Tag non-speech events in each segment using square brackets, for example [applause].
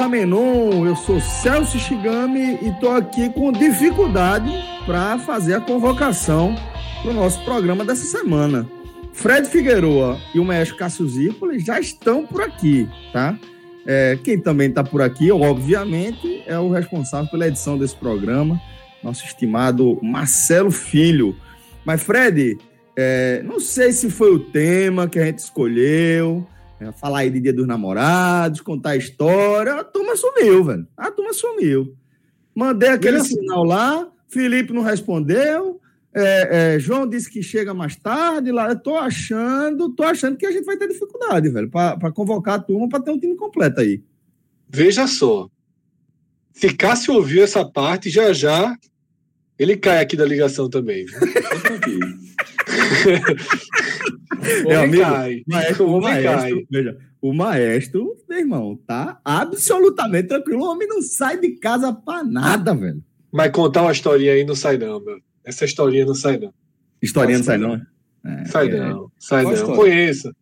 Agamenon. Eu sou Celso Shigami e estou aqui com dificuldade para fazer a convocação para o nosso programa dessa semana. Fred Figueroa e o Maestro Cássio Zirpoli já estão por aqui, tá? É, quem também está por aqui, obviamente, é o responsável pela edição desse programa, nosso estimado Marcelo Filho. Mas, Fred, é, não sei se foi o tema que a gente escolheu, falar aí de Dia dos Namorados, contar a história. A turma sumiu, velho. A turma sumiu. Mandei aquele Isso. sinal lá, Felipe não respondeu. é, é, João disse que chega mais tarde lá. Eu tô achando, tô achando que a gente vai ter dificuldade, velho, para convocar a turma para ter um time completo aí. Veja só. Se Cássio ouviu essa parte, já já ele cai aqui da ligação também. viu? [laughs] [laughs] Meu homem amigo, cai. Maestro, O maestro, cai. veja, o maestro, meu irmão, tá absolutamente tranquilo. O homem não sai de casa pra nada, velho. Mas contar uma historinha aí não sai não, meu. Essa historinha não sai não. Historinha não sai, não? é? É, Sai é. não. Sai não. história? Conheça.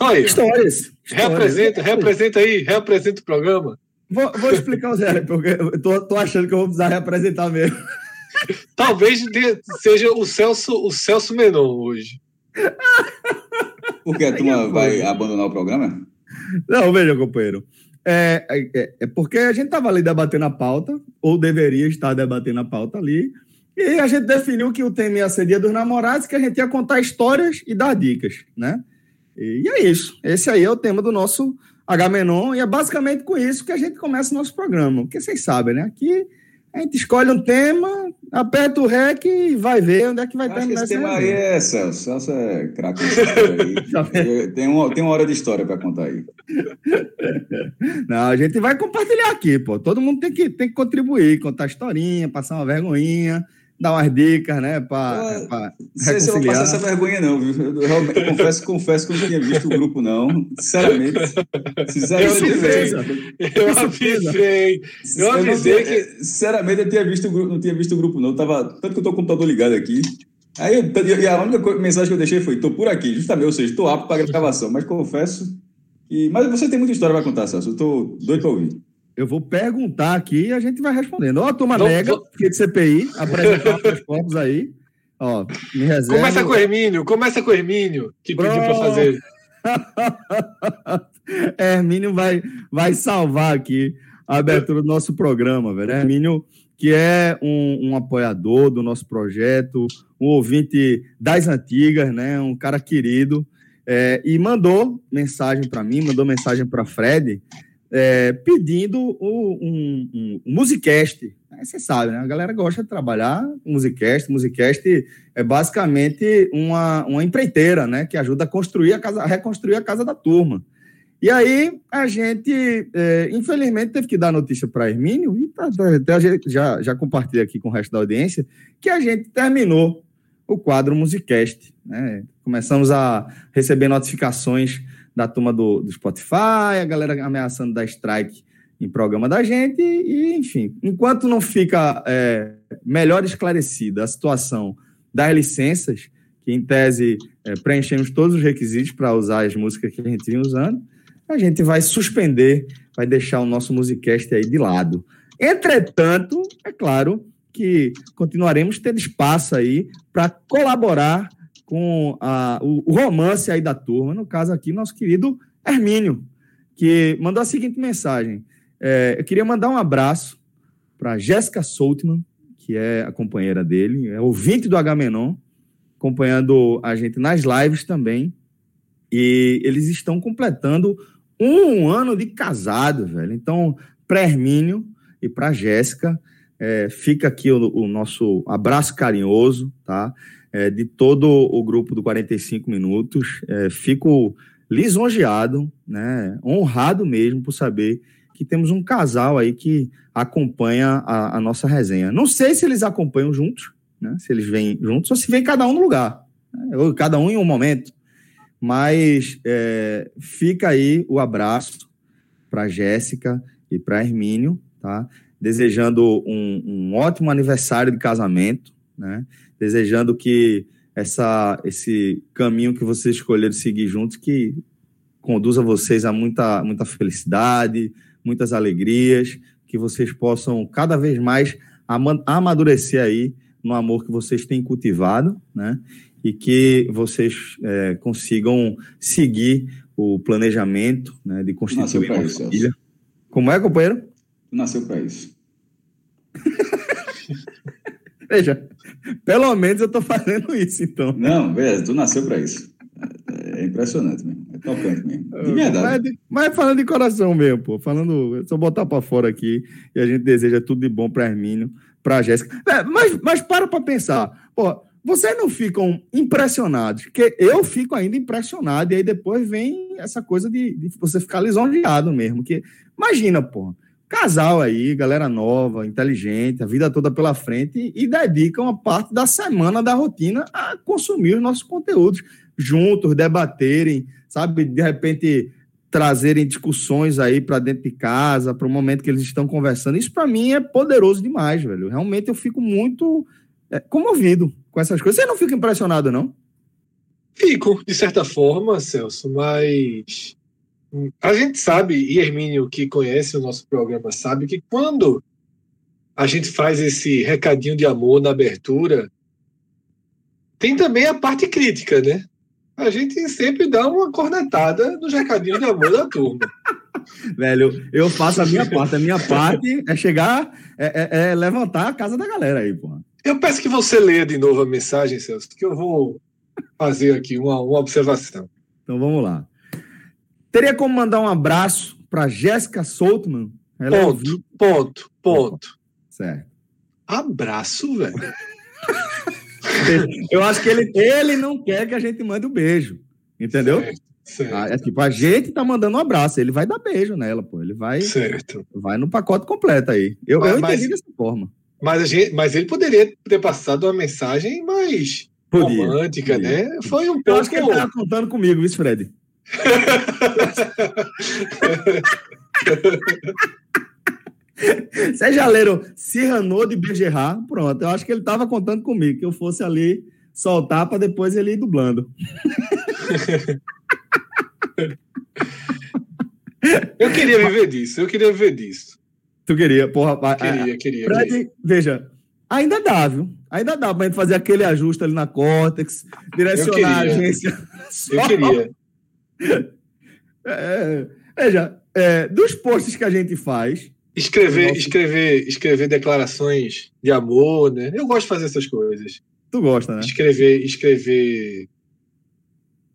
Olha aí. Histórias. histórias. Representa, representa aí, representa o programa. Vou, vou explicar o Zé, porque eu tô, tô achando que eu vou precisar representar mesmo. Talvez de- seja o Celso, o Celso Menon hoje. Por que a turma vai abandonar o programa? Não, veja, companheiro. É, é, é porque a gente estava ali debatendo a pauta, ou deveria estar debatendo a pauta ali, e a gente definiu que o tema ia ser Dia dos Namorados, que a gente ia contar histórias e dar dicas, né? E é isso. Esse aí é o tema do nosso H-Menon, e é basicamente com isso que a gente começa o nosso programa. Porque vocês sabem, né? Aqui a gente escolhe um tema, aperta o REC e vai ver onde é que vai Acho que terminar esse tema aí é Celso. Celso é craque aí. [laughs] Tem uma, tem uma hora de história para contar aí. [laughs] Não, a gente vai compartilhar aqui, pô. Todo mundo tem que, tem que contribuir, contar historinha, passar uma vergonhinha, dar umas dicas, né? Pra, Ah, pra Não sei se eu vou reconciliar. passar essa vergonha, não, viu? Eu realmente confesso, confesso que eu não tinha visto o grupo, não. Sinceramente. Sinceramente, Que eu surpresa. Eu avisei. Eu avisei tinha- Sinceramente, eu tinha visto o grupo, não tinha visto o grupo, não. Tava, tanto que eu tô com o computador ligado aqui. Aí e a única mensagem que eu deixei foi: tô por aqui, justamente, ou seja, tô apto para gravação, mas confesso que. Mas você tem muita história para contar, Celso. Eu tô doido para ouvir. Eu vou perguntar aqui e a gente vai respondendo. Ó, a turma nega, fiquei de CPI, apresentar os corpos aí. Ó, me reserva. Começa com o Hermínio, começa com o Hermínio, que pediu para fazer. [laughs] Hermínio vai, vai salvar aqui a abertura do nosso programa, velho. Hermínio, que é um, um apoiador do nosso projeto, um ouvinte das antigas, né? Um cara querido. é, e mandou mensagem para mim, mandou mensagem para Fred, é, pedindo o- um, um, um musicast. Você sabe, né? A galera gosta de trabalhar musicast. Musicast é basicamente uma, uma empreiteira, né? Que ajuda a construir a casa, a reconstruir a casa da turma. E aí a gente, é, infelizmente, teve que dar notícia para Hermínio, e tá- tá- já, já compartilha aqui com o resto da audiência, que a gente terminou o quadro Musicast. Né? Começamos a receber notificações da turma do, do Spotify, a galera ameaçando dar strike em programa da gente, e, enfim, enquanto não fica é, melhor esclarecida a situação das licenças, que em tese é, preenchemos todos os requisitos para usar as músicas que a gente vinha usando, a gente vai suspender, vai deixar o nosso musicast aí de lado. Entretanto, é claro que continuaremos tendo espaço aí para colaborar com a- o, romance aí da turma, no caso aqui, nosso querido Hermínio, que mandou a seguinte mensagem. É, eu queria mandar um abraço para Jéssica Soutman, que é a companheira dele, é ouvinte do Agamenon, acompanhando a gente nas lives também. E eles estão completando um ano de casado, velho. Então, para Hermínio e para Jéssica, é, fica aqui o, o, nosso abraço carinhoso, tá? É, de todo o grupo do 45 Minutos. É, fico lisonjeado, né? Honrado mesmo por saber que temos um casal aí que acompanha a, a nossa resenha. Não sei se eles acompanham juntos, né? Se eles vêm juntos ou se vem cada um no lugar, né? ou cada um em um momento. Mas é, fica aí o abraço para Jéssica e para Hermínio, tá? Desejando um, um, ótimo aniversário de casamento, né? Desejando que essa, esse caminho que vocês escolheram seguir juntos, que conduza vocês a muita, muita felicidade, muitas alegrias, que vocês possam cada vez mais amadurecer aí no amor que vocês têm cultivado, né? e que vocês é, consigam seguir o planejamento né, de constituir uma isso, família. Celso. Como é, companheiro? Nasceu para isso. [laughs] Veja, pelo menos eu estou fazendo isso, então. Não, beleza, tu nasceu para isso. É, é impressionante mesmo. É tocante mesmo. De verdade. Mas, mas, falando de coração mesmo, pô. Falando, só botar para fora aqui e a gente deseja tudo de bom para Hermínio, para Jéssica. É, mas, mas para para pensar. Pô, vocês não ficam impressionados? Porque eu fico ainda impressionado, e aí depois vem essa coisa de, de você ficar lisonjeado mesmo. Que, imagina, pô, casal aí, galera nova, inteligente, a vida toda pela frente, e, dedicam uma parte da semana da rotina a consumir os nossos conteúdos juntos, debaterem, sabe? De repente trazerem discussões aí para dentro de casa, para o momento que eles estão conversando. Isso para mim é poderoso demais, velho. Realmente eu fico muito é, comovido com essas coisas. Você não fica impressionado, não? Fico, de certa forma, Celso, mas a gente sabe, e Hermínio, que conhece o nosso programa, sabe que quando a gente faz esse recadinho de amor na abertura, tem também a parte crítica, né? A gente sempre dá uma cornetada nos recadinhos de amor da turma. [laughs] Velho, eu faço a minha parte. A minha parte é chegar, é, é, é levantar a casa da galera aí, porra. Eu peço que você leia de novo a mensagem, Celso, que eu vou fazer aqui uma, uma observação. Então vamos lá. Teria como mandar um abraço para Jéssica Soltman? Ela é ponto, é ponto, ponto. Certo. Abraço, velho. [laughs] Eu acho que ele, ele não quer que a gente mande um beijo. Entendeu? Certo, certo. Ah, é tipo, a gente tá mandando um abraço, ele vai dar beijo nela, pô. Ele vai, certo. vai no pacote completo aí. Eu, mas, eu entendi mas, dessa forma. Mas, gente, mas ele poderia ter passado uma mensagem mais podia, romântica, podia. né? Foi um pouco. Eu acho que ele estava contando comigo, isso, Fred. [laughs] Vocês já leram Cyrano de Bergerat? Pronto, eu acho que ele estava contando comigo, que eu fosse ali soltar para depois ele ir dublando. [laughs] eu queria viver disso, eu queria viver disso. Tu queria, porra. Queria, queria. Fred, veja, ainda dá, viu? Ainda dá pra gente fazer aquele ajuste ali na Cortex, direcionar a agência. Eu queria. [laughs] [laughs] É, veja, é, dos posts que a gente faz. Escrever, nosso... escrever, escrever declarações de amor, né? Eu gosto de fazer essas coisas. Tu gosta, né? Escrever, escrever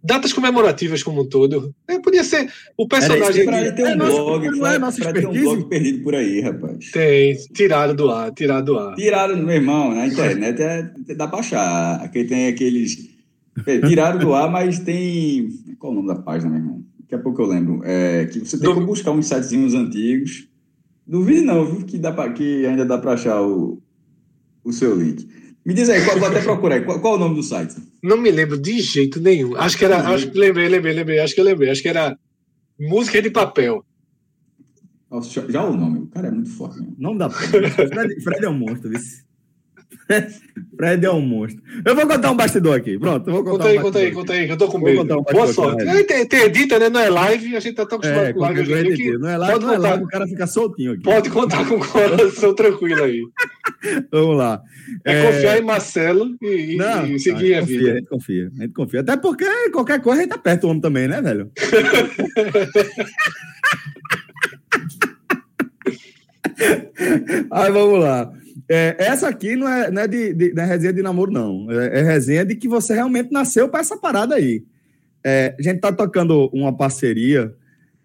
datas comemorativas como um todo. É, podia ser o personagem. Para ele ter um é blog, nossa, é nossa ter um blog perdido por aí, rapaz. Tem, tirado do ar, tirado do ar. Tirado, meu irmão, na internet é, dá para achar. Aqui tem aqueles. É, tirado do ar, mas tem. Qual o nome da página, meu irmão? Daqui a pouco eu lembro. É, que você tem que buscar uns sitezinhos antigos. Duvide não, viu? Que, dá pra, que ainda dá para achar o, o seu link. Me diz aí, qual, vou até procurar aí. Qual, qual, é o nome do site? Não me lembro de jeito nenhum. Acho que era. Acho que lembrei, lembrei, lembrei. Acho que eu lembrei. Acho que era Música de Papel. Nossa, já o nome, o cara é muito forte. Né? Não dá pra. Fred, Fred é um monstro, viu? [laughs] Fred é um monstro. Eu vou contar um bastidor aqui. Pronto, eu vou contar. Conta aí, um conta aí, conta aí, que eu tô com medo. Um Boa sorte. Tem, tem edita, né? Não é live, a gente tá tão acostumado é, com live. Hoje aqui. Não é live, pode não contar. é live, o cara fica soltinho aqui. Pode contar com o coração tranquilo aí. [laughs] Vamos lá. É, é, confiar em Marcelo e, não, e seguir a, a vida. A gente confia, a gente confia. Até porque qualquer coisa a gente tá perto do homem também, né, velho? [laughs] Aí vamos lá. É, essa aqui não é, não é de, de, é resenha de namoro, não. É, é resenha de que você realmente nasceu para essa parada aí. É, a gente está tocando uma parceria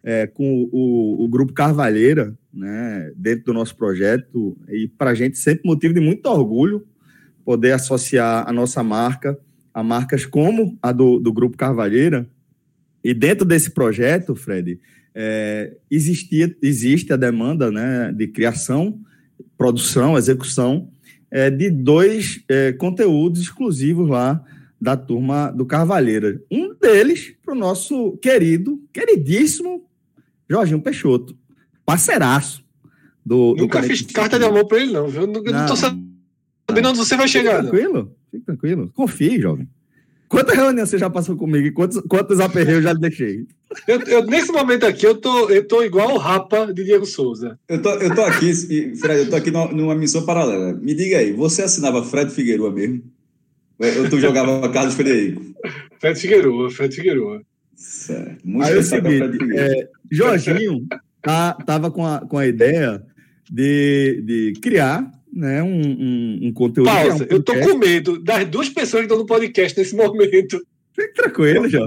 é, com o, o, Grupo Carvalheira, né, dentro do nosso projeto, e para a gente sempre motivo de muito orgulho poder associar a nossa marca a marcas como a do, do Grupo Carvalheira. E dentro desse projeto, Fred, existia, existe a demanda né, de criação, produção, execução é, de dois é, conteúdos exclusivos lá da turma do Carvalheira. Um deles para o nosso querido, queridíssimo Jorginho Peixoto, parceiraço do. Nunca do fiz carta de amor para ele, não, viu? Não, não tô sabendo onde você vai chegar. Fique tranquilo, fique tranquilo. Confie, jovem. Quantas reuniões você já passou comigo? Quantos, quantos aperreios eu já deixei? Eu, eu, nesse momento aqui, eu tô, eu tô igual o Rapa de Diego Souza. Eu tô, eu tô aqui, Fred, eu tô aqui numa missão paralela. Me diga aí, você assinava Fred Figueiredo mesmo? Ou tu jogava [laughs] Carlos Frederico? Fred Figueiredo, Fred Figueiredo. Certo. Muito aí é o seguinte, é, Jorginho tá, tava com a, com a ideia de, de criar né, um, um, um conteúdo. Pausa, é um eu tô com medo das duas pessoas que estão no podcast nesse momento. Fique tranquilo, [laughs] Jô.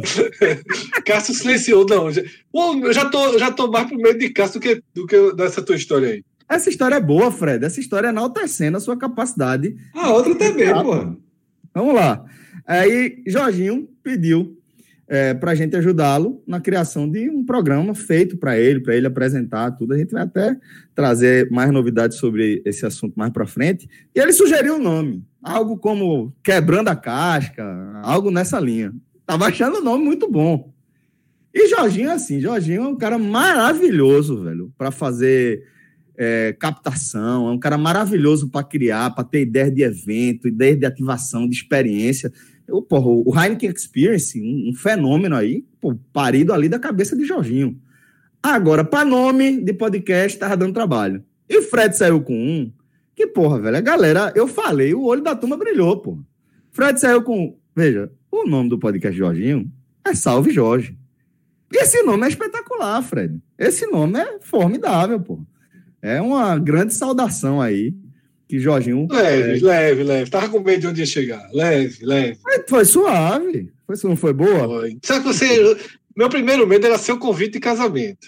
Cássio silenciou, não. eu já tô, já tô mais pro medo de Cássio do que, do que dessa tua história aí. Essa história é boa, Fred. Essa história é enaltecendo a sua capacidade. A outra também, pô. Vamos lá. Aí, Jorginho pediu é, para a gente ajudá-lo na criação de um programa feito para ele, para ele apresentar tudo. A gente vai até trazer mais novidades sobre esse assunto mais para frente. E ele sugeriu um nome, algo como Quebrando a Casca, algo nessa linha. Estava achando o nome muito bom. E Jorginho, assim, Jorginho é um cara maravilhoso, velho, para fazer é, captação, é um cara maravilhoso para criar, para ter ideia de evento, ideia de ativação, de experiência. Eu, porra, o Heineken Experience, um, um fenômeno aí, pô, parido ali da cabeça de Jorginho. Agora, para nome de podcast, tava dando trabalho. E o Fred saiu com um, que porra, velho, a galera, eu falei, o olho da turma brilhou, pô. Fred saiu com, veja, o nome do podcast Jorginho é Salve Jorge. E esse nome é espetacular, Fred. Esse nome é formidável, pô. É uma grande saudação aí que Jorginho. Leve, é... leve, leve. Tava com medo de onde ia chegar. Leve, leve. Foi suave. Foi, não foi boa? Foi. Sabe que você. Meu primeiro medo era seu convite de casamento.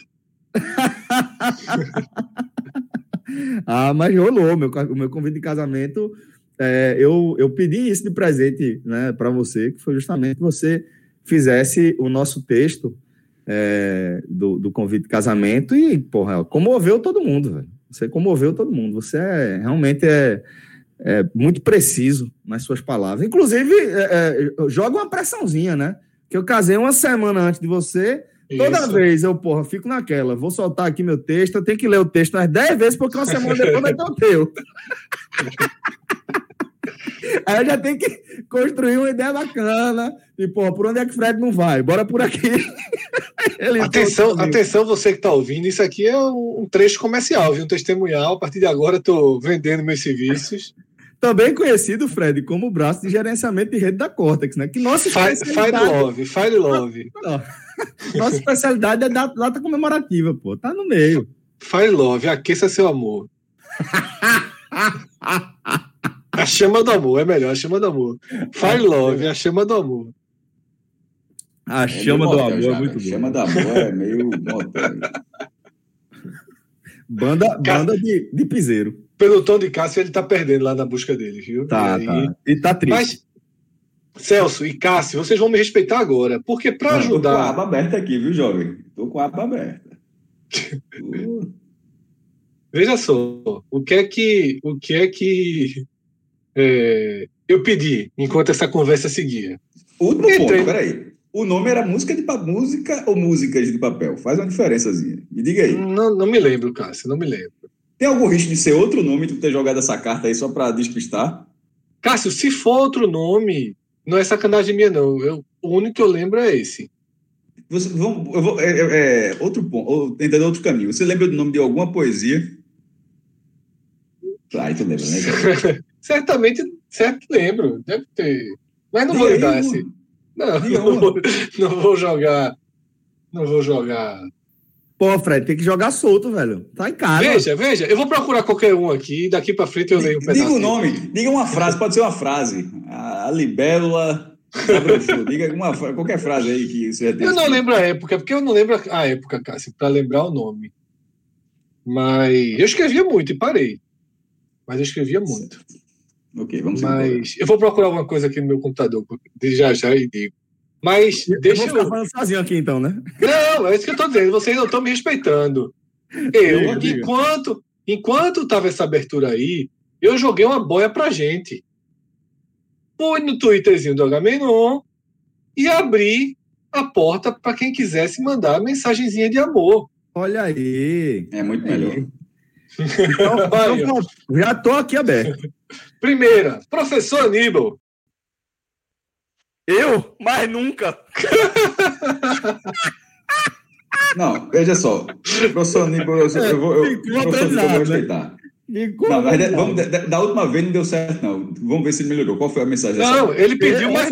[laughs] ah, mas rolou. Meu, o meu convite de casamento, é, eu, eu pedi isso de presente né, para você, que foi justamente que você fizesse o nosso texto é, do, do convite de casamento e, porra, comoveu todo mundo, velho. Você comoveu todo mundo. Você é, realmente é, é muito preciso nas suas palavras. Inclusive, é, é, joga uma pressãozinha, né? Que eu casei uma semana antes de você. Toda Isso. vez eu, porra, fico naquela. Vou soltar aqui meu texto, eu tenho que ler o texto umas 10 vezes, porque uma semana depois vai ter o teu. [laughs] Aí eu já tenho que construir uma ideia bacana. E, pô, por onde é que Fred não vai? Bora por aqui. [laughs] atenção, atenção, você que está ouvindo. Isso aqui é um trecho comercial, viu? Um testemunhal. A partir de agora, estou vendendo meus serviços. [laughs] Também conhecido, Fred, como o braço de gerenciamento de rede da Cortex, né? Que nossa especialidade... Fire Love, Fire Love. [laughs] Nossa especialidade é data comemorativa, pô. Tá no meio. Fire Love, aqueça seu amor. A chama do amor, é melhor, a chama do amor. Fire Love, a chama do amor. A é chama do amor já, é muito boa. A chama do amor é meio [laughs] Banda, banda de, de piseiro. Pelo tom de Cássio, ele tá perdendo lá na busca dele, viu? Tá, e, tá. E tá triste. Mas, Celso e Cássio, vocês vão me respeitar agora, porque para ajudar. Tô com a aba aberta aqui, viu, jovem? Tô com a aba aberta. uh. [laughs] Veja só, o que é que, o que é que é, eu pedi enquanto essa conversa seguia. Último ponto, peraí. O nome era música de música ou músicas de papel? Faz uma diferençazinha. Me diga aí. Não, não me lembro, Cássio, não me lembro. Tem algum risco de ser outro nome tu ter jogado essa carta aí só para despistar? Cássio, se for outro nome, não é sacanagem minha, não. Eu, o único que eu lembro é esse. Você, vamos, eu vou, é, é, é outro ponto, tentando outro caminho. Você lembra do nome de alguma poesia? [laughs] Claro, tu lembra, né? [laughs] Certamente, certo, lembro. Deve ter. Mas não vou lhe dar esse. Não, não vou, não vou jogar. Não vou jogar. Pô, Fred, tem que jogar solto, velho. Tá em casa. Veja, veja, eu vou procurar qualquer um aqui, daqui pra frente eu leio um pedaço. Diga o nome, diga uma frase, pode ser uma frase. A libélula. [laughs] Diga uma, qualquer frase aí que você Eu não lembro a época, porque eu não lembro a época, Cássio, para lembrar o nome. Mas eu escrevia muito e parei. Mas eu escrevia muito. Ok, vamos Mas embora. eu vou procurar alguma coisa aqui no meu computador, já já e digo. Mas eu deixa eu. falando sozinho aqui então, né? Não, é isso que eu estou dizendo. Vocês não estão me respeitando. Eu, diga, enquanto enquanto tava essa abertura aí, eu joguei uma boia pra gente. Fui no Twitterzinho do Agamenon e abri a porta para quem quisesse mandar mensagenzinha de amor. Olha aí. É muito melhor. Então, [laughs] então, já tô aqui aberto. [laughs] Primeira, professor Aníbal. Eu? Mas nunca. [laughs] Não, veja só. Professor Aníbal, eu, eu, vou, eu, professor Aníbal, eu vou respeitar. Não, mas vamos, da, última vez não deu certo, não. Vamos ver se ele melhorou. Qual foi a mensagem? Não, ele pediu, mas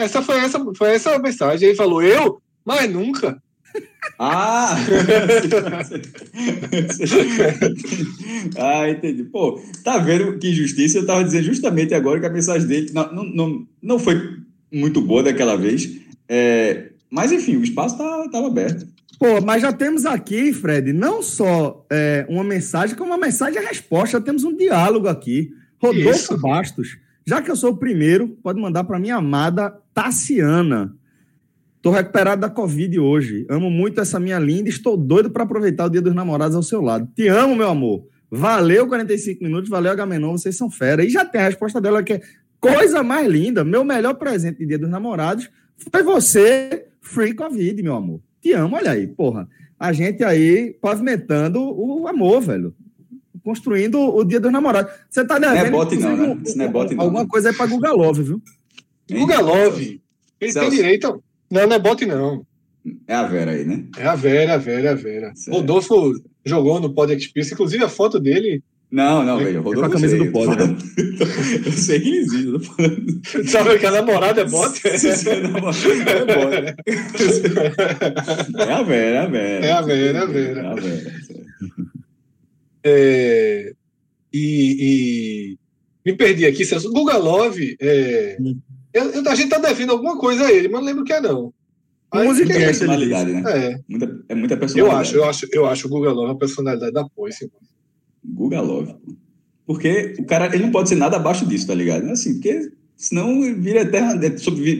essa foi essa, foi essa mensagem. Ele falou, eu? Mas nunca. Ah! [laughs] ah, entendi. Pô, tá vendo que injustiça? Eu tava dizendo justamente agora que a mensagem dele não, não, não, não foi muito boa daquela vez. É, mas, enfim, o espaço tá, tava aberto. Pô, mas já temos aqui, Fred, não só é, uma mensagem, como uma mensagem e resposta. Já temos um diálogo aqui. Rodolfo Isso. Bastos. Já que eu sou o primeiro, pode mandar para minha amada Tassiana. Estou recuperado da Covid hoje. Amo muito essa minha linda. Estou doido para aproveitar o Dia dos Namorados ao seu lado. Te amo, meu amor. Valeu 45 minutos, valeu Agamenon, vocês são fera. E já tem a resposta dela que é coisa mais linda. Meu melhor presente de Dia dos Namorados foi você, free Covid, meu amor. Te amo, olha aí, porra. A gente aí pavimentando o amor, velho. Construindo o Dia dos Namorados. Você tá devendo... Não é bote não, né? Isso não é bote não. Alguma coisa aí pra Guga Love, viu? Guga Love. Ele Celso. tem direito... Não, não é bot, não. É a Vera aí, né? É a Vera, a Vera, a Vera. Certo. Rodolfo jogou no Pod Experience, inclusive a foto dele. Não, não, velho. Rodolfo. É com a camisa do Pod, né? [laughs] Eu sei que existe. [laughs] Sabe que a namorada é bot? [laughs] Se é namorada, é bot. É a Vera, é a Vera. É a Vera, é a Vera. É a Vera. É, e, e, me perdi aqui, Celso. Guga Love, é, hum. Eu, eu, a gente tá devendo alguma coisa a ele, mas não lembro que é, não. Música é personalidade, né? É. Muita, é muita personalidade. Eu acho, eu acho, eu acho o Guga Love a personalidade da Poise. Guga Love. Porque o cara ele não pode ser nada abaixo disso, tá ligado? Assim, porque senão vira eterna,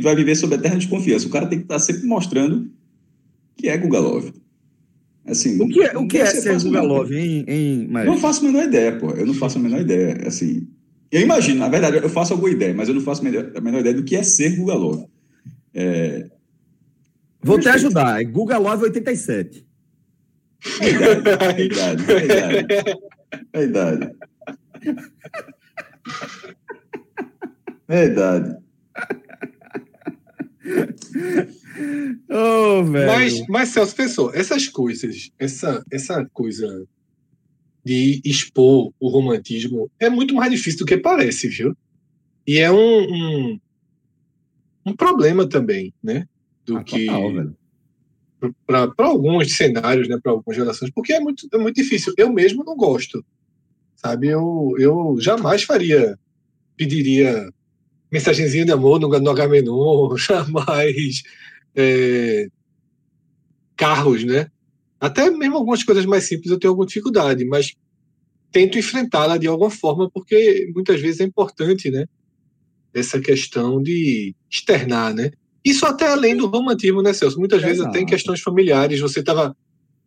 vai viver sob eterna desconfiança. O cara tem que estar tá sempre mostrando que é Guga Love. Assim, o que é, o que é ser Guga Love, hein, hein Eu não faço a menor ideia, pô. Eu não faço a menor ideia. Assim, eu imagino, na verdade, eu faço alguma ideia, mas eu não faço a menor ideia do que é ser Guga Love. É... Vou te ajudar, é Guga Love 87. É idade, é idade, é idade. É idade. É idade. Oh, velho. Mas, mas Celso pensou, essas coisas, essa, essa coisa de expor o romantismo é muito mais difícil do que parece, viu? E é um, um, um problema também, né? Do ah, que para alguns cenários, né? Para algumas gerações, porque é muito, é muito difícil. Eu mesmo não gosto, sabe? Eu, eu jamais faria, pediria mensagenzinha de amor no, no Agamenon, [laughs] jamais é, carros, né? Até mesmo algumas coisas mais simples eu tenho alguma dificuldade, mas tento enfrentá-la de alguma forma, porque muitas vezes é importante, né? Essa questão de externar, né? Isso até além do romantismo, né, Celso? Muitas é vezes até em questões familiares. Você estava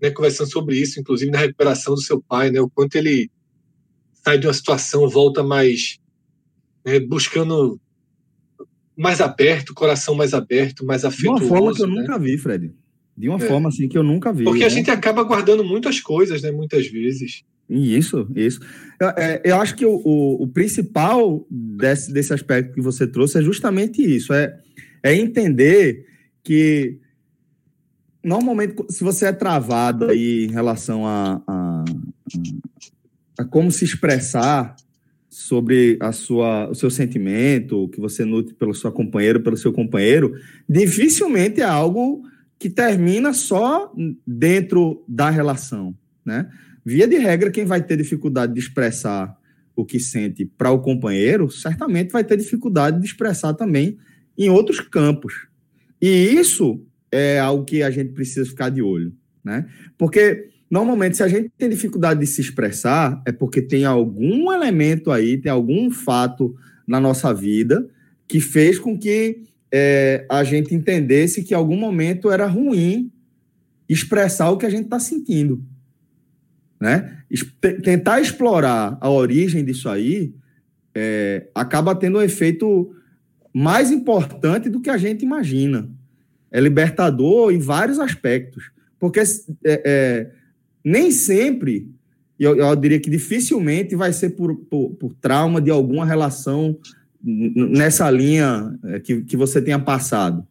né, conversando sobre isso, inclusive na recuperação do seu pai, né? O quanto ele sai de uma situação, volta mais né, buscando mais aberto, coração mais aberto, mais afetuoso. De uma forma que eu né? nunca vi, Fred. De uma é. forma assim que eu nunca vi. Porque né? a gente acaba guardando muitas coisas, né? Muitas vezes. Isso, isso. Eu, é, eu acho que o, o, o, principal desse, desse aspecto que você trouxe é justamente isso: é, é entender que normalmente, se você é travado aí em relação a, a, a, como se expressar sobre a sua, o seu sentimento, que você nutre pelo seu companheiro, pelo seu companheiro, dificilmente é algo que termina só dentro da relação, né? Via de regra, quem vai ter dificuldade de expressar o que sente para o companheiro, certamente vai ter dificuldade de expressar também em outros campos. E isso é algo que a gente precisa ficar de olho, né? Porque normalmente se a gente tem dificuldade de se expressar é porque tem algum elemento aí, tem algum fato na nossa vida que fez com que é, a gente entendesse que em algum momento era ruim expressar o que a gente está sentindo. Né? Tentar explorar a origem disso aí é, acaba tendo um efeito mais importante do que a gente imagina. É libertador em vários aspectos. Porque é, é, nem sempre, eu, eu, diria que dificilmente vai ser por, por, por trauma de alguma relação nessa linha é, que, que você tenha passado.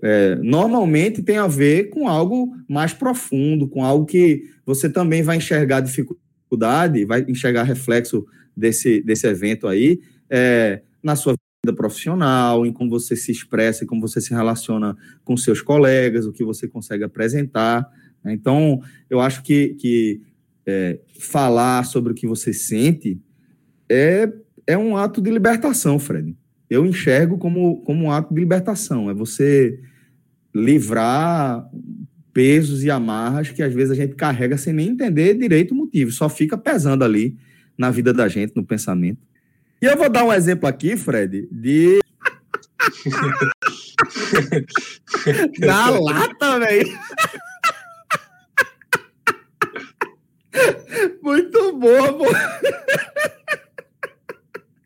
É, normalmente tem a ver com algo mais profundo, com algo que você também vai enxergar dificuldade, vai enxergar reflexo desse, desse evento aí é, na sua vida profissional, em como você se expressa, em como você se relaciona com seus colegas, o que você consegue apresentar. Né? Então, eu acho que, que é, falar sobre o que você sente é é um ato de libertação, Fred. Eu enxergo como, como um ato de libertação. É você livrar pesos e amarras que às vezes a gente carrega sem nem entender direito o motivo. Só fica pesando ali na vida da gente, no pensamento. E eu vou dar um exemplo aqui, Fred, de. Na lata, velho. [laughs] Muito boa, pô.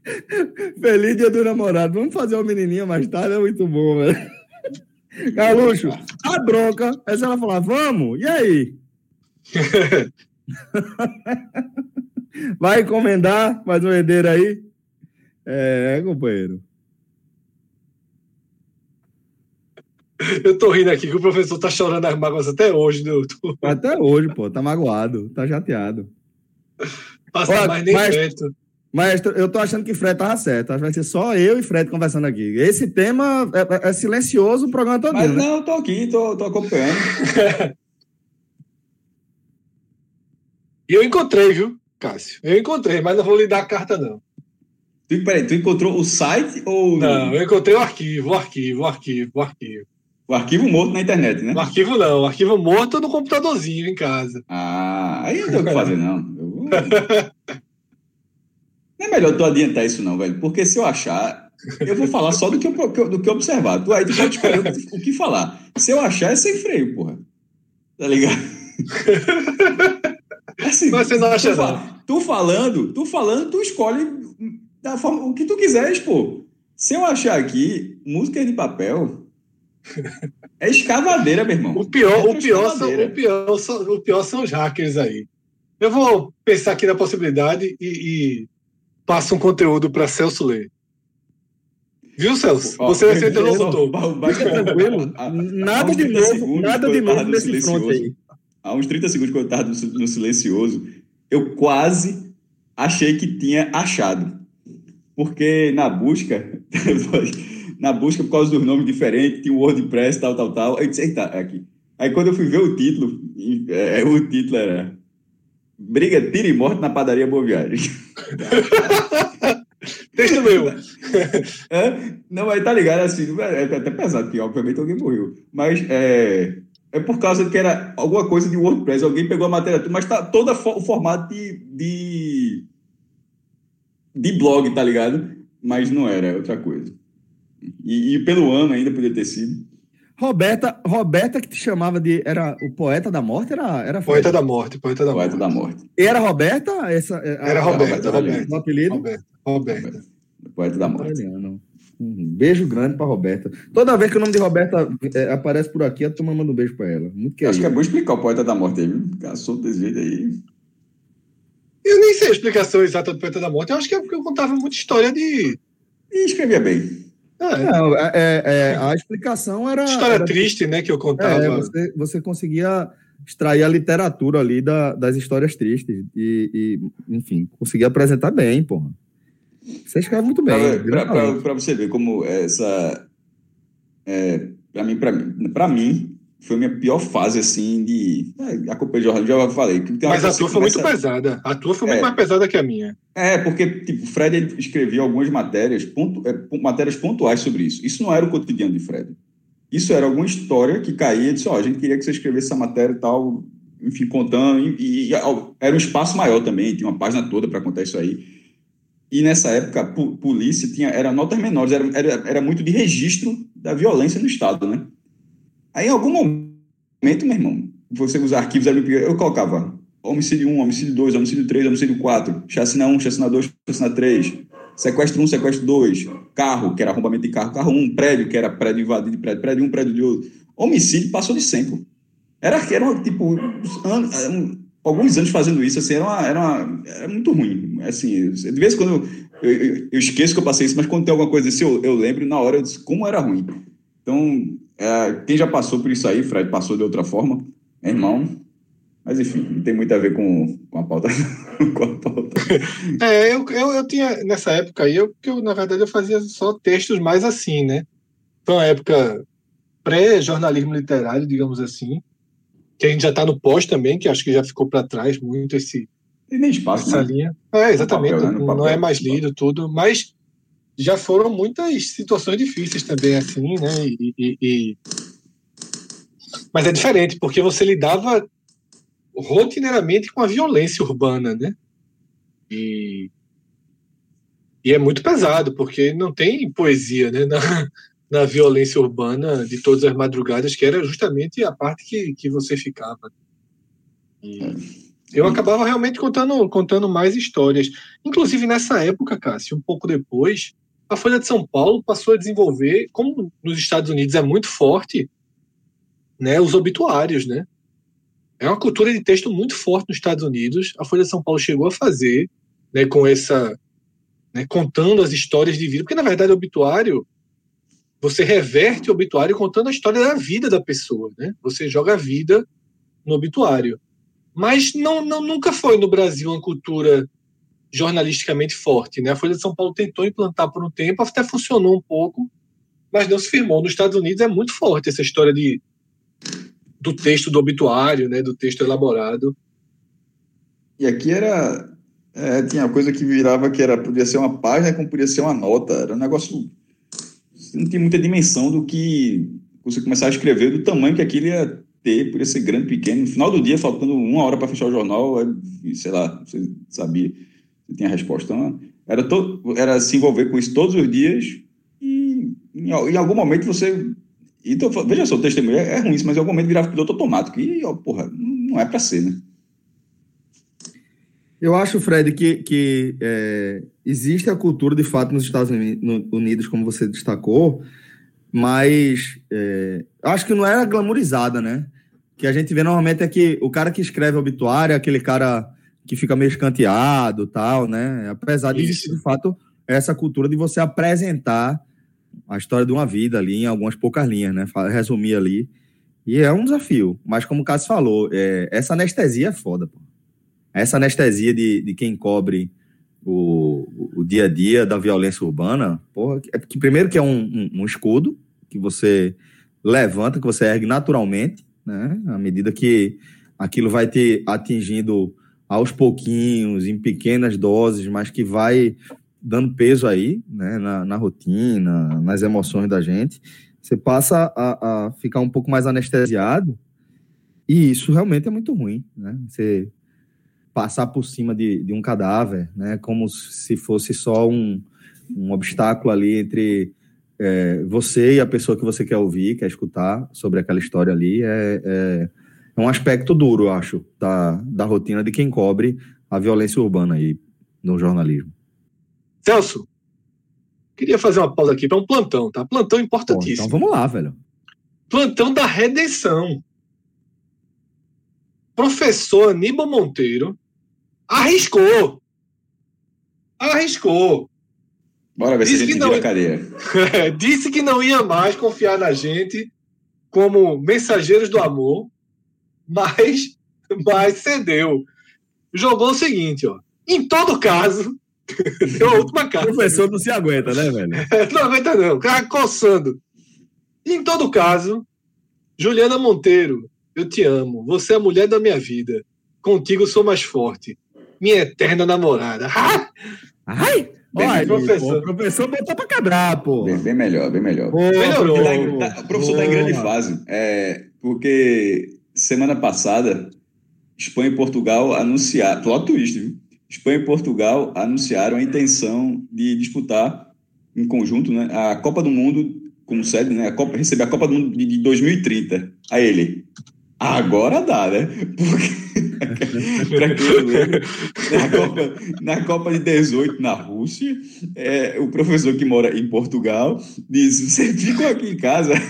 [laughs] Feliz dia do namorado. Vamos fazer uma menininha mais tarde, é muito bom, [laughs] velho. Carluxo, a bronca. Aí ela falar, vamos, e aí? [laughs] Vai encomendar mais um herdeiro aí? É, companheiro. Eu tô rindo aqui que o professor tá chorando as mágoas até hoje, né? Até hoje, pô, tá magoado, tá chateado. Passa Olha, mais nem mas, perto. Mas eu tô achando que Fred tava certo. Acho que vai ser só eu e Fred conversando aqui. Esse tema é, é, é silencioso o programa todo. Mas né? não, eu tô aqui, tô, tô acompanhando. [laughs] E eu encontrei, viu, Cássio? Eu encontrei, mas não vou lhe dar a carta, não. Tu, peraí, tu encontrou o site ou. Não, eu encontrei o arquivo, o arquivo, o arquivo, o arquivo. O arquivo morto na internet, né? O arquivo não, o arquivo morto no computadorzinho em casa. Ah, aí não tem o que fazer, não. Eu... [laughs] Não é melhor tu adiantar isso, não, velho. Porque se eu achar, eu vou falar só do que, eu, do que observar. Tu aí tu pode escolher o que falar. Se eu achar, é sem freio, porra. Tá ligado? [laughs] Assim, Mas você não acha, tu, não. Tu falando, tu falando, tu escolhe da forma, o que tu quiseres, pô. Se eu achar aqui música de papel, é escavadeira, meu irmão. O pior, é o pior, são, o, pior são, o pior são os hackers aí. Eu vou pensar aqui na possibilidade e, e passa um conteúdo para Celso ler. Viu, Celso? Você vai ser interlocutor. Fica tranquilo. Nada de novo, nada de novo nesse front aí. Há uns 30 segundos que eu estava no silencioso, eu quase achei que tinha achado. Porque na busca, [laughs] na busca por causa dos nomes diferentes, tinha o WordPress, tal, tal, tal. Eu disse, eita, é aqui. Aí quando eu fui ver o título, é, o título era Briga, tira e morte na padaria Boa Viagem. Texto meu. É, não, mas tá ligado, assim, é até pesado, porque obviamente alguém morreu. Mas é, é por causa que era alguma coisa de WordPress, alguém pegou a matéria, mas tá todo o formato de, de, de blog, tá ligado? Mas não era, é outra coisa. E, e pelo ano ainda poderia ter sido. Roberta, Roberta que te chamava de. Era o poeta da morte? Era, era poeta da morte, poeta da poeta morte. da morte. E era Roberta? Essa, era a, Roberta, Roberta. O apelido? Roberta. Roberta. Poeta da morte. Um beijo grande para Roberta. Toda vez que o nome de Roberta é, aparece por aqui, a turma manda um beijo para ela. Muito Acho que é bom explicar o poeta da morte aí, viu? Solto desse jeito aí. Eu nem sei a explicação exata do poeta da morte. Eu acho que é porque eu contava muita história de. E escrevia bem. É. Não, é, é, é, a explicação era. História era, triste, né, que eu contava. É, você, você conseguia extrair a literatura ali da, das histórias tristes e, e, enfim, conseguia apresentar bem, porra. Você escreve muito bem. Para você ver como essa. É, para mim, para mim, para mim, foi a minha pior fase, assim, de. É, a culpa de jornalismo, já falei. Mas a tua foi muito pesada. A tua foi muito é, mais pesada que a minha. É, porque, tipo, Fred escrevia algumas matérias, pontu, é, matérias pontuais sobre isso. Isso não era o cotidiano de Fred. Isso era alguma história que caía e disse: Ó, oh, a gente queria que você escrevesse essa matéria e tal, enfim, contando. E, e, era um espaço maior também, tinha uma página toda para contar isso aí. E nessa época, a polícia tinha, era notas menores, era, era, era muito de registro da violência no Estado, né? Aí, em algum momento, meu irmão, você os arquivos, eu colocava homicídio 1, homicídio 2, homicídio 3, homicídio 4, chacina 1, chacina 2, chacina 3, sequestro 1, sequestro 2, carro, que era arrombamento de carro, carro 1, prédio, que era prédio invadido prédio, prédio 1, prédio de outro. Homicídio passou de 100, pô. Era, era tipo, um, alguns anos fazendo isso, assim, era, uma, era, uma, era muito ruim. Assim, de vez em quando eu, eu, eu, esqueço que eu passei isso, mas quando tem alguma coisa assim, eu, eu lembro na hora eu disse, como era ruim. Então, é, quem já passou por isso aí, Fred, passou de outra forma, é irmão. Mas enfim, não tem muito a ver com, com a pauta. [laughs] com a pauta. É, eu, eu, eu tinha, nessa época aí, eu, eu, na verdade, eu fazia só textos mais assim, né? Foi uma época pré-jornalismo literário, digamos assim, que a gente já está no pós também, que acho que já ficou para trás muito esse. Tem nem espaço, essa né? linha. É, exatamente. Papel, né? Não é mais lido tudo, mas já foram muitas situações difíceis também, assim, né? E, e, e... Mas é diferente, porque você lidava rotineiramente com a violência urbana, né? E, e é muito pesado, porque não tem poesia, né? Na, [laughs] na violência urbana de todas as madrugadas, que era justamente a parte que, que você ficava. E eu acabava realmente contando, contando mais histórias. Inclusive, nessa época, Cássio, um pouco depois, a Folha de São Paulo passou a desenvolver, como nos Estados Unidos é muito forte, né, os obituários, né? É uma cultura de texto muito forte nos Estados Unidos. A Folha de São Paulo chegou a fazer, né, com essa, né, contando as histórias de vida, porque na verdade o obituário você reverte o obituário contando a história da vida da pessoa, né? Você joga a vida no obituário. Mas não, não nunca foi no Brasil uma cultura jornalisticamente forte. Né? A Folha de São Paulo tentou implantar por um tempo, até funcionou um pouco, mas não se firmou. Nos Estados Unidos é muito forte essa história de, do texto do obituário, né? do texto elaborado. E aqui era. É, tinha coisa que virava que era podia ser uma página, como podia ser uma nota. Era um negócio. Não tinha muita dimensão do que você começar a escrever, do tamanho que aquilo ia ter, por ser grande, pequeno. No final do dia, faltando uma hora para fechar o jornal, sei lá, você sabia tinha a resposta. Então, era, todo, era se envolver com isso todos os dias e em, em algum momento você. Então, veja só, o testemunho é, é ruim, mas em algum momento virava piloto automático. E, ó, porra, não é para ser, né? Eu acho, Fred, que, que é, existe a cultura, de fato, nos Estados Unidos, como você destacou, mas é, acho que não era glamourizada, né? que a gente vê normalmente é que o cara que escreve obituário aquele cara que fica meio escanteado tal, né? Apesar de existir, de fato, essa cultura de você apresentar a história de uma vida ali em algumas poucas linhas, né? Resumir ali. E é um desafio. Mas como o Cássio falou, é, essa anestesia é foda, pô. Essa anestesia de, de quem cobre o, o dia a dia da violência urbana, porra, é que primeiro que é um, um, um escudo que você levanta, que você ergue naturalmente, né? À medida que aquilo vai te atingindo aos pouquinhos, em pequenas doses, mas que vai dando peso aí, né, na, na rotina, nas emoções da gente, você passa a, a, ficar um pouco mais anestesiado e isso realmente é muito ruim, né? Você passar por cima de, de um cadáver, né, como se fosse só um, um obstáculo ali entre é, você e a pessoa que você quer ouvir, quer escutar sobre aquela história ali, é, é é um aspecto duro, eu acho, da, da rotina de quem cobre a violência urbana aí no jornalismo. Celso, queria fazer uma pausa aqui para um plantão, tá? Plantão importantíssimo. então vamos lá, velho. Plantão da redenção. Professor Aníbal Monteiro arriscou. Arriscou. Bora ver Disse se a gente não... a cadeia. [laughs] Disse que não ia mais confiar na gente como mensageiros do amor mas, mas cedeu. Jogou o seguinte, ó. Em todo caso, [laughs] deu a última carta. O professor não se aguenta, né, velho? [laughs] não aguenta, não. O cara coçando. Em todo caso, Juliana Monteiro, eu te amo. Você é a mulher da minha vida. Contigo sou mais forte. Minha eterna namorada. [laughs] Ai! Olha, professor. pô, o professor botou pra quebrar, pô. Bem, bem melhor, bem melhor. Pô, Melhorou. Tá pô, em- tá- o professor está em grande fase. É, porque semana passada, Espanha e Portugal anunciaram. Plot twist, viu? Espanha e Portugal anunciaram a intenção de disputar em conjunto né, a Copa do Mundo como sede, né? A Copa, receber a Copa do Mundo de, de 2030. Aí ele. Agora dá, né? [laughs] Porque na Copa, na Copa de 18 na Rússia, é, o professor que mora em Portugal disse: Você ficou aqui em casa? [laughs]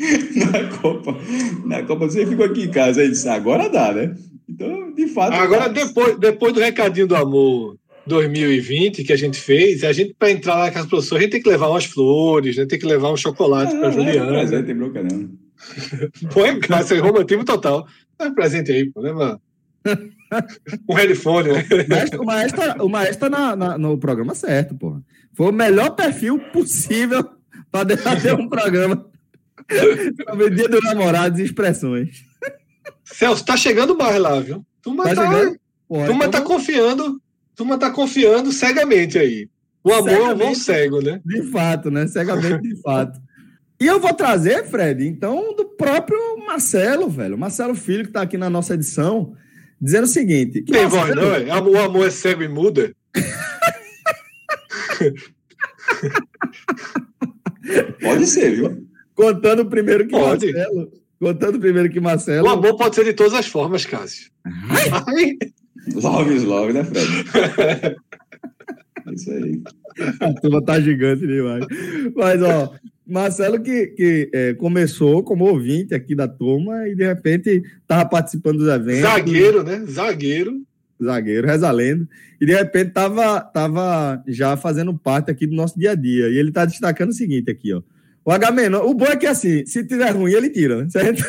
[laughs] Na Copa, na Copa, você ficou aqui em casa. Aí disse: Agora dá, né? Então, de fato. Agora, dá. depois, depois do recadinho do amor 2020 que a gente fez, a gente, para entrar lá na casa do professor, a gente tem que levar umas flores, né? tem que levar um chocolate para Ah, Juliana. Mas aí tem bronca, não. [laughs] Põe casa, é romantismo total. Dá um presente aí, pô, leva [laughs] um headphone, né? O maestro, o maestro tá na- na- no programa certo, pô. Foi o melhor perfil possível para debater um programa sobre o dia dos namorados e expressões. Celso, tá chegando mais lá, viu? Turma Tá tá? Pô, turma então, tá confiando, turma tá confiando cegamente aí. O amor é um bom cego, né? De fato, né? Cegamente de fato. E eu vou trazer, Fred, então, do próprio Marcelo, velho. Marcelo Filho, que tá aqui na nossa edição, dizendo o seguinte: que Tem voz, não é? O amor é cego e muda. [laughs] [laughs] Pode ser, viu? Contando primeiro que Pode. Marcelo. Contando primeiro que Marcelo. O amor pode ser de todas as formas, Cássio. Ai, Love is love, né, Fred? É [laughs] Isso aí. A turma tá gigante demais. Mas, ó, Marcelo que, que é, começou como ouvinte aqui da turma e de repente tava participando dos eventos. zagueiro, né? Zagueiro. Zagueiro, reza a lenda. E de repente tava, tava já fazendo parte aqui do nosso dia a dia. E ele tá destacando o seguinte aqui, ó. O Agamenon, o bom é que assim, se tiver ruim, ele tira, né? certo?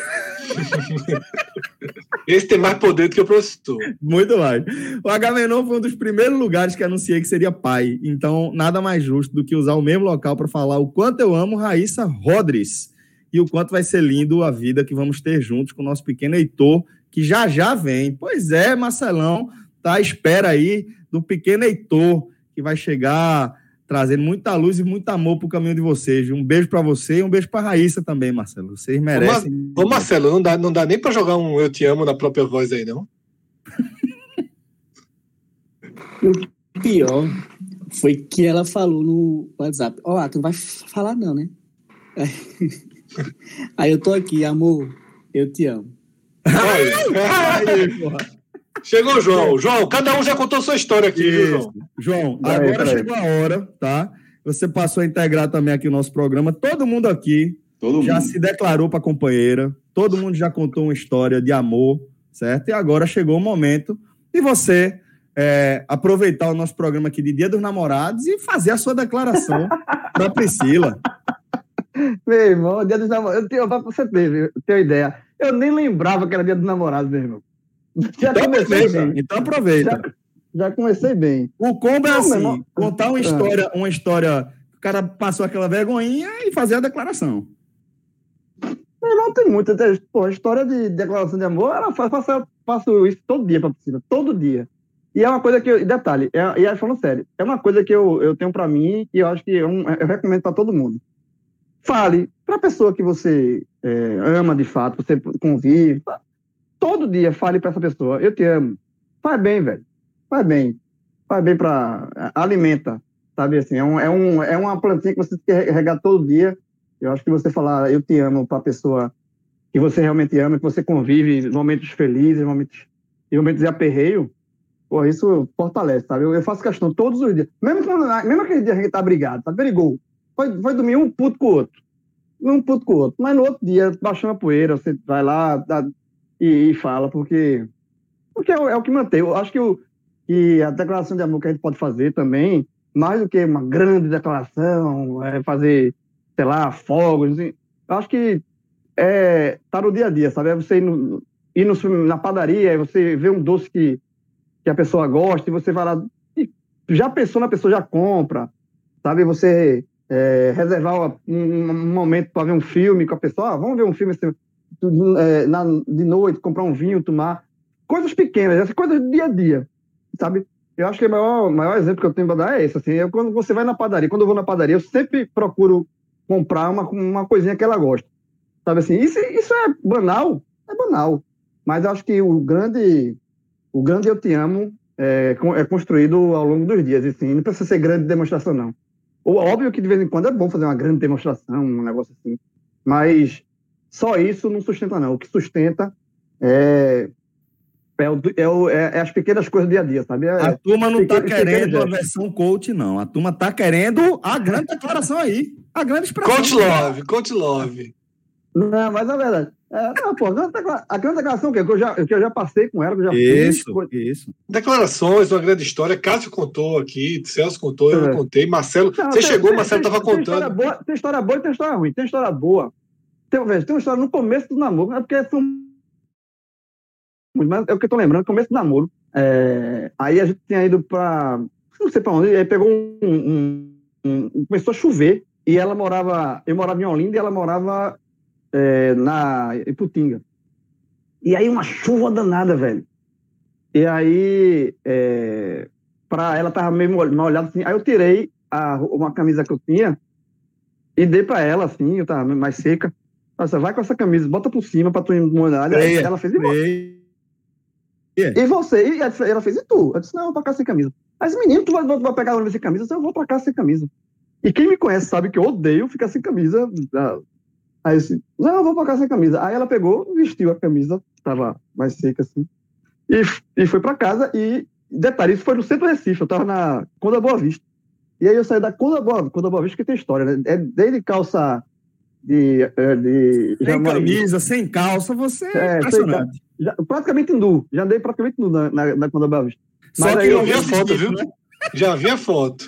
[laughs] Esse tem mais poder do que o professor. Muito mais. O Agamenon foi um dos primeiros lugares que anunciei que seria pai. Então, nada mais justo do que usar o mesmo local para falar o quanto eu amo Raíssa Rodrigues e o quanto vai ser lindo a vida que vamos ter juntos com o nosso pequeno Heitor, que já já vem. Pois é, Marcelão, tá à espera aí do pequeno Heitor, que vai chegar trazendo muita luz e muito amor pro caminho de vocês. Um beijo para você e um beijo para Raíssa também, Marcelo. Vocês merecem. Ô, Marcelo, não dá, não dá nem pra jogar um Eu Te Amo na própria voz aí, não? [laughs] pior foi que ela falou no WhatsApp: Ó, ah, tu não vai falar, não, né? [laughs] Aí eu tô aqui, amor, eu te amo. Olha. [laughs] Aí, porra. Chegou o João. João, cada um já contou sua história aqui, viu. João? João, Vai, agora chegou a hora, tá? Você passou a integrar também aqui o nosso programa. Todo mundo aqui Todo já mundo. se declarou para companheira. Todo mundo já contou uma história de amor, certo? E agora chegou o momento de você é, aproveitar o nosso programa aqui de Dia dos Namorados e fazer a sua declaração [laughs] para Priscila. Meu irmão, dia dos namorados. Eu tenho, pra você ter, ter uma ideia. Eu nem lembrava que era dia dos namorados, meu irmão. Já Então comecei aproveita. bem. Então aproveita. Já comecei bem. O combo é Não, assim: irmão. contar uma Ah. história, uma história. O cara passou aquela vergonhinha e fazer a declaração. Meu irmão tem muita. Pô, a história de declaração de amor, ela faz, faço, faço isso todo dia pra piscina. Todo dia. E é uma coisa que. Eu, detalhe, é, e aí falando sério, é uma coisa que eu, eu tenho pra mim e eu acho que é um- eu recomendo pra todo mundo. Fale pra pessoa que você é, ama de fato, você convive. Todo dia fale pra essa pessoa: Eu te amo. Faz bem, velho. Faz bem. Faz bem pra. Alimenta. Sabe assim? É, um, é, um, é uma plantinha que você tem que regar todo dia. Eu acho que você falar eu te amo para a pessoa que você realmente ama, que você convive, momentos felizes, momentos, momentos de aperreio, pô, isso fortalece, sabe? Eu, eu faço questão todos os dias. Mesmo, quando, mesmo aquele dia que a gente tá brigado, tá? Perigou. Foi, foi dormir um puto com o outro. Um puto com o outro. Mas no outro dia, baixando a poeira, você vai lá dá- e, e fala, porque, porque é, o- é o que mantém. Eu acho que, o, que a declaração de amor que a gente pode fazer também, mais do que uma grande declaração, é fazer sei lá, fogos. assim. Eu acho que é, tá no dia a dia, sabe? É você ir, no, ir no na padaria, e você vê um doce que, que a pessoa gosta, e você vai lá. E já pensou na pessoa, já compra, sabe? Você é, reservar um, um momento para ver um filme com a pessoa, ah, vamos ver um filme assim, é, na, de noite, comprar um vinho, tomar. Coisas pequenas, essas coisas do dia a dia, sabe? Eu acho que o maior, maior exemplo que eu tenho para dar é esse. Assim, eu, quando você vai na padaria, quando eu vou na padaria, eu sempre procuro comprar uma, uma coisinha que ela gosta. Sabe assim? Isso, isso é banal? É banal. Mas acho que o grande, o grande eu te amo é, é construído ao longo dos dias. Assim, não precisa ser grande demonstração, não. Óbvio que de vez em quando é bom fazer uma grande demonstração, um negócio assim. Mas só isso não sustenta, não. O que sustenta é, é, o, é, o, é, é as pequenas coisas do dia a dia, sabe? É, a turma não está querendo a versão coach, não. A turma está querendo a grande declaração aí. A grande expressão. Coach love, coach love. Não, mas é verdade. É, não, pô, a grande declaração que eu já, que eu já passei com ela, que eu já isso, fiz. Isso. Declarações, uma grande história. Cássio contou aqui, Celso contou, eu é. contei. Marcelo, não, você tem, chegou, tem, Marcelo estava contando. História boa, tem história boa e tem história ruim. Tem história boa. Tem, veja, tem uma história no começo do namoro, é porque são. Mas é o que eu tô lembrando, começo do namoro. É, aí a gente tinha ido para. Não sei para onde, aí pegou um, um, um, Começou a chover e ela morava. Eu morava em Olinda e ela morava é, na Iputinga. E aí uma chuva danada, velho. E aí, é, pra, ela tava meio molhada assim. Aí eu tirei a, uma camisa que eu tinha e dei pra ela, assim, eu tava mais seca. Nossa, vai com essa camisa, bota por cima pra tu ir molhar. Ela fez igual. E você? E ela fez, e tu? Eu disse, não, eu vou pra cá sem camisa. Mas, menino, tu vai, vai pegar a sem camisa? Eu disse, eu vou pra cá sem camisa. E quem me conhece sabe que eu odeio ficar sem camisa ah, Aí eu disse, não, eu vou pra casa sem camisa. Aí ela pegou, vestiu a camisa, tava mais seca assim, e, e foi pra casa. E, detalhe, isso foi no centro do Recife, eu tava na Conda Boa Vista. E aí eu saí da Conda Boa, Conda Boa Vista, que tem história, né? É desde calça de. É, de sem camisa, sem calça, você é, impressionante. Já, praticamente nu, já andei praticamente nu na, na, na Conda Boa Vista. Mas Só que eu vi a foto, viu? Né? Já vi a foto.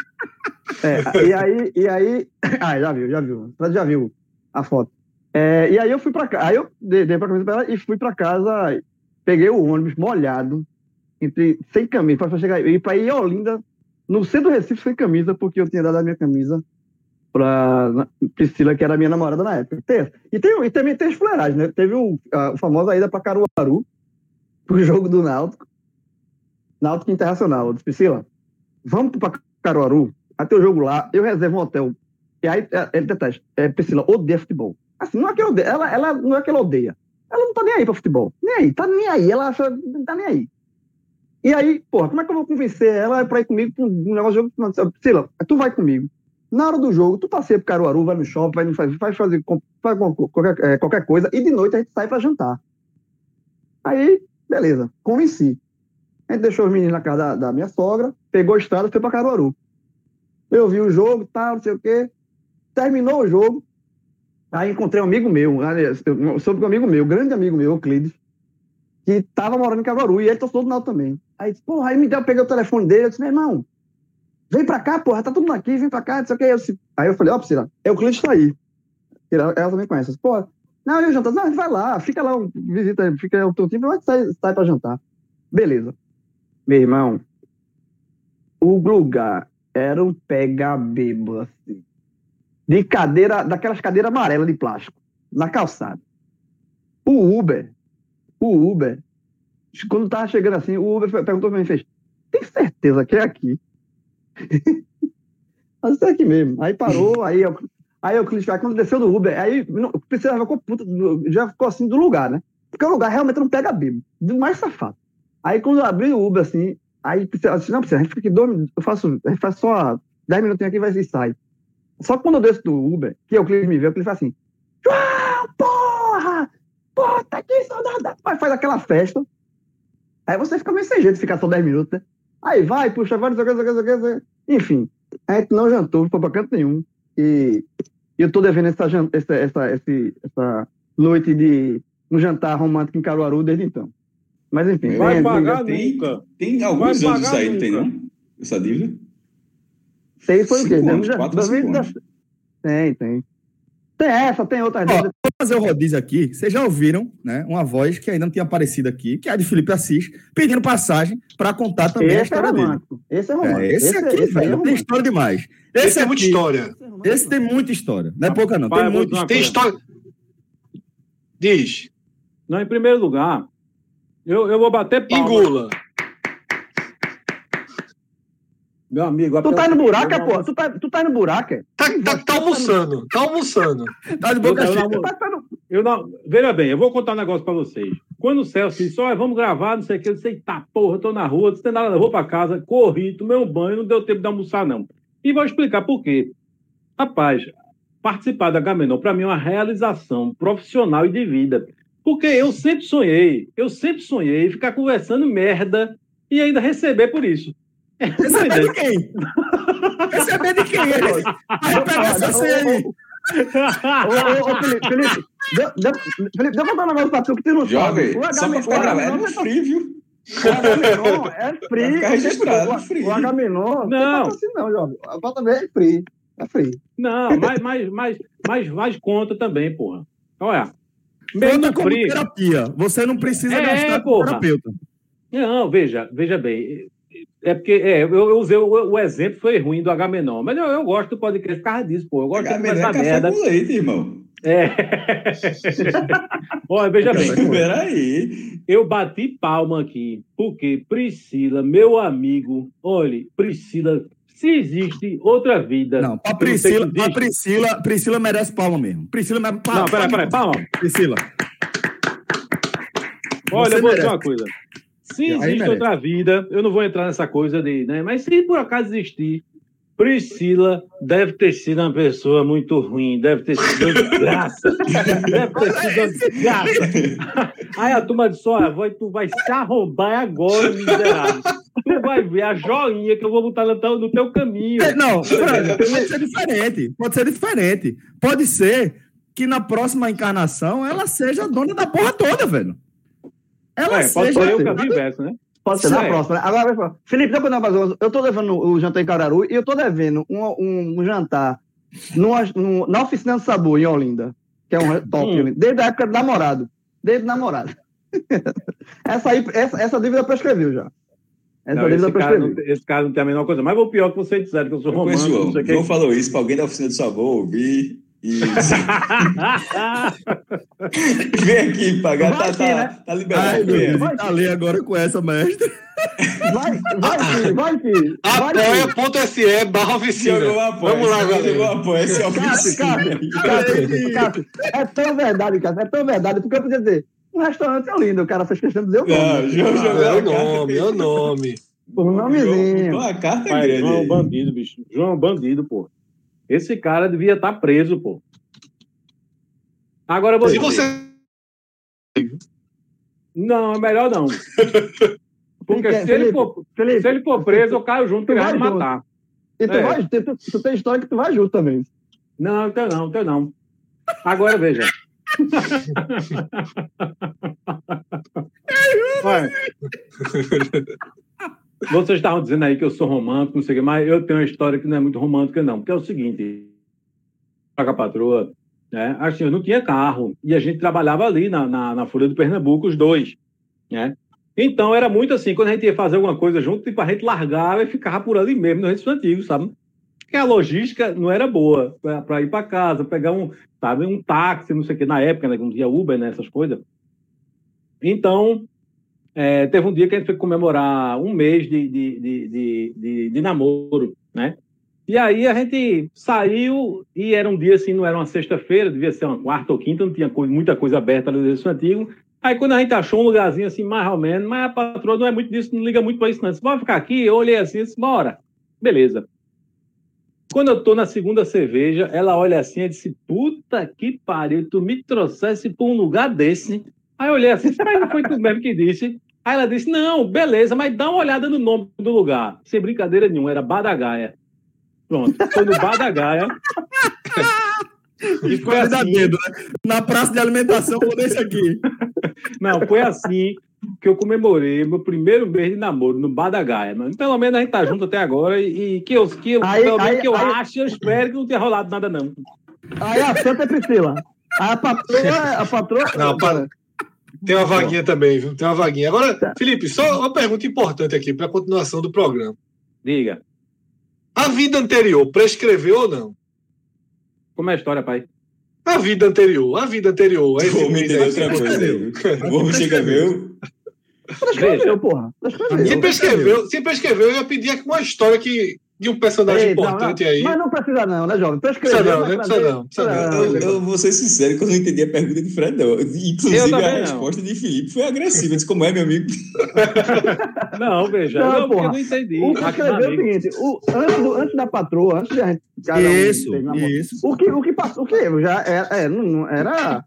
É, e aí, e aí. [laughs] Ah, já viu, já viu. Já viu a foto. É, e aí eu fui para casa, aí eu dei, dei pra camisa pra ela e fui para casa, peguei o ônibus molhado, entre, sem camisa, para chegar e para ir a Olinda, no centro do Recife sem camisa, porque eu tinha dado a minha camisa para Priscila, que era minha namorada na época. Tem, e, tem, e também tem as fuleiragens, né? Teve o, a, a famosa ida para Caruaru, pro jogo do Náutico, Náutico Internacional. Eu disse, Priscila, vamos para Caruaru, até o jogo lá, eu reservo um hotel. E aí, é, é, é, Priscila odeia futebol. Assim, não é que odeia, ela, ela, não é que ela odeia. Ela não tá nem aí pra futebol. Nem aí, tá nem aí. Ela acha, não tá nem aí. E aí, porra, como é que eu vou convencer ela pra ir comigo pra um negócio de jogo? Lá, tu vai comigo. Na hora do jogo, tu passeia pro Caruaru, vai no shopping, vai, fazer, vai fazer faz qualquer, é, qualquer coisa, e de noite a gente sai pra jantar. Aí, beleza, convenci. A gente deixou os meninos na casa da, da minha sogra, pegou a estrada e foi pra Caruaru. Eu vi o jogo, tal, não sei o quê. Terminou o jogo, Aí encontrei um amigo meu, soube que um amigo meu, grande amigo meu, Euclides, que estava morando em Caruaru e ele torceu do Náutico também. Aí, porra, aí me deu, eu peguei o telefone dele, eu disse, meu irmão, vem pra cá, porra, tá todo mundo aqui, vem pra cá, não sei o que. Eu aí eu falei, ó, oh, Priscila, Euclides tá aí. Ela, ela também conhece. Porra, não, eu jantar, não, vai lá, fica lá, visita, fica o tempo, vai sair, sai pra jantar. Beleza. Meu irmão, o lugar era um pega bebo, assim de cadeira, daquelas cadeiras amarelas de plástico, na calçada. O Uber, o Uber, quando tava chegando assim, o Uber perguntou pra mim, fez, tem certeza que é aqui? Mas é aqui mesmo. Aí parou, aí eu, aí eu cliquei, quando desceu do Uber, aí não, precisava puta, já ficou assim do lugar, né? Porque o lugar realmente não pega bíblia, do mais safado. Aí quando eu abri o Uber assim, aí eu disse, não, precisa, a gente fica aqui dois eu faço, a gente faz só 10 minutinhos aqui e vai e sai. Só que quando eu desço do Uber, que é o cliente me vê, o cliente fala assim: João, porra! Tá aqui, saudade! Aí faz aquela festa. Aí você fica meio sem jeito de ficar só 10 minutos, né? Aí vai, puxa, vai, não sei o que, Enfim, a gente não jantou, não foi pra canto nenhum. E eu tô devendo essa, essa, essa, essa noite de um jantar romântico em Caruaru desde então. Mas enfim. Vai é, pagar tem, nunca. Tem alguns vai anos isso aí, não tem não? Essa dívida? Tem foi o quê? Anos, quatro, tem, tem. Tem essa, tem outras Ó, vou fazer o rodízio aqui. Vocês já ouviram, né? Uma voz que ainda não tinha aparecido aqui, que é a de Felipe Assis, pedindo passagem para contar também a Esse é história dele. romântico. Esse é romântico. É, esse, aqui, esse aí é velho, tem história demais. Esse, Esse, é muita história. Esse tem muita história. Não é pouca, não. Pai, Tem muita Tem história. Diz. Não, em primeiro lugar, eu, eu vou bater palma. Engula. Meu amigo. Tu tá no buraco, pô? Tu tá, tu tá no buraco, é? Tá, tá, tá almoçando. Tá almoçando. Tá de Eu, boca cheia. não- Tá- tá eu não, veja bem, eu vou contar um negócio pra vocês. Quando o Celso disse, olha, vamos gravar, não sei o que, eu disse, tá, porra, eu tô na rua, não tem nada, eu vou pra casa, corri, tomei um banho, não deu tempo de almoçar, não. E vou explicar por quê. Rapaz, participar da Gamenon, pra mim, é uma realização profissional e de vida. Porque eu sempre sonhei, eu sempre sonhei ficar conversando merda e ainda receber por isso. Receber de quem? Receber de quem? Ele? Vai pegar essa senha aí. Ô, ô, ô, Felipe, Felipe, deu- deu- Felipe, deixa eu contar um negócio pra tu que tu não Jovem, sabe. O pra o gravado, é Agamenon no free, viu? O Agamenon é free. Ficar registrado, o, free. O Agamenon Não. não tem assim não, jovem. A pauta é free. É free. Não, mas, mas, mas, mas, mas conta também, porra. Olha, mesmo Conta como frio. terapia. Você não precisa É, gastar com porra. terapeuta. Não, veja, veja bem. É porque é, eu, eu usei o, o exemplo foi ruim do Agamenon, mas eu, eu gosto do podcast por causa disso, pô. Eu gosto de Agamenon é merda. com leite, irmão. É. [laughs] Olha, veja bem. Peraí. Eu bati palma aqui, porque Priscila, meu amigo, olhe, Priscila, se existe outra vida. Não, pra que eu não sei Priscila, Priscila, Priscila merece palma mesmo. Priscila merece palma. Não, peraí, peraí, palma. Priscila. Olha, Você eu vou dizer uma coisa. Se existe merece. outra vida, eu não vou entrar nessa coisa de, né? Mas se por acaso existir, Priscila deve ter sido uma pessoa muito ruim, deve ter sido uma [laughs] desgraça. deve ter sido uma desgraça. Aí a turma disse: olha, vai, tu vai se arrombar agora, miserável. Tu vai ver a joinha que eu vou botar no teu, no teu caminho. É, Não, Fran, pode ser diferente. Pode ser diferente. Pode ser que na próxima encarnação ela seja a dona da porra toda, velho. Ela É, pode seja. ser o caminho inverso, né? Pode ser na é. próxima. né? Agora, vai falar. Felipe, uma coisa. Eu tô devendo o jantar em Cararu e eu tô devendo um, um, um jantar numa- num- na oficina de sabor em Olinda, que é um top, Hum. desde a época do namorado. Desde o namorado. [laughs] essa, aí, essa, essa dívida prescreveu já. Essa Não, dívida esse, cara não, prescreveu. esse cara não tem a menor coisa. Mas o pior que vocês disseram que eu sou Eu conheço o romântico, João. não sei o João que. falou isso pra alguém da oficina do sabor ouvir e [laughs] vem aqui pagar. Vai Tá, aqui, tá, né? tá Ai, liberado. meu. Deus, tá ali agora com essa, mestre. Vai, vai, filho, vai, filho. Vai. Apoia.se barra oficina. Jogou. Vamos lá, Jogou galera. uma apoia. Esse é o Cássio, Cássio, Cássio, Cássio, é tão verdade, Cássio, é tão verdade, porque eu podia dizer, um restaurante é lindo, o cara fez questão de dizer o Não, nome. João jogou É o carta. nome, é o nome. Por nomezinho. João- A carta é grande. João bandido, bicho. João é um bandido, pô. Esse cara devia estar preso, pô. Agora eu vou Se dizer. você. Não, é melhor não. [laughs] Porque Felipe, se ele, for, Felipe, se ele for preso, eu caio junto e ele vai junto. matar. e tu, é. vai, tu, tu tem história que tu vai junto também. Não, então não, então não. Agora veja. [laughs] Olha, [laughs] vocês estavam dizendo aí que eu sou romântico, não sei o que, mas eu tenho uma história que não é muito romântica, não. Porque é o seguinte: a patroa, né? Assim, eu não tinha carro e a gente trabalhava ali na, na, na Folha do Pernambuco, os dois, né? Então era muito assim, quando a gente ia fazer alguma coisa junto, tipo, a gente largava e ficava por ali mesmo, no registro antigo, sabe? Porque a logística não era boa para ir para casa, pegar um, sabe, um táxi, não sei o que, na época, né, que não tinha Uber, né, essas coisas. Então, é, teve um dia que a gente foi comemorar um mês de, de, de, de, de- namoro, né? E aí a gente saiu e era um dia assim, não era uma sexta-feira, devia ser uma quarta ou quinta, não tinha coisa- muita coisa aberta ali no registro antigo. Aí quando a gente achou um lugarzinho assim, mais ou menos, mas a patroa não é muito disso, não liga muito para isso, não. Você vai ficar aqui? Eu olhei assim, disse, bora. Beleza. Quando eu tô na segunda cerveja, ela olha assim e disse: Puta que pariu, tu me trouxesse pra um lugar desse. Aí eu olhei assim, que não foi tu mesmo que disse? Aí ela disse: Não, beleza, mas dá uma olhada no nome do lugar. Sem brincadeira nenhuma, era Badagaia. Pronto, foi no Badagaia. E foi assim, dedo, né? Na praça de alimentação, vou deixar aqui. não, foi assim que eu comemorei meu primeiro mês de namoro no Badagaia. Mano. Pelo menos a gente tá junto até agora e, e que eu, que eu, Aí- pelo menos aí- que eu aí- acho, eu espero que não tenha rolado nada, não. Aí a Santa é Priscila. Aí a patroa, a patroa. Não, para. Tem uma vaguinha também, viu? Tem uma vaguinha. Agora, Tá. Felipe, só uma pergunta importante aqui para a continuação do programa. Diga. A vida anterior prescreveu ou não? Como é a história, pai? A vida anterior, a vida anterior. esse Vou me entender outra coisa? Vou chegar? Prescreveu, porra. Se Prescreveu. prescreveu, se prescreveu, eu ia pedir aqui uma história que, de um personagem Ei, importante não, aí. Mas não precisa não, né, jovem? Prescreveu. Precisa não, né? Precisa pra- não, precisa não. Eu, eu vou ser sincero que eu não entendi a pergunta de Fred, não. Inclusive, a não. resposta de Felipe foi agressiva. Eu disse, como é, meu amigo? [laughs] Não, veja. Não, Não, porra. eu não entendi. O que escreveu é o seguinte: o, antes, do- antes da patroa, antes de a gente. cada um Isso, isso. O que, o que passou? O que? Eu Já era, é, não, não- era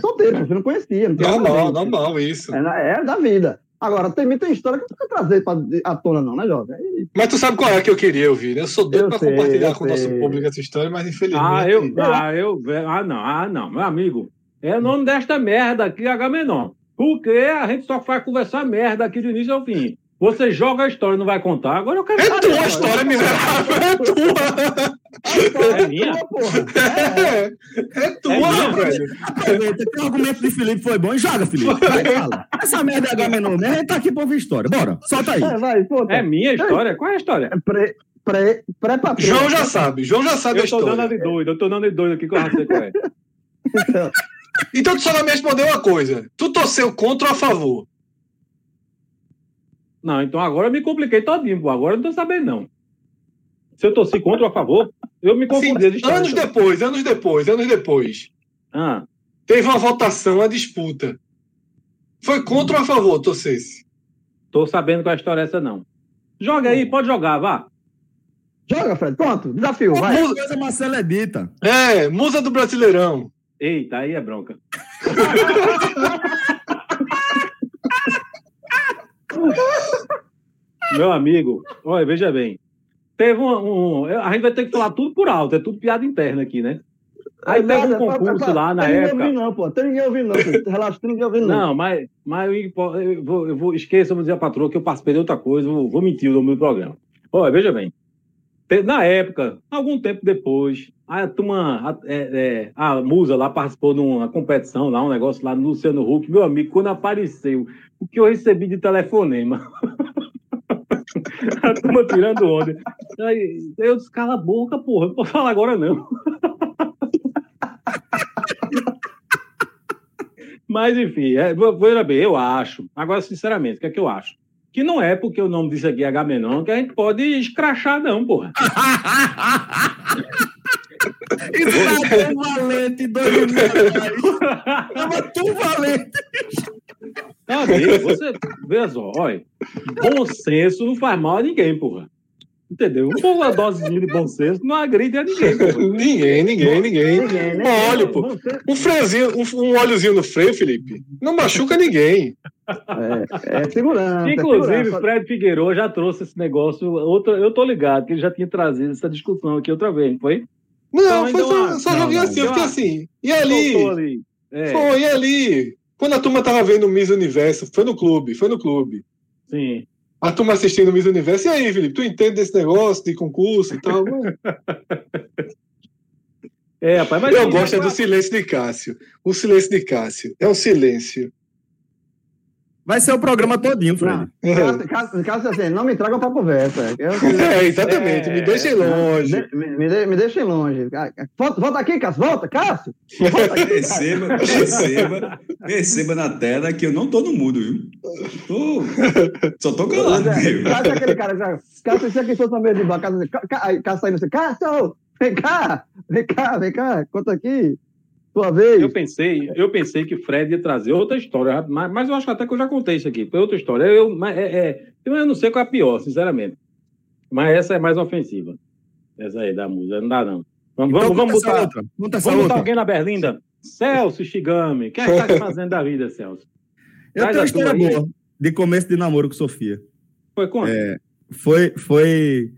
solteiro, você não conhecia. Não Normal, normal, isso. Era, era da vida. Agora, tem, tem história que não precisa trazer pra, à tona, não, né, jovem? Aí, Mas tu sabe qual é que eu queria ouvir, né? Eu sou doido Eu para sei, compartilhar eu com o nosso público essa história, mas infelizmente. Ah, eu, ah, eu, ah, não, ah, não, meu amigo. É o nome desta merda aqui, H-Menor. Porque a gente só vai conversar merda aqui do início ao fim. Você joga a história e não vai contar. Agora eu quero É tua agora. história, miserável! [laughs] É tua! É minha? É, é tua, É minha. velho! Aproveita que o argumento de Felipe foi bom e joga, Felipe. Vai, fala. Essa merda é H menor, né? A gente tá aqui pra ouvir história. Bora, solta aí. É, vai. É minha história? Qual é a história? Pré, pré, pré-patroa. João já sabe, João já sabe a Eu tô dando a história. de doido, eu tô dando a de doido aqui que eu já sei qual é. Então tu só vai me responder uma coisa: tu torceu contra ou a favor? Não, então agora eu me compliquei todinho, pô. Agora eu não tô sabendo, não. Se eu torci contra ou a favor, eu me confundi. histórias, anos depois, anos depois, anos depois. Ah, Teve uma votação, uma disputa. Foi contra ou a favor, torcesse? tô sabendo qual é a história é essa, não. Joga aí, pode jogar, vá. Joga, Fred. Pronto, desafio, vai. Uma coisa Marcela Edita. É, musa do Brasileirão. Eita, aí é bronca. [laughs] Meu amigo, olha, veja bem. Teve um, um- A gente vai ter que falar tudo por alto, é tudo piada interna aqui, né? Aí teve um concurso pra- pra- lá na tem ninguém época. ouvindo, não, pô. Tem ninguém ouvindo, não. Relaxa, tem ninguém ouvindo, não. Não, mas, mas eu, eu vou, eu vou esqueça, eu vou dizer a patroa que eu participei de outra coisa, vou, vou mentir o nome do programa. Olha, veja bem. Na época, algum tempo depois, a turma, a, é, é, a Musa lá participou de uma competição, lá, um negócio lá no Luciano Huck. Meu amigo, quando apareceu, o que eu recebi de telefonema. [laughs] a turma tirando onda. Aí, eu disse, cala a boca, porra, não vou falar agora não. [laughs] Mas, enfim, é, veja bem, eu acho. Agora, sinceramente, o que é que eu acho? Que não é porque o nome disso aqui é Agamenon que a gente pode escrachar, não, porra. [laughs] Isso tá tão valente, dois atrás. Tava tão valente. Amigo, você, veja só, olha, bom senso não faz mal a ninguém, porra. Entendeu? Uma dosezinha de bom senso não agride a ninguém, porra. ninguém, ninguém, ninguém. Ninguém, né? Um óleo, pô. Um freiozinho, um, um óleozinho no freio, Felipe, não machuca ninguém. É, é segurança. é Inclusive, segurança. Fred Figueiredo já trouxe esse negócio. Outra, eu tô ligado que ele já tinha trazido essa discussão aqui outra vez, não foi? Não, Então, foi então, só, ah, só não, joguinho não, assim, eu fiquei então, assim. E ali? Ali. É, Foi, e ali? Quando a turma tava vendo o Miss Universo, foi no clube, foi no clube. sim. A turma assistindo o Miss Universo. E aí, Felipe, tu entende desse negócio de concurso e tal? [laughs] É, rapaz, mas eu sim, gosto é do silêncio de Cássio. O silêncio de Cássio. É um silêncio. Vai ser o programa todinho, Fred. Não, caso, caso, caso assim, não me tragam pra conversa. Eu- [laughs] É, exatamente. Me É, deixem longe. Me, me, de- me deixem longe. Volta, volta aqui, Cássio. Volta, Cássio. Volta aqui. Perceba, perceba, perceba na tela que eu não tô no mudo, viu? Tô, só tô calado. viu? Cássio é aquele cara. cara, Cássio, se aqui uma mesa de bar, Cássio, Cá- Cá- aí Cássio saindo assim, Cássio, vem cá, vem cá, vem cá, conta aqui. Vez. Eu pensei, eu pensei que Fred ia trazer outra história, mas, mas eu acho até que eu já contei isso aqui. Foi outra história. Eu, mas é, é- eu não sei qual é a pior, sinceramente. Mas essa é mais ofensiva. Essa aí da música. Não dá, não. Vamos, Então, vamos, vamos botar, outra. Essa vamos botar alguém na Berlinda. Celso Shigami. O que é que tá fazendo da vida, Celso? Eu Traz tenho uma história aí. boa de começo de namoro com Sofia. Foi quando? Foi, foi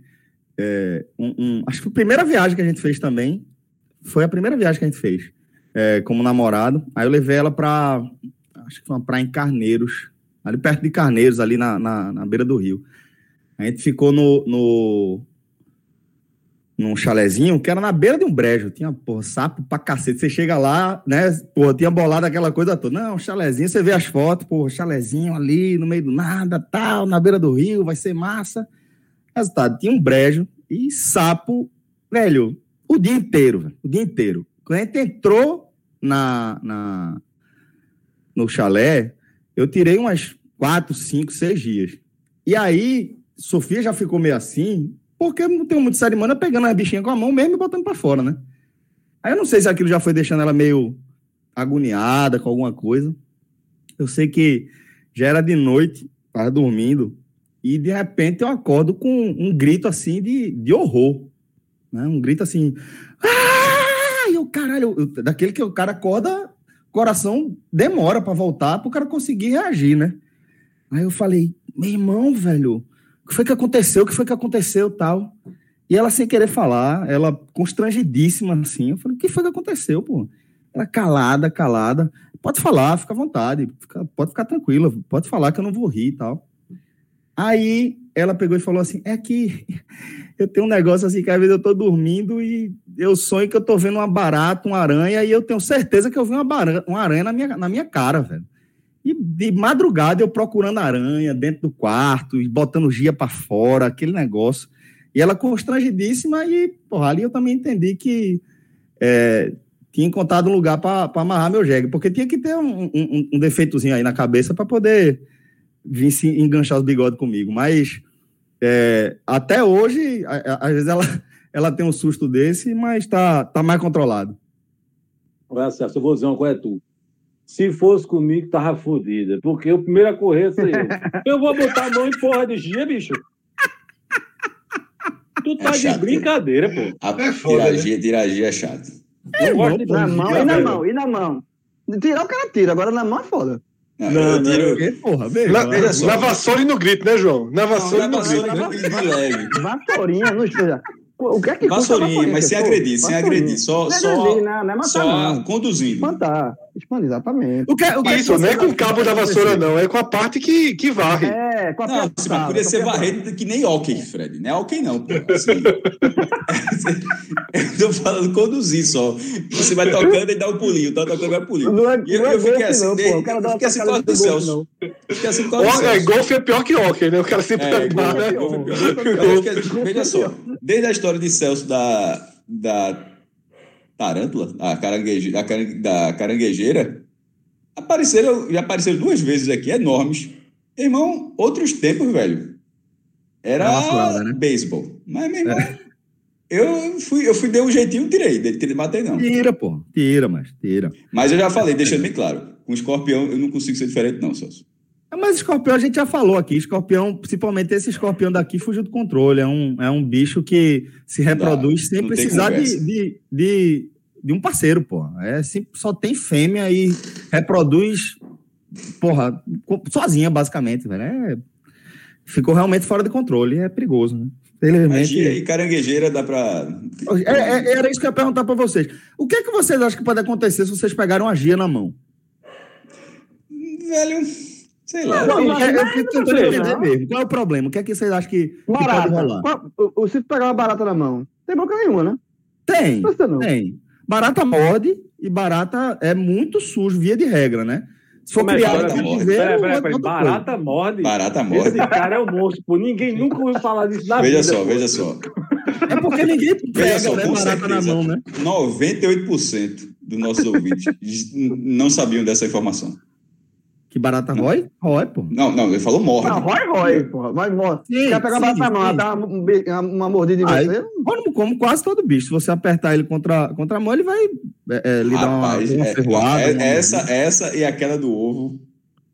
é, um, um- acho que foi a primeira viagem que a gente fez também. Foi a primeira viagem que a gente fez é, como namorado. Aí eu levei ela pra, acho que foi uma praia em Carneiros, ali perto de Carneiros, ali na, na, na beira do rio. A gente ficou no, no, num chalezinho que era na beira de um brejo. Tinha, porra, sapo pra cacete. Você chega lá, né? Porra, tinha bolado aquela coisa toda. Não, chalezinho, você vê as fotos, porra, chalezinho ali no meio do nada, tal, na beira do rio, vai ser massa. Resultado, tinha um brejo e sapo, velho, o dia inteiro, velho, o dia inteiro. Quando a gente entrou na, na, no chalé, eu tirei umas quatro, cinco, seis dias. E aí, Sofia já ficou meio assim, porque não tenho muito cerimônia pegando as bichinhas com a mão mesmo e botando pra fora, né? Aí eu não sei se aquilo já foi deixando ela meio agoniada com alguma coisa. Eu sei que já era de noite, tava dormindo, e de repente eu acordo com um grito assim de, de horror. Né? Um grito assim. Ah! Caralho, eu, daquele que o cara acorda, coração demora para voltar para o cara conseguir reagir, né? Aí eu falei, meu irmão, velho, o que foi que aconteceu? O que foi que aconteceu tal? E ela, sem querer falar, ela constrangidíssima assim, eu falei, o que foi que aconteceu, pô? Ela calada, calada. Pode falar, fica à vontade, fica, pode ficar tranquila, pode falar que eu não vou rir e tal. Aí ela pegou e falou assim: é que eu tenho um negócio assim que às vezes eu tô dormindo e eu sonho que eu tô vendo uma barata, uma aranha, e eu tenho certeza que eu vi uma, barata, uma aranha na minha, na minha cara, velho. E de madrugada eu procurando aranha dentro do quarto, e botando gia para fora, aquele negócio. E ela constrangidíssima, e porra, ali eu também entendi que é, tinha encontrado um lugar para amarrar meu jegue, porque tinha que ter um, um, um defeitozinho aí na cabeça para poder vir se enganchar os bigodes comigo. Mas é, até hoje, às vezes ela, [laughs] ela tem um susto desse, mas tá, tá mais controlado. Olha, Celso, eu vou dizer uma coisa, é tu. Se fosse comigo, tava fodida. Porque o primeiro a correr sou eu. [laughs] Eu vou botar a mão em porra de gia, bicho. Tu tá É de chato. brincadeira, pô. A É foda, tiragia, tiragia é chato. Eu gosto de Na mão, e na velho. mão, e na mão. Tirar o cara tira, agora na mão é foda. Não, Não, não, tiro. Porque, porra, Na, veja só. na vassoura e no grito, né, João? Na vassoura e Não, no grito, né? de de leve. Vassourinha, não esteja. O que é que Vassourinha, mas sem agredir, sem agredir. Só, Não é só, agredir, não, não é matar, só não. conduzindo. Espantar. Espantar, exatamente. O que, o que Isso, que não é com o cabo da vassoura, não. É com a parte que, que varre. É, com a Não, assim, mas podia ser varrendo que nem hockey, Fred. Não é hockey, não. Pô. Assim, eu tô falando conduzir só. Você vai tocando e dá um pulinho, tá tocando e vai pulinho. Não é, E eu- não é eu fiquei assim, não, pô. O cara dá uma fiquei assim golfe, Celso. fiquei assim é, golfe é pior que hockey, né? O cara sempre É, tá igual, golfe né? é pior, é Veja só, desde a história de Celso da, da tarântula, carangueje, da, caran- da caranguejeira, apareceram, já apareceram duas vezes aqui, enormes. Irmão, outros tempos, velho. Era fralda, né? beisebol. Mas, meu irmão, eu fui, eu fui, dei um jeitinho e tirei. Dele ele matei, não. Tira, pô. Tira, mas tira. Mas eu já falei, deixando bem claro, com escorpião eu não consigo ser diferente, não, Celso. Mas escorpião a gente já falou aqui. Escorpião, principalmente esse escorpião daqui, fugiu do controle. É um, é um bicho que se reproduz sem não precisar de, de, de, de um parceiro, pô. É, só tem fêmea e reproduz, porra, sozinha, basicamente, velho. É, ficou realmente fora de controle. É perigoso, né? Magia e caranguejeira dá pra. É, é- era isso que eu ia perguntar para vocês. O que é que vocês acham que pode acontecer se vocês pegarem uma gia na mão? Velho, sei lá. Não, Eu, eu fico não tentando sei, entender não. mesmo. Qual é o problema? O que é que vocês acham que, que pode Barata. rolar? Qual- Se tu pegar uma barata na mão, tem boca nenhuma, né? Tem, Não tem. Barata morde e barata é muito sujo, via de regra, né? Se for é criado barata em morde? cativeiro, Peraí, peraí, é. Barata morde. Barata Esse morde. cara é um monstro, pô. Ninguém nunca ouviu falar disso na Veja vida. só, pô. veja só. É porque ninguém Veja pega só, né, barata na certeza. mão, né? 98% dos nossos ouvintes [laughs] não sabiam dessa informação. Que barata rói? Rói, pô. Não, não, ele falou morde. Não, rói, rói. Mas morre. Sim, Quer pegar sim, barata na mão, sim. dar uma, um uma- mordida em você? Como, como quase todo bicho. Se você apertar ele contra, contra a mão, ele vai é, é, lhe dar uma, uma é- ferroada. é- uma- essa, essa e aquela do ovo.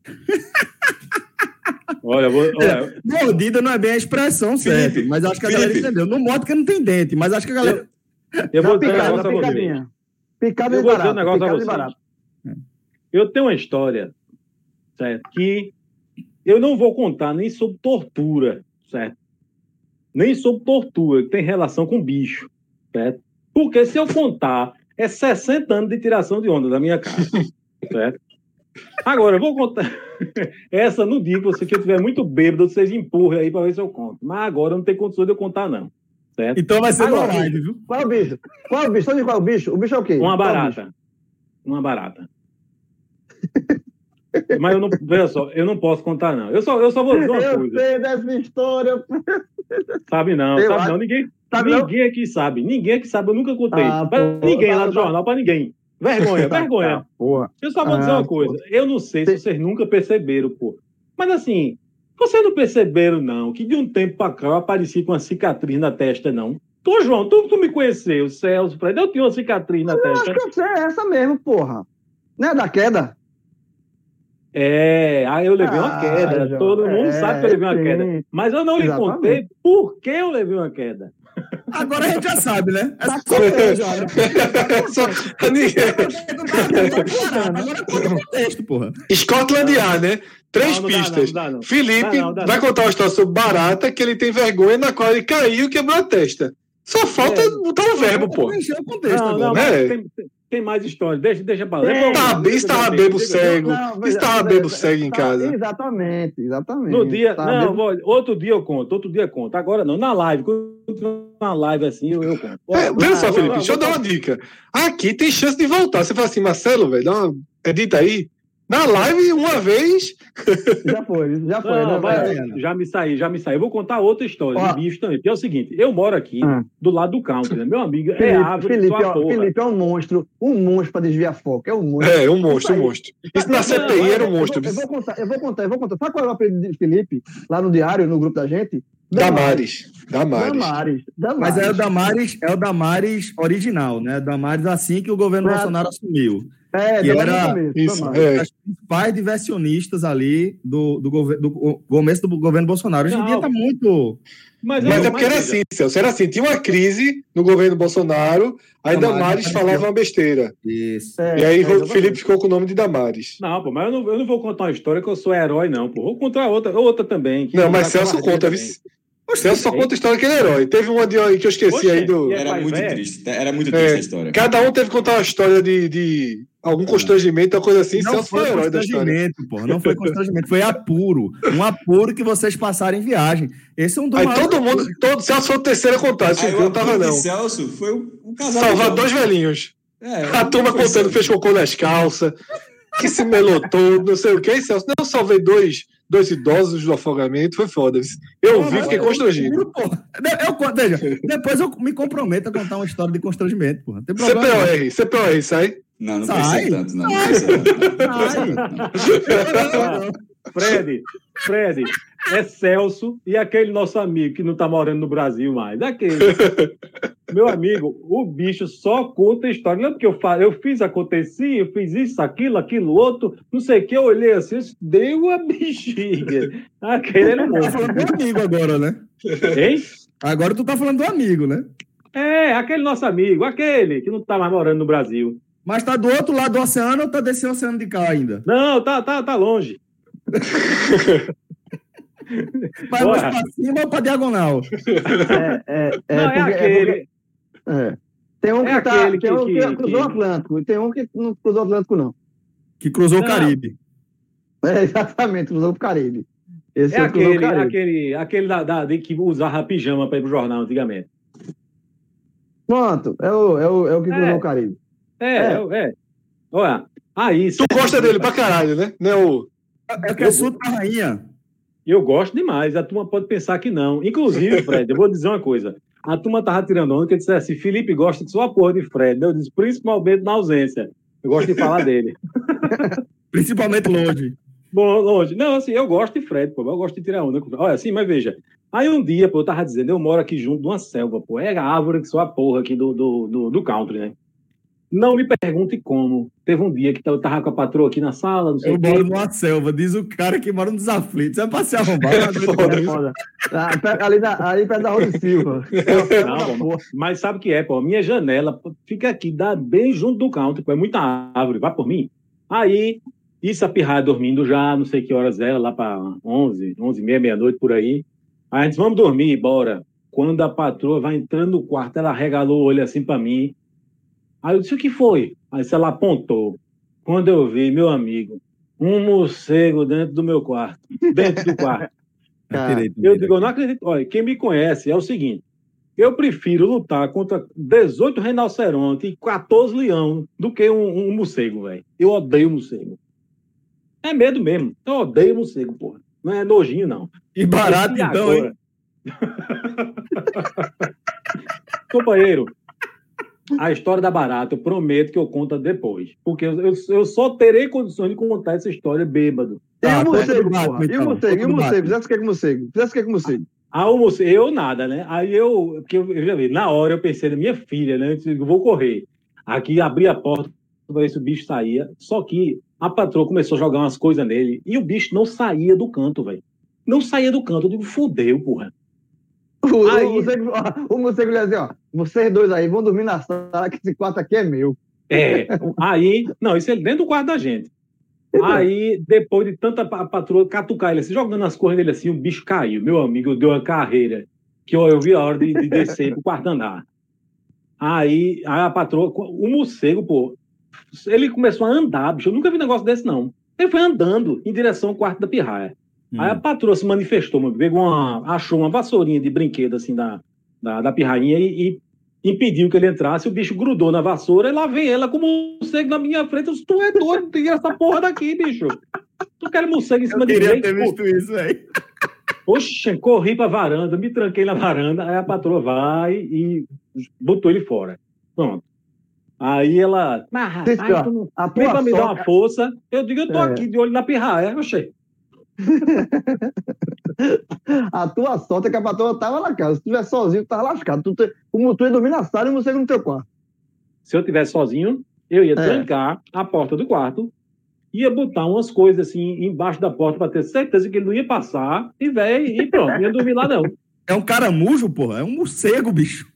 [laughs] Olha, eu vou, olha, Mordida não é bem a expressão Felipe, mas acho que a galera Felipe. entendeu. Não morde porque não tem dente, mas acho que a galera. eu vou Dá dizer um picada, negócio dá picadinha. Picada Eu vou dizer um negócio a picada barata. Eu tenho uma história, certo? Que eu não vou contar nem sobre tortura, certo? Nem sobre tortura, que tem relação com bicho, certo? Porque se eu contar, é 60 anos de tiração de onda da minha cara, [laughs] certo? Agora, eu vou contar. [laughs] Essa no dia que você que eu tiver muito bêbado, vocês empurrem aí para ver se eu conto. Mas agora não tem condição de eu contar, não. Certo? Então vai ser Agora, live, viu? Qual é o bicho? Qual é o bicho? Sabe qual é o bicho? O bicho é o quê? Uma é barata. Uma barata. [laughs] Mas eu não, veja só, eu não posso contar, não. Eu só, eu só vou dizer uma [laughs] Eu coisa. sei dessa história. Sabe não, Eu sabe acho- não. Ninguém, Sabe não? ninguém aqui sabe. Ninguém aqui sabe. Eu nunca contei. Ah, pra pô, ninguém lá tá, do tá. jornal, pra ninguém. Vergonha, [laughs] vergonha. Tá, porra. Eu só vou dizer Ah, uma coisa. Eu não sei se vocês nunca perceberam, pô. Mas assim, vocês não perceberam, não, que de um tempo pra cá eu apareci com uma cicatriz na testa, não. Tô, João, tu, tu me conheceu, Celso, Fred, eu tinha uma cicatriz na Eu acho testa. que eu sei, é essa mesmo, porra. Não é da queda? É, aí eu levei uma Ah, queda. João, Todo mundo é, sabe que eu levei uma sim. queda. Mas eu não lhe Exatamente. contei por que eu levei uma queda. Agora a gente já sabe, né? É Tá só já, né? Só- ninguém- Agora conta o contexto, porra. Scotland Yard, né? Três Não, não dá, pistas. não, não dá, não. Felipe Dá não, dá vai contar uma história sobre barata que ele tem vergonha na qual ele caiu e quebrou a testa. Só falta É. botar o verbo, pô. Preencher o contexto Não, não, né? tem, tem- tem mais história. Deixa, deixa pra lá. É, Tá, Deixa- estava deixa- bebo cego. Não, mas- Estava mas- bebo cego em tá, casa. Exatamente, exatamente. No dia. Tá não, bebo- vou- outro dia eu conto, outro dia eu conto. Agora não, na live. Quando na live assim, eu, eu conto. É, só, Felipe, deixa eu vou- dar uma dica. Aqui tem chance de voltar. Você fala assim, Marcelo, velho, dá uma. Edita aí. Na live, uma vez. Já foi, já foi. Não, né, mas velho? já me saí, já me saí. Eu vou contar outra história Ó. de bicho também. Que é o seguinte: eu moro aqui, Ah. do lado do country, né? Meu amigo, é Felipe, árvore Felipe, ó, porra. Felipe é um monstro, um monstro pra desviar foco, é um monstro. É, um monstro, um monstro. Isso na Não, CPI era um Eu vou- monstro. Eu vou, contar, eu vou contar, eu vou contar. Sabe qual é o apelido de Felipe lá no diário, no grupo da gente? Damares. Damares. Damares. Damares. Mas é o Damares, é o Damares original, né? Damares assim que o governo. Bolsonaro assumiu. É, que era- Isso, é. As principais diversionistas ali do, do, gover- do co- começo do governo Bolsonaro. Hoje em dia tá muito. Mas, Mas é porque era assim, Celso. Era assim, tinha uma crise no governo Bolsonaro, aí Damares Damares falava uma besteira. Isso. É, E aí é, o. Felipe ficou com o nome de Damares. Não, pô, mas eu não, eu não vou contar uma história que eu sou herói, não, pô. Vou contar outra, outra também. que Não, mas Celso conta. viu? Celso só conta a história que ele é herói. Teve uma de que eu esqueci Oxe, aí do. é Era pai muito triste. Era muito triste É, a história. Cada um teve que contar uma história de, de algum constrangimento, uma coisa assim. Não Celso foi foi herói da história. constrangimento, pô. Não foi constrangimento, foi apuro. Um apuro que vocês passaram em viagem. Esse é um dos Aí todo mundo, todo, Celso foi o terceiro a contar. Esse Aí eu não tava, não. Celso foi o casal. Salvar do dois velhinhos. É, A turma contando, fez cocô nas calças, que se melou todo, não sei o que, Celso. Não, eu salvei dois, dois idosos do afogamento, foi foda. Eu vi, fiquei constrangido. Juro, porra. Eu, eu conto- veja, depois eu me comprometo a contar uma história de constrangimento, porra. CPOR, CPOR, sai. Não, não Sai. precisa tanto, não. Não. Fred, Fred, é Celso e aquele nosso amigo que não tá morando no Brasil mais. Aquele. Meu amigo, o bicho só conta história. Lembra que eu falei, eu fiz, aconteci, eu fiz isso, aquilo, aquilo, outro, não sei o que, eu olhei assim, deu a bexiga. Aquele era Tá falando do amigo agora, né? Hein? Agora tu tá falando do amigo, né? É, aquele nosso amigo, aquele que não tá mais morando no Brasil. Mas tá do outro lado do oceano ou tá desse oceano de cá ainda? Não, tá, tá, tá longe. [laughs] Vai mais pra cima ou pra diagonal? É, é, é, não, é porque- aquele. porque- é. Tem um que, É tá, aquele tem que- um que, que- cruzou o Atlântico, e tem um que não cruzou o Atlântico, não. Que cruzou Não. o Caribe. É, exatamente, cruzou o Caribe. Esse É é, aquele, Caribe. aquele, aquele da, da- de que usava pijama para ir pro jornal antigamente. Pronto, é o, é o, é o que cruzou É. o Caribe. É, É. é. é. Olha, aí. Tu gosta dele pra caralho, né? Não é o. É o que é sul da rainha. Eu gosto demais. A turma pode pensar que não. Inclusive, [laughs] Fred, eu vou dizer uma coisa. A turma tava tirando onda que disse assim: Felipe gosta de sua porra de Fred. Eu disse, principalmente na ausência. Eu gosto de falar dele. [laughs] Principalmente longe. Bom, longe. Não, assim, eu gosto de Fred, pô. Eu gosto de tirar onda. com Fred. Olha, assim, mas veja. Aí um dia, pô, eu tava dizendo, eu moro aqui junto de uma selva, pô. É a árvore que sou a porra aqui do, do, do, do country, né? Não me pergunte como. Teve um dia que eu tava com a patroa aqui na sala, não sei Eu moro numa selva, diz o cara que mora nos aflitos. É pra se arrombar. não É mais. foda. Ah, ali, na, ali perto da Rua de Silva. [laughs] Não, pô, mas sabe o que é, pô? Minha janela fica aqui, dá bem junto do pô. É muita árvore, vai por mim. Aí, isso a pirraia dormindo já, não sei que horas era, lá para 11, 11 e meia, meia-noite, por aí. Aí a gente, vamos dormir, bora. Quando a patroa vai entrando no quarto, ela regalou o olho assim para mim. Aí eu disse, o que foi? Aí ela apontou. Quando eu vi, meu amigo, um morcego dentro do meu quarto, dentro do quarto. [laughs] Eu tirei Eu digo, eu não acredito. Olha, quem me conhece é o seguinte: Eu prefiro lutar contra 18 rinocerontes e 14 leão do que um, um morcego, velho. Eu odeio morcego. É medo mesmo. Eu odeio morcego, porra. Não é nojinho, não. E barato, E então, hein? agora? [laughs] Companheiro, a história da barata, eu prometo que eu conto depois. Porque eu, eu, eu só terei condições de contar essa história bêbado. E Tá, o conta morcego, porra? E então. o morcego? E o morcego? Fizesse o que com o morcego? Fizesse o que com o morcego? Ah, o moce- eu nada, né? Aí eu, porque eu, eu já vi, na hora eu pensei na minha filha, né? Eu disse, eu vou correr. Aqui abri a porta para ver se o bicho saía. Só que a patroa começou a jogar umas coisas nele e o bicho não saía do canto, velho. Não saía do canto. Eu digo, fudeu, porra. [laughs] O, Aí- o, morcego, o morcego lhe ó, vocês dois aí vão dormir na sala, que esse quarto aqui é meu. É, aí, não, isso é dentro do quarto da gente. Aí, depois de tanta pa- patroa catucar ele assim, jogando as coisas dele assim, o bicho caiu. Meu amigo deu uma carreira que eu, eu vi a hora de, de descer pro quarto andar. Aí, aí a patroa, o morcego, pô, ele começou a andar, bicho. Eu nunca vi negócio desse, não. Ele foi andando em direção ao quarto da pirraia. Aí a patroa se manifestou, mano, pegou uma, achou uma vassourinha de brinquedo assim da, da, da pirrainha e, e impediu que ele entrasse. O bicho grudou na vassoura e lá vem ela com o morcego na minha frente. Eu disse, tu é doido, tira essa porra daqui, bicho. Tu quer morcego em cima Eu de queria mim? ter Pô, visto isso, velho. Oxe, corri pra varanda, me tranquei na varanda, aí a patroa vai e botou ele fora. Pronto. Aí ela. Mas, rapaz, tu não A vem pra me dar uma força. Eu digo, eu tô É. aqui de olho na pirraia. Oxê. [laughs] a tua sorte é que a patroa tava na casa. Se tu tivesse sozinho, tu tava lascado. Tu, te, o tu ia dormir na sala e o morcego no teu quarto. se eu tivesse sozinho, eu ia É. trancar a porta do quarto, ia botar umas coisas assim embaixo da porta para ter certeza que ele não ia passar e velho e pronto, não ia dormir lá não. [laughs] É um caramujo, porra. É um morcego, bicho.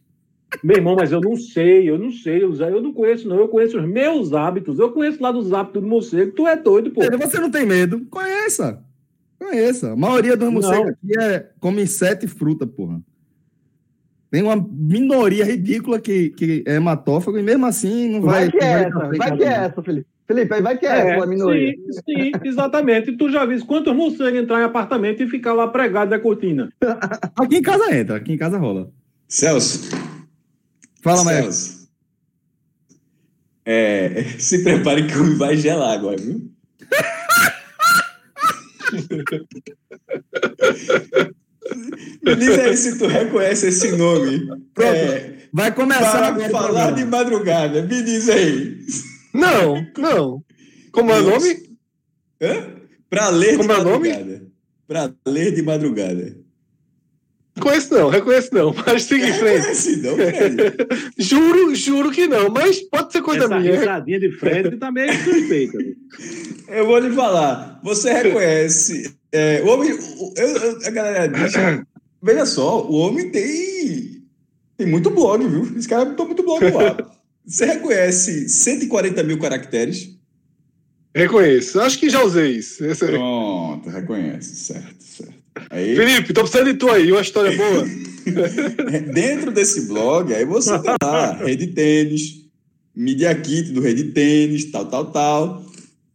Meu irmão, mas eu não sei, eu não sei, eu eu não conheço não, eu conheço os meus hábitos, eu conheço lá dos hábitos do morcego, tu é doido, pô. Você não tem medo? Conheça. Conheça. A maioria dos morcegos Não. aqui é, come inseto e fruta, porra. Tem uma minoria ridícula que, que é hematófago e mesmo assim não vai. Vai, que é vai essa, vai que é essa, Felipe. Felipe, aí vai que é, É, essa, a minoria. sim, sim, exatamente. E tu já viu quantos morcegos entrar em apartamento e ficar lá pregado na cortina? [laughs] Aqui em casa entra, aqui em casa rola. Celso. Fala, Maia. Celso. É, [laughs] se prepare que o vai gelar agora, viu? [laughs] Me diz aí se tu reconhece esse nome. É, Vai começar para o falar de madrugada. Me diz aí. Não, não. Como é o nome? Hã? Pra ler Como de é o nome? madrugada. Pra ler de madrugada. Reconheço não, reconheço não. [laughs] Mas siga em frente. Reconhece, não? [laughs] Juro, juro que não. Mas pode ser coisa Essa minha. risadinha de Fred tá meio suspeita. [laughs] Eu vou lhe falar. Você reconhece. é, o homem. o- eu- eu- a galera diz. [coughs] Veja só, o homem tem. Tem muito blog, viu? Esse cara botou muito blog lá. Você reconhece 140 mil caracteres? Reconheço. Acho que já usei isso. Pronto, reconhece. Certo, certo. Aí, Felipe, tô precisando de tu aí. Uma história boa. [laughs] dentro desse blog, aí você tem lá Rede Tênis, Media Kit do Rede Tênis, tal, tal, tal.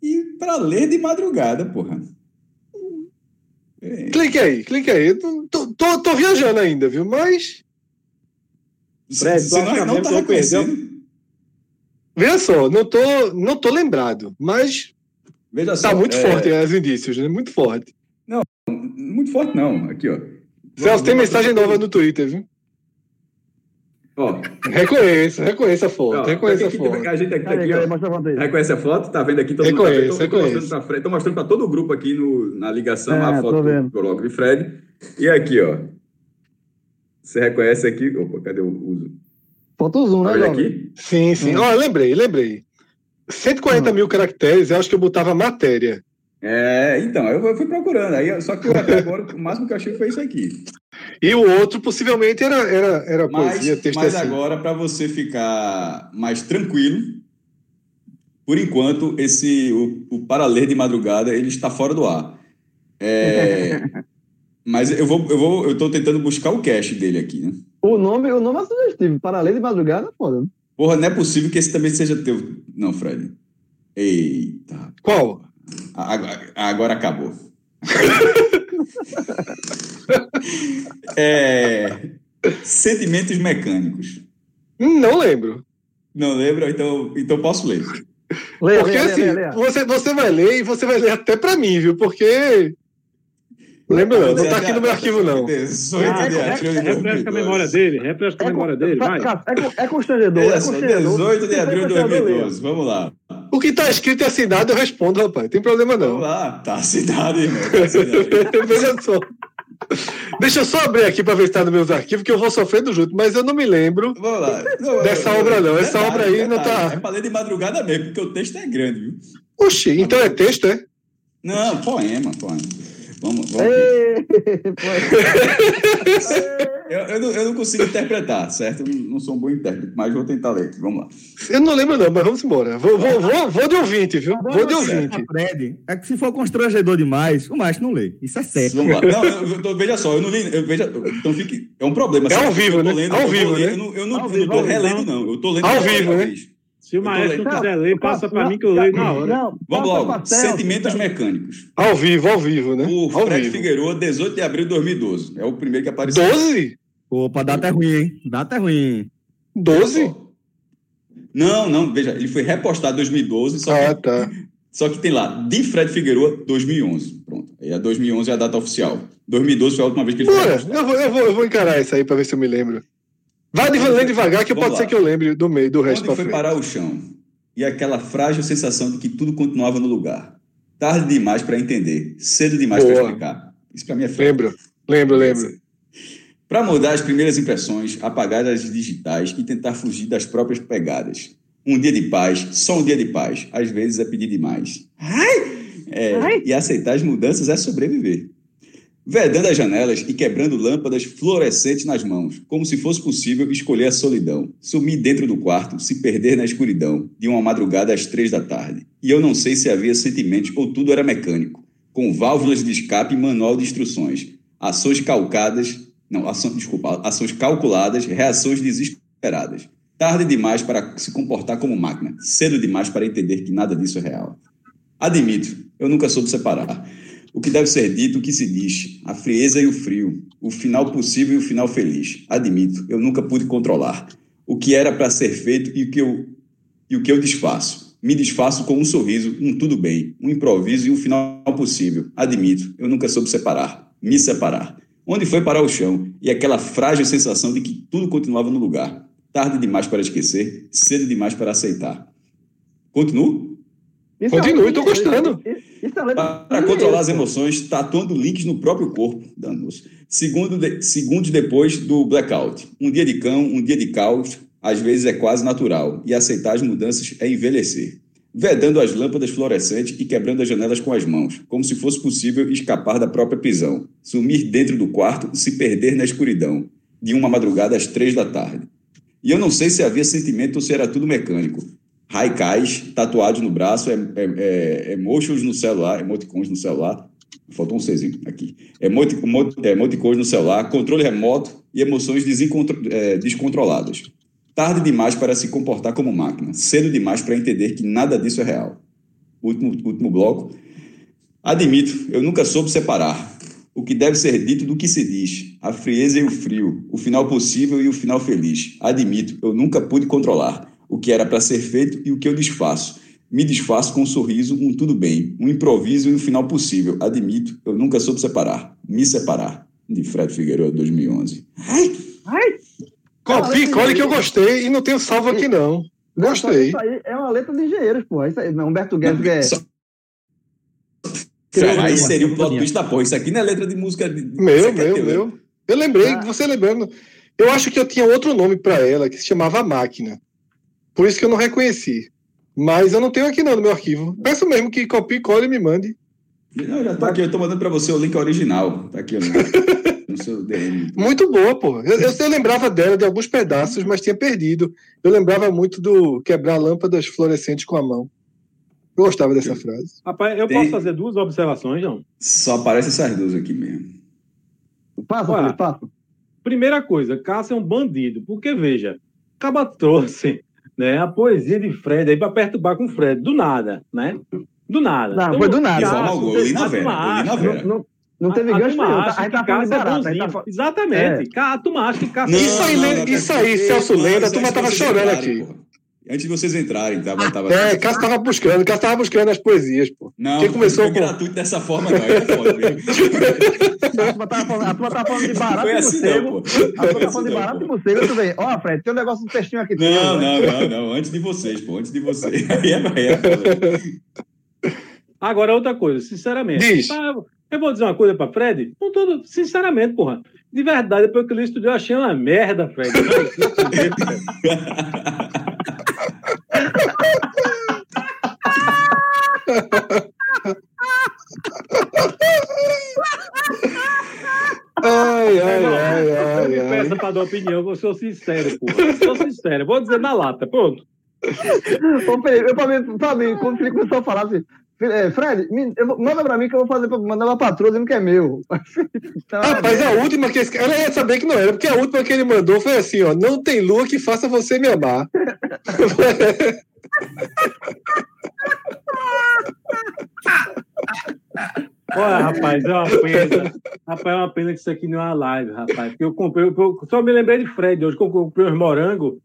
E para ler de madrugada, porra. É. clique aí, clique aí. Tô, tô- tô- viajando ainda, viu? Mas, Fred, Você não, não tá reconhecendo. veja só, não tô, não tô lembrado. Mas Veja só. tá muito é, forte os indícios, né? Muito forte. Muito forte, não. Aqui, ó. Celso, tem mensagem nova no Twitter, viu? Ó, Reconheço, reconheço a foto. ó, reconheço a foto. a gente aqui, Aí, aqui, ó. Reconhece a foto? Tá vendo aqui? Todo mundo tá Reconheço, vendo? Reconheço. mostrando pra Fred- Tô mostrando para todo o grupo aqui no, na ligação É, a foto do vendo. blog de Fred. E aqui, ó. Você reconhece aqui? Opa, cadê o uso? Foto zoom, né, Olha jovem? aqui. Sim, sim. Hum. Ó, lembrei, lembrei. 140 Hum. mil caracteres, eu acho que eu botava matéria. É, então, eu fui procurando. Aí, só que eu até agora, o máximo que eu achei foi isso aqui. E o outro, possivelmente, era, era, era Mas, poesia, texto mas assim. agora, para você ficar mais tranquilo, por enquanto, esse o, o para ler de madrugada ele está fora do ar. É, [laughs] mas eu vou, eu vou, eu estou tentando buscar o cache dele aqui, né? O nome, o nome é sugestivo. Paralelo de madrugada, foda. né? Porra, não é possível que esse também seja teu. Não, Fred. Eita. Qual? Agora, agora acabou. [laughs] é, Sentimentos mecânicos. Não lembro. Não lembra? Então, então posso ler. Leia, Porque leia, assim, leia. Você, você vai ler e você vai ler até pra mim, viu? Porque. Lembra não, não tá aqui no meu arquivo, não. 18 Ah, de é- abril de Refresca a memória 2012. dele, refresca a memória dele, vai. É, é constrangedor, Olha é só, constrangedor. 18 de for abril de constrangedor, leia. 2012. Vamos lá. O que tá escrito e assinado eu respondo, rapaz. Tem problema Vamos não. lá. Tá assinado, irmão. Tá assinado. [laughs] Veja só. Deixa eu só abrir aqui para ver se tá nos meus arquivos, que eu vou sofrendo junto, mas eu não me lembro. Vamos lá. Não, Dessa eu- eu- obra não, essa detalhe, obra aí não tá- É pra ler de madrugada mesmo, porque o texto é grande, viu? Oxi, então é texto, é? Não, poema, poema. Vamos, vamos. Ei, pô, [laughs] Eu, eu não, eu não consigo interpretar, certo? Eu não, sou um bom intérprete, mas vou tentar ler aqui. Vamos lá. Eu não lembro não, mas vamos embora. Vou, vou, vou, vou de ouvinte, viu? Vou de ouvinte. Aprende. É que se for constrangedor demais, o macho não lê. Isso é certo. Vamos lá. Não, eu, veja só, eu não li. Eu, veja, então fique. É um problema. É ao certo? vivo, eu tô né? Lendo, Ao vivo, lendo, né? Eu não, eu não, Ao vivo, tô ao relendo, não. Eu tô lendo Ao vivo, né? vez. Se o maestro quiser ler, passa pra não, mim que eu leio na hora. Não, Vamos logo. Sentimentos mecânicos. Ao vivo, ao vivo, né? O Ao Fred vivo. Figueiredo, 18 de abril de 2012. É o primeiro que apareceu. 12? Opa, data é ruim, hein? Data é ruim. 12? Não, não, veja, ele foi repostado em 2012, só Ah, que, tá. [laughs] só que tem lá, de Fred Figueiredo, 2011. Pronto. Aí a 2011 é a data oficial. 2012 foi a última vez que ele foi Bora, repostado. eu vou, eu, vou, eu vou encarar isso aí pra ver se eu me lembro. Vai de- lendo devagar, que Vamos pode lá. ser que eu lembre do meio, do resto Onde foi frente. parar o chão? E aquela frágil sensação de que tudo continuava no lugar. Tarde demais para entender, cedo demais para explicar. Isso para mim é foda. Lembro, lembro, lembro. Para mudar as primeiras impressões, apagar as digitais e tentar fugir das próprias pegadas. Um dia de paz, só um dia de paz. Às vezes é pedir demais. É, E aceitar as mudanças é sobreviver. Vedando as janelas e quebrando lâmpadas fluorescentes nas mãos, como se fosse possível escolher a solidão, sumir dentro do quarto, se perder na escuridão, de uma madrugada às três da tarde. E eu não sei se havia sentimentos ou tudo era mecânico, com válvulas de escape e manual de instruções, ações calcadas, não, ação, desculpa, ações calculadas, reações desesperadas. Tarde demais para se comportar como máquina, cedo demais para entender que nada disso é real. Admito, eu nunca soube separar. O que deve ser dito, o que se diz, a frieza e o frio, o final possível e o final feliz. Admito, eu nunca pude controlar. O que era para ser feito e o que eu e o que eu desfaço. Me desfaço com um sorriso, um tudo bem, um improviso e um final possível. Admito, eu nunca soube separar, me separar. Onde foi parar o chão e aquela frágil sensação de que tudo continuava no lugar. Tarde demais para esquecer, cedo demais para aceitar. Continuo? É Continue, de engenheiro. gostando. É de Para controlar as pô. emoções, tatuando links no próprio corpo, danos. Segundo de- segundos depois do blackout. Um dia de cão, um dia de caos, às vezes é quase natural. E aceitar as mudanças é envelhecer. Vedando as lâmpadas fluorescentes e quebrando as janelas com as mãos, como se fosse possível escapar da própria prisão. Sumir dentro do quarto, se perder na escuridão. De uma madrugada às três da tarde. E eu não sei se havia sentimento ou se era tudo mecânico. Raikais, tatuados no braço, é, é, é, emotions no celular, emoticons no celular. Faltou um Czinho aqui. Emoti, emo- é, emoticons no celular, controle remoto e emoções é, descontroladas. Tarde demais para se comportar como máquina, cedo demais para entender que nada disso é real. Último, último bloco. Admito, eu nunca soube separar o que deve ser dito do que se diz, a frieza e o frio, o final possível e o final feliz. Admito, eu nunca pude controlar o que era para ser feito e o que eu desfaço. Me desfaço com um sorriso, um tudo bem, um improviso e um final possível. Admito, eu nunca soube separar, me separar. De Fred Figueiredo, 2011. Copi, colhe que eu gostei e não tenho salvo aqui, não. Não, Gostei. Isso aí é uma letra de engenheiros, pô. Isso aí, Humberto Guedes é. Só- Criou Aí seria o plot twist da porra. Isso aqui não é letra de música. De... Meu, é meu, teu, né? meu. Eu lembrei, Ah. você lembrando. Eu acho que eu tinha outro nome pra ela, que se chamava Máquina. Por isso que eu não reconheci. Mas eu não tenho aqui não no meu arquivo. Peço mesmo que copie, cole e me mande. Não, já tô aqui, eu tô mandando pra você o link original. Tá aqui ó, no, [laughs] no seu DM. Muito boa, pô. Eu, eu, eu lembrava dela de alguns pedaços, mas tinha perdido. Eu lembrava muito do quebrar lâmpadas fluorescentes com a mão. Eu gostava dessa frase. Rapaz, eu Tem- posso fazer duas observações, não? Só aparece essas duas aqui mesmo. Passa, Olha. Passa. Primeira coisa, Cássio é um bandido. Porque, veja, acaba trouxe né, a poesia de Fred aí para perturbar com o Fred. Do nada, né? Do nada. Não, foi do nada. Vera, Vera. Não, não, Não teve a, gancho nenhum. acha A gente que tá falando de Cássio é tá Exatamente. Ca- A turma acha que Cássio Isso aí, né? Isso aí, Celso Lenda, a turma tava chorando aqui. Antes de vocês entrarem, tava. tava É, Cássio tava buscando, Cássio tava buscando as poesias, pô. Não, Quem começou foi com- gratuito dessa forma, não. É foda? [laughs] A turma tava falando, a turma tava falando de barato Foi e assim, morcego. não, pô. A turma Foi tava assim, falando de não, barato e morcego. Tu vem, ó, Fred, tem um negócio no textinho aqui. teu, Não, né? não, não, não. Antes de vocês, pô. Antes de vocês. [laughs] Aí é, aí é. Agora, outra coisa, sinceramente. Diz. Tá, eu vou dizer uma coisa pra Fred, com todo, sinceramente, porra. De verdade, depois que eu li estudei, eu achei uma merda, Fred. [laughs] Fred. Ai, ai, Não, ai, ai, me ai. peça pra dar opinião, eu sou sincero, porra. Sou sincero, vou dizer na lata, pronto. Ô, Felipe, eu, pra mim, pra mim, quando Felipe começou a falar assim, é, Fred, me- eu vou- manda pra mim que eu vou fazer pra mandar uma patroa dizendo que é meu. Então, [laughs] Rapaz, a última que esse... ela ia saber que não era, porque a última que ele mandou foi assim, ó, não tem lua que faça você me amar. [laughs] Olha, rapaz, é uma pena. Rapaz, é uma pena que isso aqui não é uma live, rapaz. Porque eu comprei, eu só me lembrei de Fred hoje, que eu comprei uns morangos.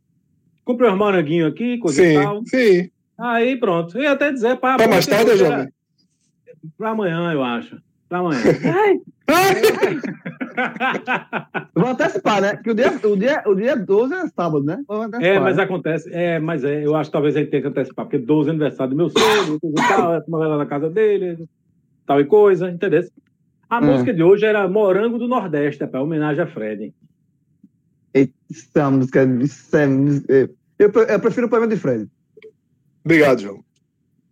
Comprei uns moranguinhos aqui, coisa e tal. sim, sim. Aí pronto. Eu ia até dizer para. Pra mais tarde, jovem? Pra amanhã, eu acho. Pra amanhã. [laughs] [laughs] Vou antecipar, né? Que o dia, o, dia, o dia 12 é sábado, né? É, mas né? acontece. É, mas é, eu acho que talvez a gente tenha que antecipar, porque 12 é aniversário do meu sogro, tal, uma vai lá na casa dele, tal e coisa, entendeu? A É. música de hoje era Morango do Nordeste, é para homenagem a Fred. É uma música. É, é- eu, eu prefiro o poema de Fred. Obrigado, João.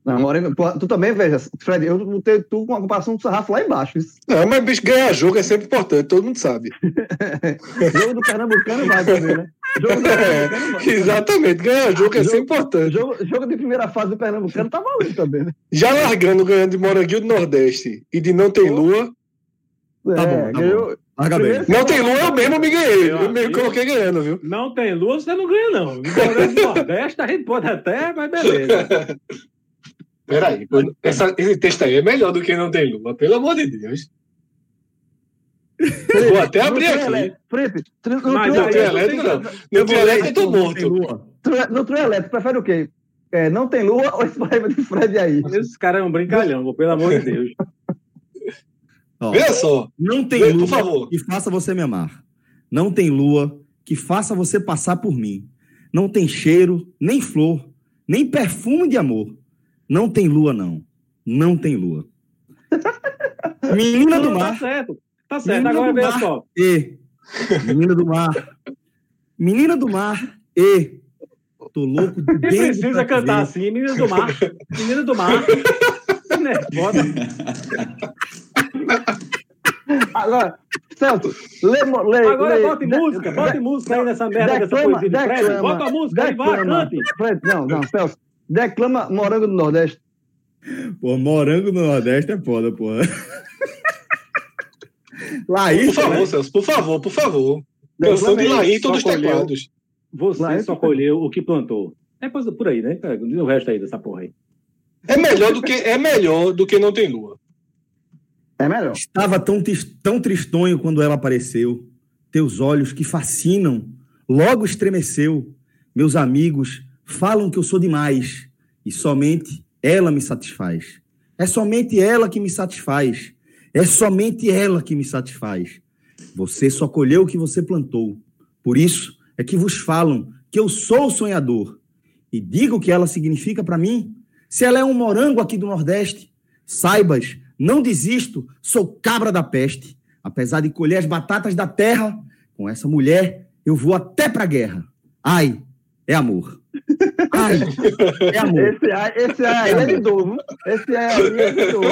Não, Moreno, tu também veja, Fred, eu botei tu com uma comparação do sarrafo lá embaixo. Isso. Não, mas bicho, ganhar jogo é sempre importante, todo mundo sabe. [laughs] Jogo do Pernambucano vai também, né? Jogo Pernambucano vai. Exatamente, ganhar jogo é sempre importante. Jogo, jogo de primeira fase do Pernambucano tá valendo também, né? Já largando ganhando de Moranguinho do Nordeste e de Não Tem Lua, Tá É, bom, tá ganhou- Larga bem. Não Tem Lua eu mesmo me ganhei, Eu eu mesmo acho. coloquei ganhando, viu? Não tem lua, você não ganha, não. Morango do Nordeste, a gente pode até, mas beleza. [laughs] Peraí, essa- esse texto aí é melhor do que Não Tem Lua, pelo amor de Deus. Vou até abrir no trio aqui. Felipe, no trio Não eu não elétrico, não. não. No trio elétrico eu tô Não tem morto. lua. trio- no trio elétrico, prefere o quê? É, não tem lua ou esse poema de Fred aí? Esse cara é um brincalhão, pelo amor de Deus. [laughs] Ó, Veja só, não tem Vê, lua que faça você me amar. Não tem lua que faça você passar por mim. Não tem cheiro, nem flor, nem perfume de amor. Não tem lua, não. Não tem lua. [laughs] Menina do tá mar. certo. Tá certo. Menina Agora veja só. E. Menina do mar. Menina do mar. E. Tô louco de [laughs] dentro precisa cantar assim? Menina do mar. Menina do mar. [laughs] Né? Bota. Agora, Celso, lê, lê, Agora lê, bote de- música, bote de- música aí nessa merda dessa declama- poesia de Fred. declama- Bota a música aí, vai, declama- cante. Fred, não, não, Celso, declama Morango do Nordeste. Pô, morango no Nordeste é foda, porra. Laís, por favor, Celso, por favor, por favor. Declama Canção de aí. Laírton dos Só colheu. teclados. Você Lá, só eu- colheu o que plantou. É coisa por aí, né? o resto aí dessa porra aí. É melhor do que, é melhor do que Não Tem Lua. É melhor. Estava tão, tão tristonho quando ela apareceu. Teus olhos que fascinam, logo estremeceu. Meus amigos falam que eu sou demais e somente ela me satisfaz. É somente ela que me satisfaz. É somente ela que me satisfaz. Você só colheu o que você plantou. Por isso é que vos falam que eu sou o sonhador. E digo o que ela significa para mim. Se ela é um morango aqui do Nordeste, saibas, não desisto, sou cabra da peste. Apesar de colher as batatas da terra, com essa mulher eu vou até pra guerra. Ai, é amor. Ai, é amor. Esse aí, esse aí é de novo. Esse aí é de novo.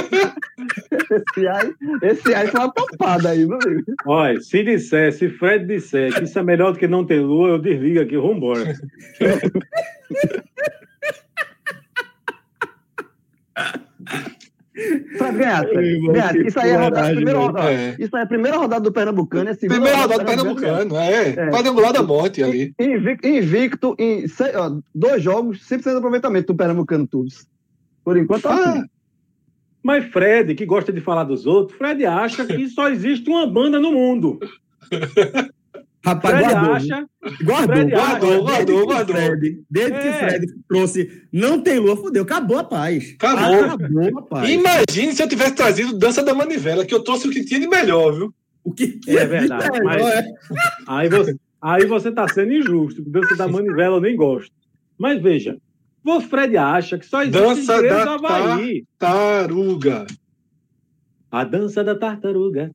Esse aí, esse aí foi uma topada aí, meu amigo. Olha, se disser, se Fred disser que isso é melhor do que não ter lua, eu desligo aqui, vambora. [laughs] Isso aí é a rodada, coragem, primeira rodada. É. Isso aí é a primeira rodada do Pernambucano. segunda Primeira rodada do Pernambucano. Pernambucano, é. É. Quadrangular da morte ali. Invicto, invicto em seis- ó, dois jogos, 100% de aproveitamento do Pernambucano todos. Por enquanto, tá Ah, assim. Mas Fred, que gosta de falar dos outros, Fred acha que só existe uma banda no mundo. [laughs] Rapaz, Fred guardou. acha. Guardou, Fred guardou, acha. guardou, Guardou, guardou. Fred, desde que É. Fred trouxe não tem lua, fudeu. Acabou a paz. Acabou. Acabou a paz. Imagine se eu tivesse trazido Dança da Manivela, que eu trouxe o que tinha de melhor, viu? O que É verdade, melhor mas- é- Aí você, aí você tá sendo injusto. Dança da manivela eu nem gosto. Mas veja, o Fred acha que só existe Dança da Havaí. Taruga. A dança da tartaruga.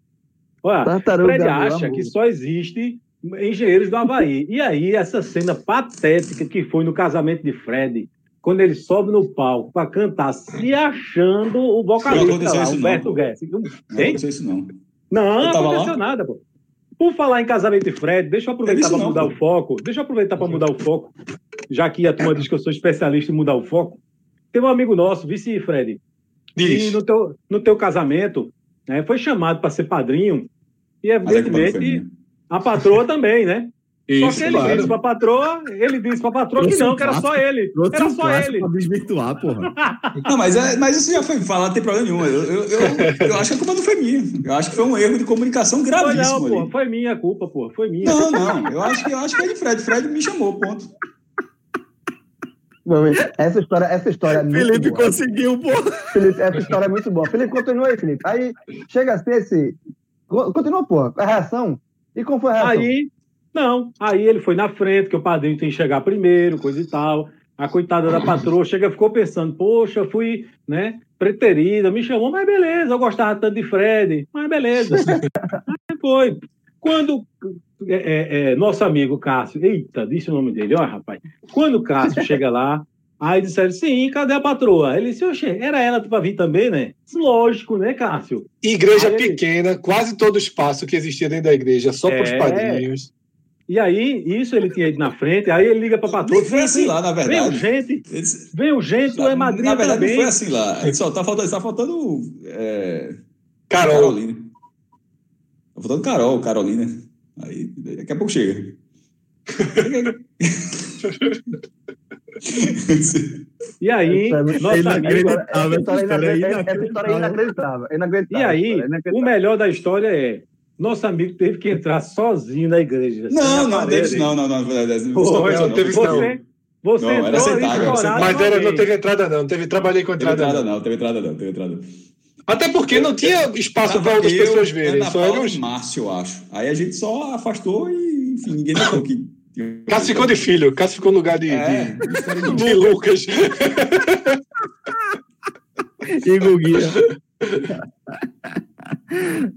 Olha, Tartaruga, Fred acha amor. que só existe engenheiros do Havaí. E aí, essa cena patética que foi no casamento de Fred, quando ele sobe no palco para cantar, se achando o Não vocalista lá, não, Humberto. Guedes. Não Tem? aconteceu isso, não. Não, não aconteceu lá? nada, pô. Por falar em casamento de Fred, deixa eu aproveitar para não, mudar pô. o foco. Deixa eu aproveitar para mudar o foco, já que a turma diz que eu sou especialista em mudar o foco. Tem um amigo nosso, vice Fred, Diz. no teu, no teu casamento né, foi chamado para ser padrinho, e não foi evidentemente. A patroa também, né? Só Isso, que ele claro. disse para a patroa, ele disse para a patroa que não, um que era só ele. Era um só ele. pra desvirtuar, porra. [laughs] Não, mas, é, mas isso já foi falado, não tem problema nenhum. Eu, eu, eu, eu acho que a culpa não foi minha. Eu acho que foi um erro de comunicação Foi gravíssimo não, ali. pô, foi minha culpa, pô, foi minha. Não, não. Eu acho que, eu acho que foi de Fred. Fred me chamou, ponto. Essa história, essa história é muito Felipe boa. conseguiu, porra. Felipe, essa história é muito boa. Felipe, continua aí, Felipe. Aí chega a ser esse. Co- Continua, porra. A reação. E como foi a reação? Aí, não, aí ele foi na frente, que o padrinho tem que chegar primeiro, coisa e tal. A coitada da patroa chega, ficou pensando, poxa, fui, né, preterida, me chamou, mas beleza, eu gostava tanto de Fred, mas beleza. [laughs] aí foi. Quando é, é, é, nosso amigo Cássio, eita, disse o nome dele, ó, rapaz. Quando o Cássio chega lá, aí disseram, sim, cadê a patroa? Ele disse, oxe, era ela pra vir também, né? Lógico, né, Cássio? Igreja Aí ele- pequena, quase todo o espaço que existia dentro da igreja, só para os É. padrinhos. E aí, isso ele tinha ido na frente, aí ele liga pra patroa, Nem foi assim lá, na Vem verdade. gente, Eles- vem o gente, tu é madrinha na verdade, também. não foi assim lá. Ele Só tá faltando, tá faltando é, Carol, Carolina. Tá faltando Carol, Carolina. Aí, daqui a pouco chega. [laughs] E aí, é- amigo... ele- Essa Ah, história é é inacreditável. É. É. E aí, É o melhor da história é, nosso amigo teve que entrar sozinho na igreja. Não, não, aparelho. Davis, não, não, não. não, não, não, não, não, teve não. Você, você Não, era era sentado. mas era, não teve entrada, não. Teve, trabalhei com Teve entrada, entrada não. não, teve entrada não, teve entrada não. Até porque não tinha espaço para outras Eu, pessoas verem. Só Paula os... e Márcio, eu acho. Aí a gente só afastou e, enfim, ninguém notou que... Cássio ficou de filho. Cássio ficou no lugar de, É, de, de Lucas. Igor Guia.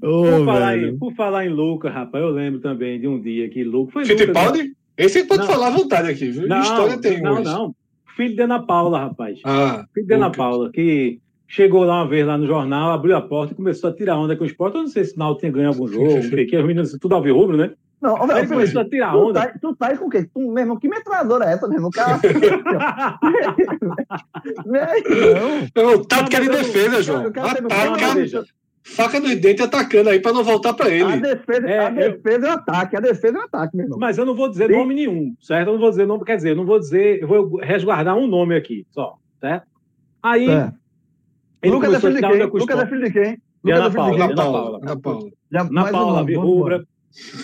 Ô, Por falar, em, por falar em Lucas, rapaz, eu lembro também de um dia que Lucas... Foi Lucas, Fittipaldi? Esse pode Não. falar à vontade aqui, viu? Não, História tem não, hoje. não. Filho de Ana Paula, rapaz. Ah, Filho de Ana Lucas. Paula, que chegou lá uma vez lá no jornal, abriu a porta e começou a tirar onda com o esporte. Eu não sei se o Náutico tinha ganho algum jogo, o que, que os meninos tudo alvirrubro, né? Não, velho, ele começou a tirar tu onda. tá, tu tá aí com o quê? Tu, meu irmão, que metralhadora é essa, meu irmão? Cara, [laughs] meu irmão. Não, mas eu- defesa, João. eu Ataca, faca nos dentes atacando aí para não voltar para A ele. defesa, É, a eu- defesa é o ataque, a defesa é o ataque, meu irmão. Mas eu não vou dizer Sim. nome nenhum, certo? Eu não vou dizer nome, quer dizer, eu não vou dizer, eu vou resguardar um nome aqui, só, certo? Aí É. ele Lucas é a filho de quem? Lucas é filho de quem? Ana Lucas é filho de Paula, quem? Ana Ana Paula. Paula. Ana Paula. Já- Na mais um Paula, nome, vamos embora.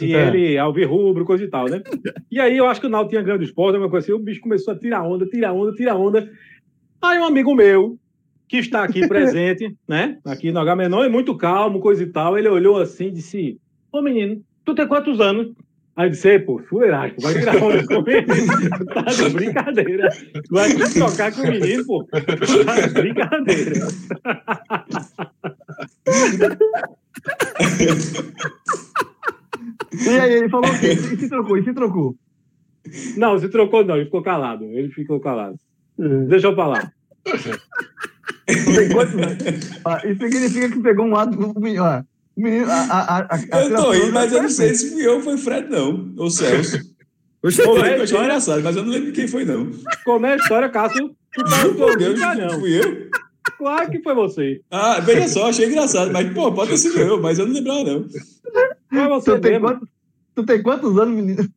E É. ele, Alvirrubro, coisa e tal, né? E aí eu acho que o Náutico tinha do esporte, alguma coisa assim, o bicho começou a tirar onda, tirar onda, tirar onda. Aí um amigo meu, que está aqui presente, [laughs] né? Aqui no H-Menor, é muito calmo, coisa e tal, ele olhou assim e disse, ô menino, tu tem quantos anos? Aí eu disse, "Ei, pô, fuleiragem, vai tirar [laughs] onda comigo. tá de brincadeira. Tu vai tocar com o menino, pô. Tá de brincadeira. [laughs] E aí, ele falou o quê? E se trocou, e se trocou. Não, se trocou não, ele ficou calado. Ele ficou calado. Deixa eu falar. Anos. Ó, Isso significa que pegou um lado do menino. ó. O menino. A, a, a, a, Eu tô rindo, mas eu não sei se fui eu ou foi Fred, não. Ou Celso. Oxe, Ô, Eu achei olha, engraçado, mas eu não lembro quem foi, não. como é a história, Cássio? Tu [laughs] tá Meu Deus, não. fui eu? Claro que foi você. Ah, veja só, achei engraçado. Mas, pô, pode ter sido eu, mas eu não lembrava, não. Você Tu tem, quantos, tu tem quantos anos, menino?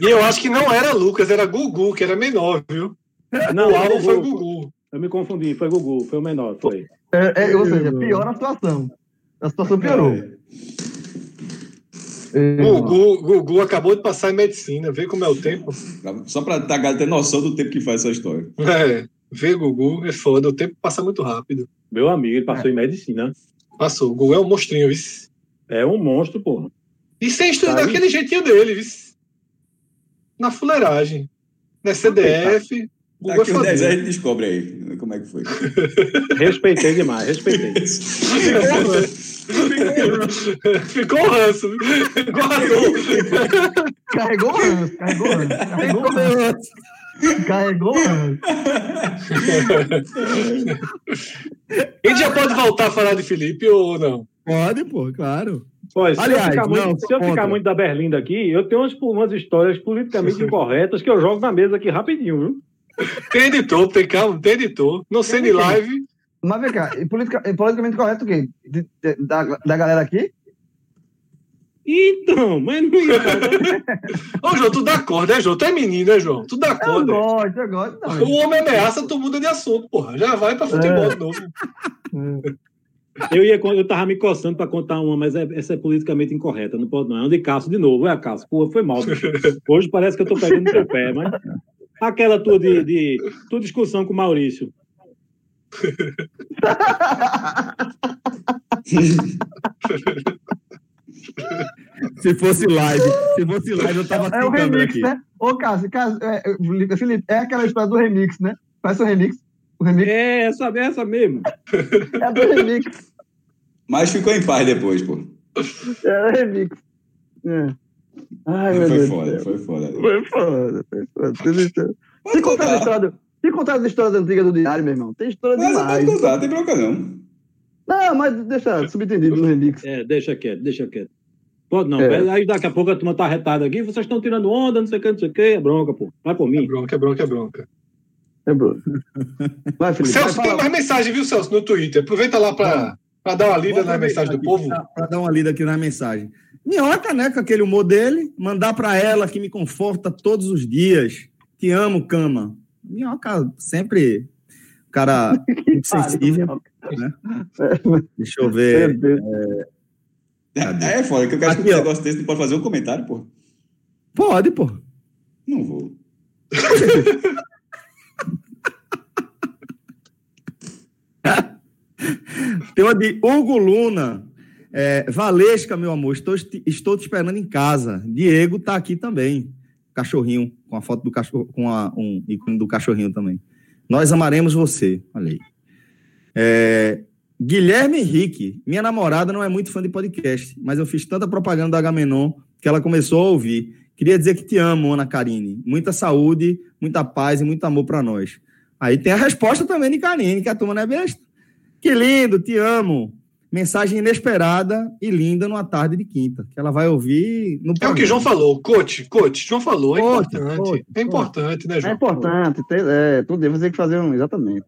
E eu acho que não era Lucas, era Gugu, que era menor, viu? Não, o alvo foi Gugu. Gugu. Eu me confundi, foi Gugu, foi o menor, foi. É, é, ou seja, piora a situação. A situação piorou. É. Gugu, Gugu acabou de passar em medicina, vê como é o tempo. Só pra a galera ter noção do tempo que faz essa história. É, vê Gugu, é foda, o tempo passa muito rápido. Meu amigo, ele passou em medicina. Passou, o Gugu é um monstrinho, viu? É um monstro, porra. E sem estudar Tá aí. daquele jeitinho dele? Na fuleiragem. Na CDF, Gugu é Daqui uns 10 anos a gente descobre aí como é que foi. [laughs] Respeitei demais, respeitei. Ficou ranço, viu? Guardou. Carregou o ranço, carregou o ranço. Carregou o ranço. Carregou o ranço. A gente já pode voltar a falar de Felipe ou não? Pode, pô, claro. Olha, se Aliás, eu ficar, muito, não, se eu ficar muito da Berlinda aqui, eu tenho umas, umas histórias politicamente [laughs] incorretas que eu jogo na mesa aqui rapidinho, viu? Tem editor, tem calma, tem editor. Não sei de live. Mas vem cá, e politica- e politicamente correto o quê? De- de- da, da galera aqui? Então, mas não [laughs] Ô, João, tu dá corda, né, João? Tu é menino, né, João? Tu dá Eu corda. gosto, eu gosto. Não. O homem ameaça, tu muda de assunto, porra. Já vai pra futebol de novo. Eu, ia, eu tava me coçando pra contar uma, mas é- essa é politicamente incorreta, não pode não. É um de Cássio de novo, é a Cássio. Pô, foi mal. bicho. Hoje parece que eu tô pegando teu pé, mas. Aquela tua de, de tua discussão com o Maurício. [laughs] Se fosse live, se fosse live, eu tava É o remix, aqui. né? Ô, Cássio, Cássio é, é, Felipe, é aquela história do remix, né? Faz o remix. O remix É essa, essa mesmo. [laughs] é do remix. Mas ficou em paz depois, pô. É o remix. É. Ai, meu Foi Deus. foda, do céu. foi foda. Foi foda, foi foda. Isso. Pode Se contar as contar. histórias, se contar as histórias antigas do diário, meu irmão, tem história Mas demais. pode contar, não tem bronca não. Não, mas deixa subentendido no remix. É, deixa quieto, deixa quieto. Pode não. É. Aí daqui a pouco a turma tá retada aqui, vocês estão tirando onda, não sei o que, não sei o que, é bronca, pô. Vai por É mim. bronca, é bronca, é bronca. É, Bruno. [laughs] Vai, Felipe. Celso, vai tem mais mensagem, viu, Celso, no Twitter. Aproveita lá pra, pra dar uma lida na mensagem do povo. pra dar uma lida aqui na mensagem. Minhoca, né, com aquele humor dele, mandar pra ela que me conforta todos os dias. Te amo, cama. Minhoca sempre, cara, [laughs] muito sensível. né? Deixa eu ver. Deus. É, é foda, que eu quero Aqui, que um negócio desse não pode fazer um comentário, pô. Pode, pô. Não vou. Tem uma de Hugo Luna. É, Valesca, meu amor, estou, estou te esperando em casa. Diego tá aqui também. Cachorrinho, com a foto do cachorro, com a- um ícone do cachorrinho também. Nós amaremos você. Olha aí. É, Guilherme Henrique, minha namorada não é muito fã de podcast, mas eu fiz tanta propaganda da Agamenon que ela começou a ouvir. Queria dizer que te amo, Ana Karine. Muita saúde, muita paz e muito amor para nós. Aí tem a resposta também de Karine, que a turma não é besta. Que lindo, te amo. Mensagem inesperada e linda numa tarde de quinta, que ela vai ouvir no É o que o João falou, coach, coach, João falou, é Coach, importante. coach, é importante, né, É João? importante, tem, é, tudo isso, você tem que fazer um, exatamente.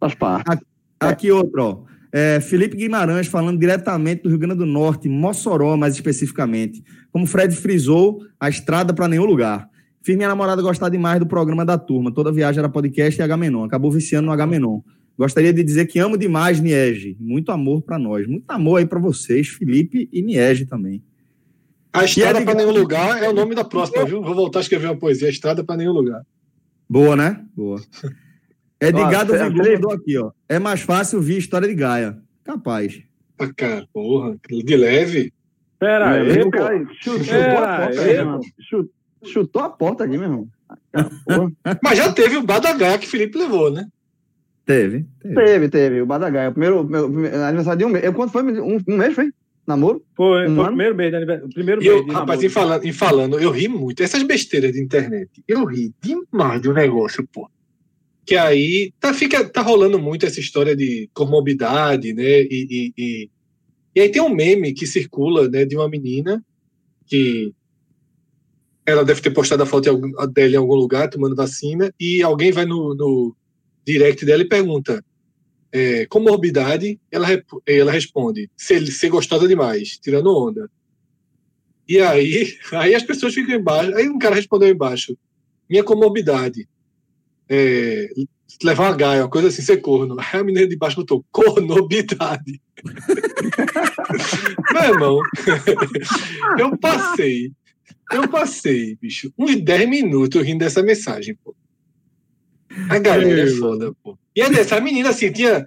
Faz parte. Aqui outro, ó. É, Felipe Guimarães falando diretamente do Rio Grande do Norte, Mossoró, mais especificamente. Como o Fred frisou, a estrada para nenhum lugar. Fiz minha namorada gostar demais do programa da turma. Toda viagem era podcast e Agamenon. Acabou viciando no Agamenon. Gostaria de dizer que amo demais Niege. Muito amor para nós. Muito amor aí para vocês, Felipe e Niege também. A estrada é para de- nenhum lugar é o nome da próxima, viu? Vou voltar a escrever uma poesia, a estrada para nenhum lugar. Boa, né? Boa. [laughs] Ó, Vigor Felipe. mandou aqui, ó. É mais fácil ouvir história de Gaia. Capaz. Ah, cara, porra, de leve. Pera É, aí, o cara chutou, chutou Pera a porta aí, Chutou a porta aqui, meu irmão. [laughs] Mas já teve o Badagá que Felipe levou, né? Teve. teve. teve, teve. O Badagaia. O primeiro, meu, primeiro aniversário de um mês. Eu, quanto foi? Um, um mês, foi? Namoro? Foi, Um foi o primeiro mês de aniversário. o Primeiro E eu, mês de rapaz, namoro. em falando, em falando, eu ri muito. Essas besteiras de internet, eu ri demais de um negócio, pô. Que aí tá, fica, tá rolando muito essa história de comorbidade, né? E, e, e, e aí tem um meme que circula, né, de uma menina que ela deve ter postado a foto dela em algum lugar tomando vacina e alguém vai no, no direct dela e pergunta é, comorbidade, ela, ela responde ser, ser gostosa demais, tirando onda. E aí, [laughs] aí as pessoas ficam embaixo. Aí um cara respondeu embaixo: minha comorbidade. é, levar uma gaia, uma coisa assim, ser corno. Aí a menina de baixo botou cornobidade. [laughs] Meu irmão, [laughs] eu passei, eu passei, bicho, uns 10 minutos rindo dessa mensagem, pô. A galera é foda, pô. E é dessa, a menina assim, tinha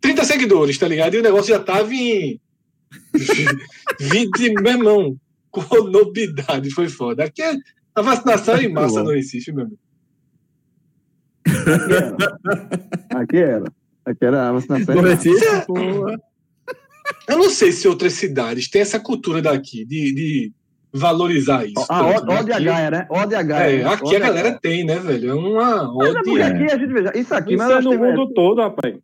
30 seguidores, tá ligado? E o negócio já tava em [laughs] 20, meu irmão, cornobidade, foi foda. Aqui é a vacinação é em massa no Recife, meu amigo. Aqui era. Aqui era a vacinação. No em Recife, É. porra. Eu não sei se outras cidades têm essa cultura daqui de, de valorizar isso. A a Aqui- Gaia, né? Ódio a Gaia. É, né? aqui a galera Gaia. tem, né, velho? É uma Mas é aqui a gente veja. Isso aqui, Isso mas é no mundo todo, rapaz.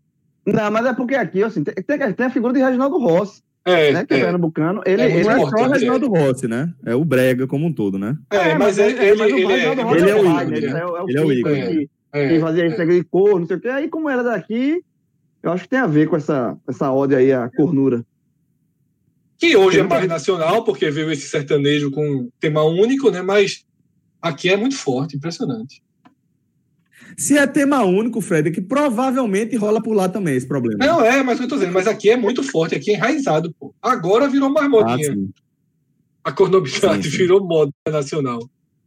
Não, mas é porque aqui, assim, tem, tem, a figura de Reginaldo Rossi, É, né? Que é, é, pernambucano. Ele, É ele muito Não é só o importante, Reginaldo Rossi, né? É o Brega como um todo, né? é, mas é, ele, ele, mas o ele é, Reginaldo Rossi ele é o pai, ícone? É, é Ele é o ícone. é, que fazia esse negócio de cor, não sei o quê. Aí, como era daqui, eu acho que tem a ver com essa, essa ódio aí, a cornura. Que hoje é mais nacional, porque veio esse sertanejo com tema único, né? Mas aqui é muito forte, impressionante. Se é tema único, Fred, é que provavelmente rola por lá também esse problema. Não, é, mas o que eu tô dizendo, mas aqui é muito forte, aqui é enraizado, pô. Agora virou mais Ah, modinha. sim. a cornobidade Sim, sim. virou moda nacional.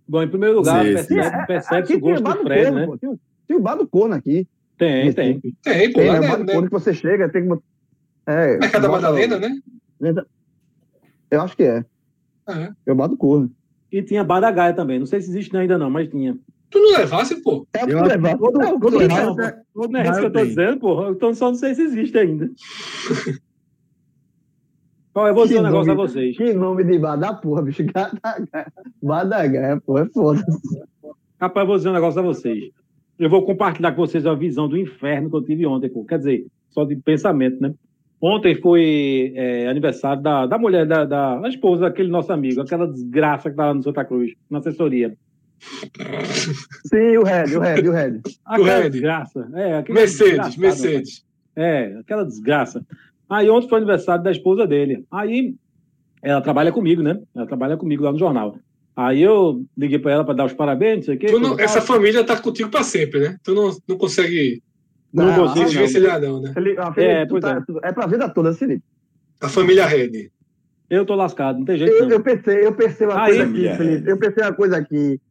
Bom, em primeiro lugar, Sim, percebe- É, percebe-se aqui o tem o gosto bar do Fred, corno, né? pô. Tem, o- tem o bar do corno aqui. Tem, tem. Tem, pô, Tem, lá, né? O bar do né? corno que você chega, tem que... É, Mercado da bota- Madalena, né? Eu acho que é. É. É o bar do corno. E tinha Bar da Gaia também. Não sei se existe ainda não, mas tinha. Tu não levasse, pô. É Eu levar. todo, Não, todo bairro não, é- todo Não é isso que eu tô tem. dizendo, porra. Então só não sei se existe ainda. Eu vou dizer um negócio a nome- vocês. Que nome de bar da porra, bicho. Bar da Gaia, pô, é foda. Rapaz, eu vou dizer um negócio a vocês. Eu vou compartilhar com vocês a visão do inferno que eu tive ontem, pô. Quer dizer, só de pensamento, né? Ontem foi é, aniversário da, da mulher, da, da, da esposa daquele nosso amigo, aquela desgraça que tava no Santa Cruz, na assessoria. Sim, o Red, o Red, o Red. Aquela Red. desgraça. É, aquele Mercedes, desgraçado, Mercedes. É, aquela desgraça. Aí ontem foi aniversário da esposa dele. Aí ela trabalha comigo, né? Ela trabalha comigo lá no jornal. Aí eu liguei para ela para dar os parabéns, não sei o quê. Não- essa família tá contigo pra sempre, né? Tu não, não consegue Não Não, consigo, não, desvencilhar, não, né? Felipe, ah, É, pois tá- é pra vida toda, Felipe. A família Red. Eu tô lascado, não tem jeito Eu, não. eu pensei, eu pensei uma Aí, coisa aqui. Felipe. Eu pensei uma coisa aqui.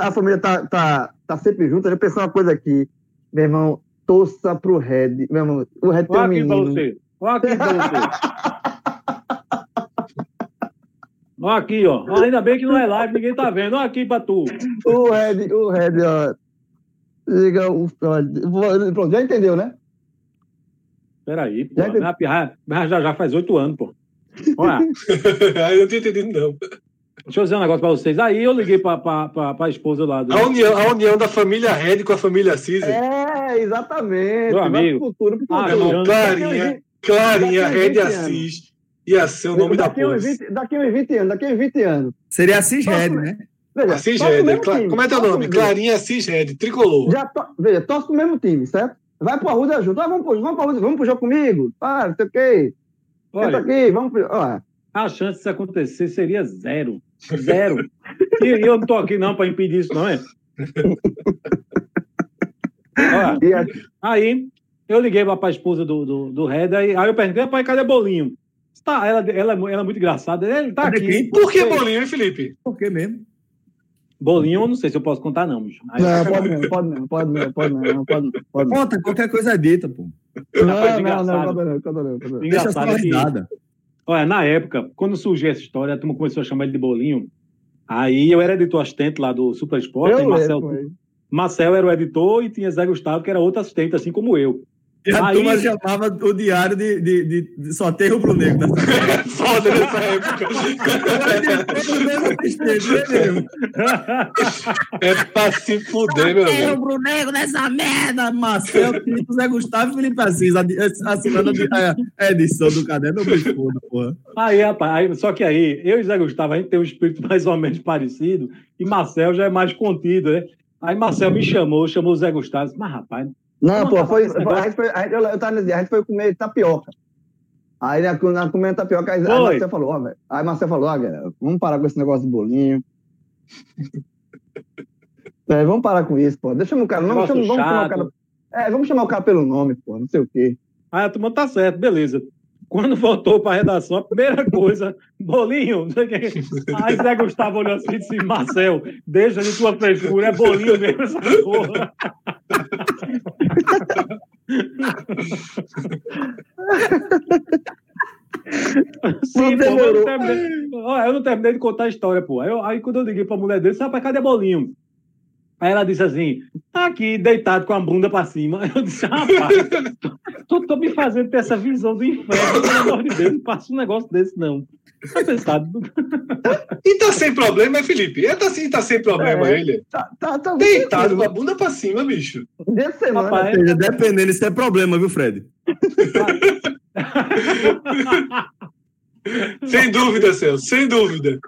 A família tá, tá, tá sempre junta. Eu pensei uma coisa aqui. Meu irmão, torça pro Red. Meu irmão, o Red tem Olha um aqui pra menino. você. Olha aqui pra você. Olha aqui, ó. Ó, Ainda bem que não é live, ninguém tá vendo. Olha aqui pra tu. O Red, o Red, ó. Liga o. Pronto, já entendeu, né? Peraí, pô. Já. Minha pirra, minha já, já faz oito anos, pô. Olha, [laughs] Aí eu não tinha entendido, não. deixa eu dizer um negócio pra vocês. Aí eu liguei pra, pra, pra, pra esposa lá do. A união, a união da família Red com a família Caesar. É, exatamente. Meu pro amigo. futuro, pro Ah, futuro. Irmão. Clarinha, Clarinha, Red 20 anos. Assis. Ia ser o nome da daqui, a uns porra. 20, daqui a uns 20 anos, daqui a uns 20 anos. Seria a Cisred, né? Veja, Assis Red. Cla- Como é teu nome? Clarinha Assis Red, tricolor. Já to... Veja, torce pro mesmo time, certo? Vai pro Arruda junto. Ah, vamos pro, vamos pro Arruda, vamos pro jogo comigo. Ah, não sei o quê. Olha, aqui, vamos pro. Ó, a chance disso acontecer seria zero. Zero. [laughs] E eu não tô aqui não pra impedir isso, não é? Olha, [laughs] a- Aí eu liguei pra, pra esposa do, do, do Red, aí, aí eu perguntei, pai, cadê bolinho? Tá, ela, ela, ela é muito engraçada. Ele tá aqui. Por que bolinho, hein, Felipe? Por que mesmo? Bolinho, eu não sei se eu posso contar, não, bicho. Aí- Não, pode não, pode não, pode não, pode não, pode não. Pode não. Conta, qualquer coisa é dita, pô. Não, não, não, não, não, pode não. Deixa Engraçado só é que, olha, na época, quando surgiu essa história, a turma começou a chamar ele de Bolinho. Aí eu era editor assistente lá do Super Sport, Eu e Marcel. Marcel era o editor e tinha Zé Gustavo, que era outro assistente, assim como eu. E a Aí- turma chamava o diário de, de, de, de só ter rubro-negro. Né? [laughs] Foda nessa época. É pra se fuder, meu Tem amigo. rubro-negro nessa merda, Marcelo, Tito, Zé Gustavo e Felipe Assis, assinando a, a edição do caderno do porra. Aí, rapaz, aí- só que aí, eu e Zé Gustavo, a gente tem um espírito mais ou menos parecido, e Marcel já é mais contido, né? Aí Marcel me chamou, chamou o Zé Gustavo, mas rapaz, Não, pô, foi, a gente foi, a gente, eu, eu tava nesse dia, a gente foi comer tapioca. Aí na, na comendo tapioca, aí, aí. Marcel falou, ó, velho. Aí Marcel falou, ó, galera, vamos parar com esse negócio de bolinho. [laughs] É, vamos parar com isso, pô. Deixa o cara. Não, chama, vamos chamar o cara. É, vamos chamar o cara pelo nome, pô. Não sei o quê. Aí a turma tá certo, beleza. Quando voltou pra redação, a primeira coisa, bolinho, não sei o que. Aí Zé Gustavo olhou assim e disse: Marcel, deixa de tua frescura, é bolinho mesmo essa porra. [laughs] Sim, pô, eu não, terminei, eu não terminei de contar a história, pô. Aí, aí quando eu liguei pra mulher dele, sabe, cadê bolinho? Aí ela disse assim, tá aqui, deitado com a bunda pra cima. [laughs] Eu disse, rapaz, tu tô me fazendo ter essa visão do inferno, pelo amor de Deus, não passa um negócio desse, não. Tá pensado. E tá sem problema, é Felipe? É tá, assim, tá sem problema É. ele. Tá, tá, tá Deitado com a bunda pra cima, bicho. Semana. Rapaz, seja, dependendo, isso é problema, viu, Fred? Sem dúvida, Celso, sem dúvida.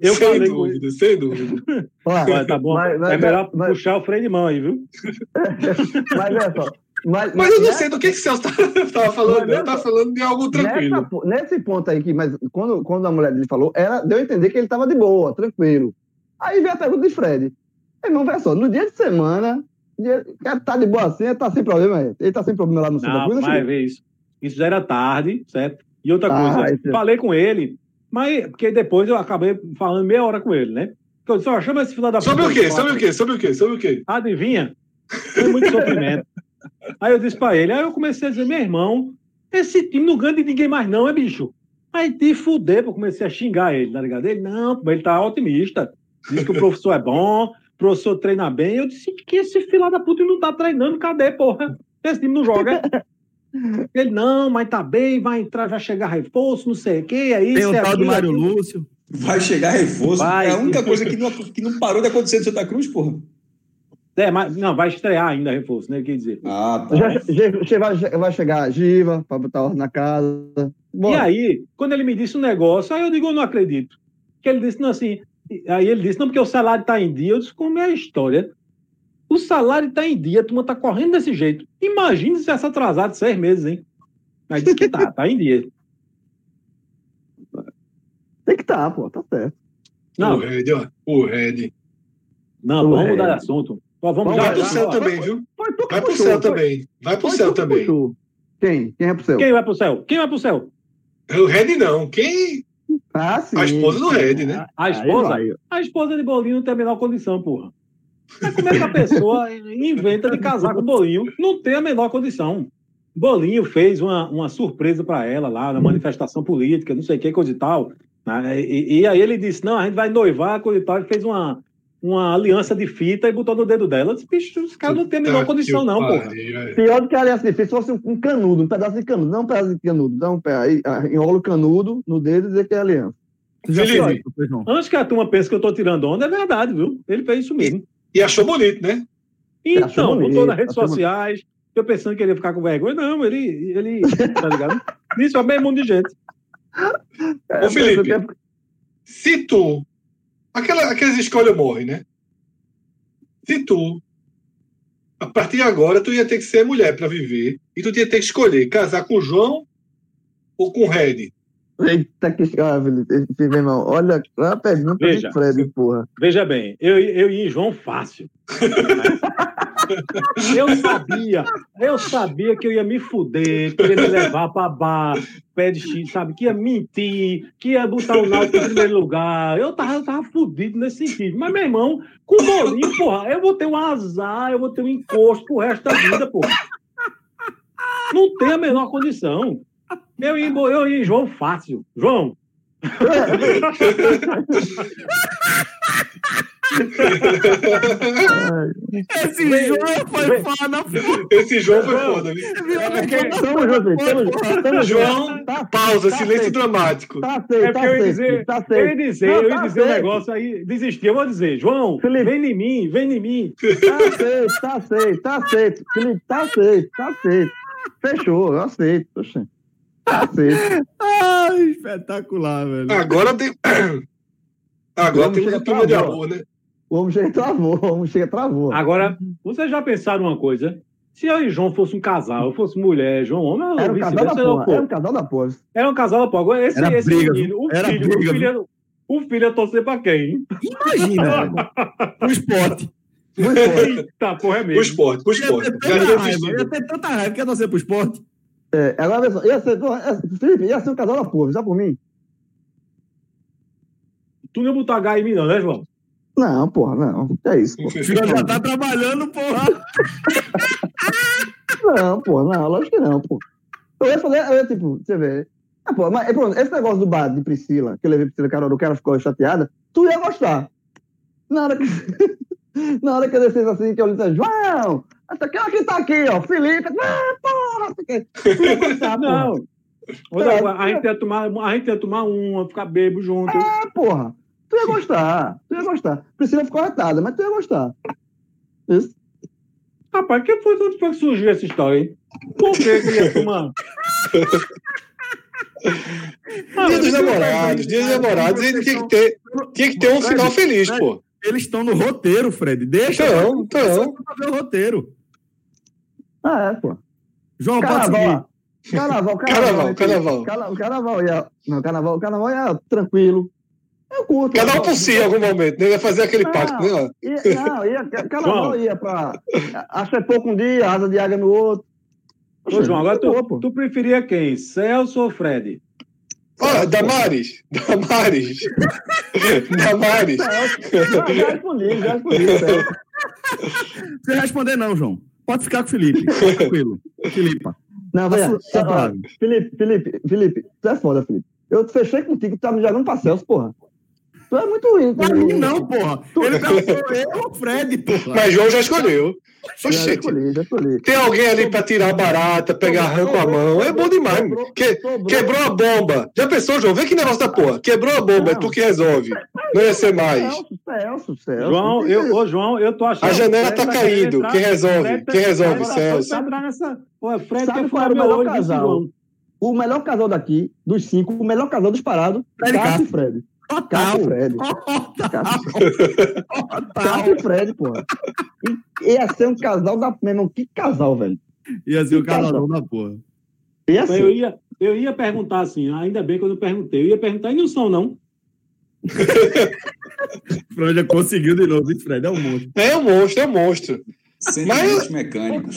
Eu sem falei com dúvida, sem dúvida. Mas tá bom. Vai- vai- é melhor vai- puxar o freio de mão aí, viu? [laughs] Mas olha só. Mas, Mas eu não nessa- sei do que, que o Celso tá- [laughs] tava falando, Mas ele tá falando de algo nessa tranquilo. po- nesse ponto aí, que, mas quando, quando a mulher dele falou, ela deu a entender que ele tava de boa, tranquilo. Aí veio a pergunta de Fred. Irmão, olha só, no dia de semana, dia, o cara tá de boa assim, tá sem problema, é? ele tá sem problema lá no Santa Não, Cruz, vai ver isso. Isso já era tarde, certo? E outra Ah, coisa, é- falei com ele, mas porque depois eu acabei falando meia hora com ele, né? Porque eu disse, ó, chama esse filho da Sobre o quê? Sobre o quê? Sobre o quê? Sobre o quê? Adivinha? Foi muito sofrimento. Aí eu disse pra ele, aí eu comecei a dizer, meu irmão, esse time não ganha de ninguém mais não, é bicho? Aí te fuder, eu comecei a xingar ele, tá ligado? Ele, não, ele tá otimista. Diz que o professor é bom, o professor treina bem. Eu disse que esse filho da puta não tá treinando, cadê, porra? Esse time não joga. Ele, não, mas tá bem, vai entrar, vai chegar reforço, não sei o quê, é isso, Tem o é tal do Mário. Lúcio. Vai chegar reforço. Vai. É a única coisa que não, que não parou de acontecer no Santa Cruz, porra. É, mas não, vai estrear ainda reforço, né? Quer dizer. Ah, tá. Já, já- já vai, já vai chegar a Giva pra botar ordem na casa. E Bora. aí, quando ele me disse um negócio, aí eu digo, eu não acredito. Que ele disse, não, assim. Aí ele disse, não, porque o salário está em dia. Eu disse, como é a história? O salário está em dia, a turma está correndo desse jeito. Imagine se essa atrasado seis meses, hein? Aí disse que tá, tá em dia. Tem que tá, pô, tá certo. Não, O Red, ó. O Red. não, vamos mudar de assunto. Ó, vamos Vamos já, Vai pro já, céu já. também, viu? Tu que Vai pro puxou, céu foi- também. Vai pro foi céu também. puxou. Quem? Quem é pro céu? Quem vai pro céu? Quem vai pro céu? O Red não. Quem? Ah, sim. A esposa do Red, né? A Aí esposa? vai. A esposa de Bolinho não tem a menor condição, porra. Mas como é que a pessoa inventa de casar com Bolinho? Não tem a menor condição. Bolinho fez uma, uma surpresa para ela lá na manifestação política, não sei o que, coisa e tal. né? E, e aí ele disse: não, a gente vai noivar, coisa e tal. Ele fez uma, uma aliança de fita e botou no dedo dela. Eu disse, bicho, os caras não têm a menor Tá condição, não, é. Pior do que a aliança difícil fosse um- um canudo, um pedaço de canudo. Não um pedaço de canudo. Não, um pé- aí, ah, enrola o canudo no dedo e dizer que é aliança. Felipe. Antes que a turma pense que eu tô tirando onda, é verdade, viu? Ele fez isso mesmo. E achou bonito, né? Então, bonito, botou nas redes sociais, eu pensando que ele ia ficar com vergonha. Não, ele, ele tá ligado? Isso é meio mundo de gente. É, Ô, Felipe. eu Se tu. Aquela, aquelas escolhas morrem, né? Se tu. A partir de agora, tu ia ter que ser mulher para viver. E tu ia ter que escolher casar com o João ou com o Red. Eita, que. Meu irmão, olha a pergunta Veja. de Fred, porra. Veja bem, eu, eu ia em João fácil. [laughs] Eu sabia, eu sabia que eu ia me fuder, que ia me levar pra bar, pé de X, sabe? Que ia mentir, que ia botar o Náutico em primeiro lugar. Eu tava, eu tava fudido nesse sentido. Mas, meu irmão, com o bolinho, porra, eu vou ter um azar, eu vou ter um encosto pro resto da vida, porra. Não tem a menor condição. Eu ia, em Bo- eu ia em João fácil. João, Esse jogo foi vem- foda, Esse João foi foda, João. Tá- Pausa, tá silêncio feito. dramático. Tá É feito, tá porque eu ia feito, dizer, tá eu ia feito. dizer, Não, eu ia tá dizer um feito. negócio aí, desistir, eu vou dizer, João, Felipe. vem em mim, vem em mim. Tá aceito, tá aceito, tá aceito. Felipe, tá aceito, tá aceito. Fechou, eu aceito. Oxe. Ai, espetacular, velho. Agora tem. Agora Vamos temos chegar um clima de amor, né? O homem chega e travou, o homem chega travou. Agora, vocês já pensaram uma coisa? Se eu e João fosse um casal, eu fosse mulher, João homem, Era um casal da eu, porra, era um casal da porra. Era um casal, pô. Agora, esse, Era esse briga, menino, o Era filho, briga, o filho, o filho ia torcer pra quem? Imagina, o esporte. [laughs] O esporte. Eita, porra, é O mesmo. esporte, o esporte. raiva, assistido. ia ter tanta raiva que ia torcer pro esporte. É, agora, só, ia ser, ia- Felipe, ia ser um casal da porra, já por mim? Tu não botou H em mim, não, né, João? Não, porra, não. É isso, porra. Já tá trabalhando, porra. Não, pô, não, lógico que não, pô. Eu ia fazer, eu ia, tipo, você vê. Ah, pô, mas pronto, esse negócio do bar de Priscila, que eu levei Priscila Carol, o cara ficou chateada, tu ia gostar. Na hora que. [laughs] Na hora que eu descesse assim, que eu disse, João, até que aqui tá aqui, ó, Felipe, ah, porra, ia gostar, [laughs] porra. Não. A, gente ia tomar, a gente ia tomar uma, ficar bebo junto. Ah, porra, tu ia gostar, tu ia gostar. Priscila ficou retada, mas tu ia gostar. Isso. Rapaz, que foi, onde foi que surgiu essa história, hein? Por que que ia tomar? Dia dos namorados, dia dos namorados, tinha que ter, tinha que ter um final feliz, pô. Eles estão no roteiro, Fred. Deixa Então, então. pra ver o roteiro. Ah, é, pô. João, pode Carnaval. [laughs] Carnaval, Carnaval, carnaval. Cala- O carnaval ia. Não, carnaval, o carnaval ia tranquilo. Eu curto. Cada um carnaval. por si em algum momento, né? Ia fazer aquele Não. pacto, né? Ia, não, ia, [laughs] carnaval João. ia pra. Acha pouco um dia, asa de águia no outro. Ô, João, agora tu, tu preferia quem? Celso ou Fred? Ó, Damares, Damares, Damares. Já, já respondi, já respondi. Você responder não, João. Pode ficar com o Felipe. Tranquilo. Felipe. Não, vai. tá. Felipe, Felipe, Felipe, tu é foda, Felipe. Eu fechei contigo, tu tá me jogando pra Celso, porra. Tu é muito ruim. Pra tu- mim não, porra. Ele perguntou eu ou o Fred, porra. Mas João já escolheu. Já Oxente, escolhi, já escolhi. tem alguém ali pra tirar a barata, pegar rã com a mão. É bom demais. Sobrou- Que- sobrou- quebrou a bomba. Já pensou, João? Vê que negócio da porra. Quebrou a bomba, é tu que resolve. Não ia ser mais. Celso, Celso, Celso. João, eu, ô, João, eu tô achando. A janela tá caindo. Quem resolve? Tá- Quem resolve, tá- Celso? Fred tá entrar nessa. Pô, Fred Sabe qual furar era o melhor casal? O melhor casal daqui, dos cinco, o melhor casal disparado, Fred Cássio e. Fred. Total. Cássio Fred. Total. Cássio e Fred, porra. E- Ia ser um casal da. Meu irmão, que casal, velho. Ia ser o casalão da porra. Ia Mas ser. Eu ia, eu ia perguntar assim, ainda bem que eu não perguntei. Eu ia perguntar, e não são, não? O Fred já conseguiu de novo, hein, Fred? É um monstro. É um monstro, é um monstro. Sentimentos mecânicos.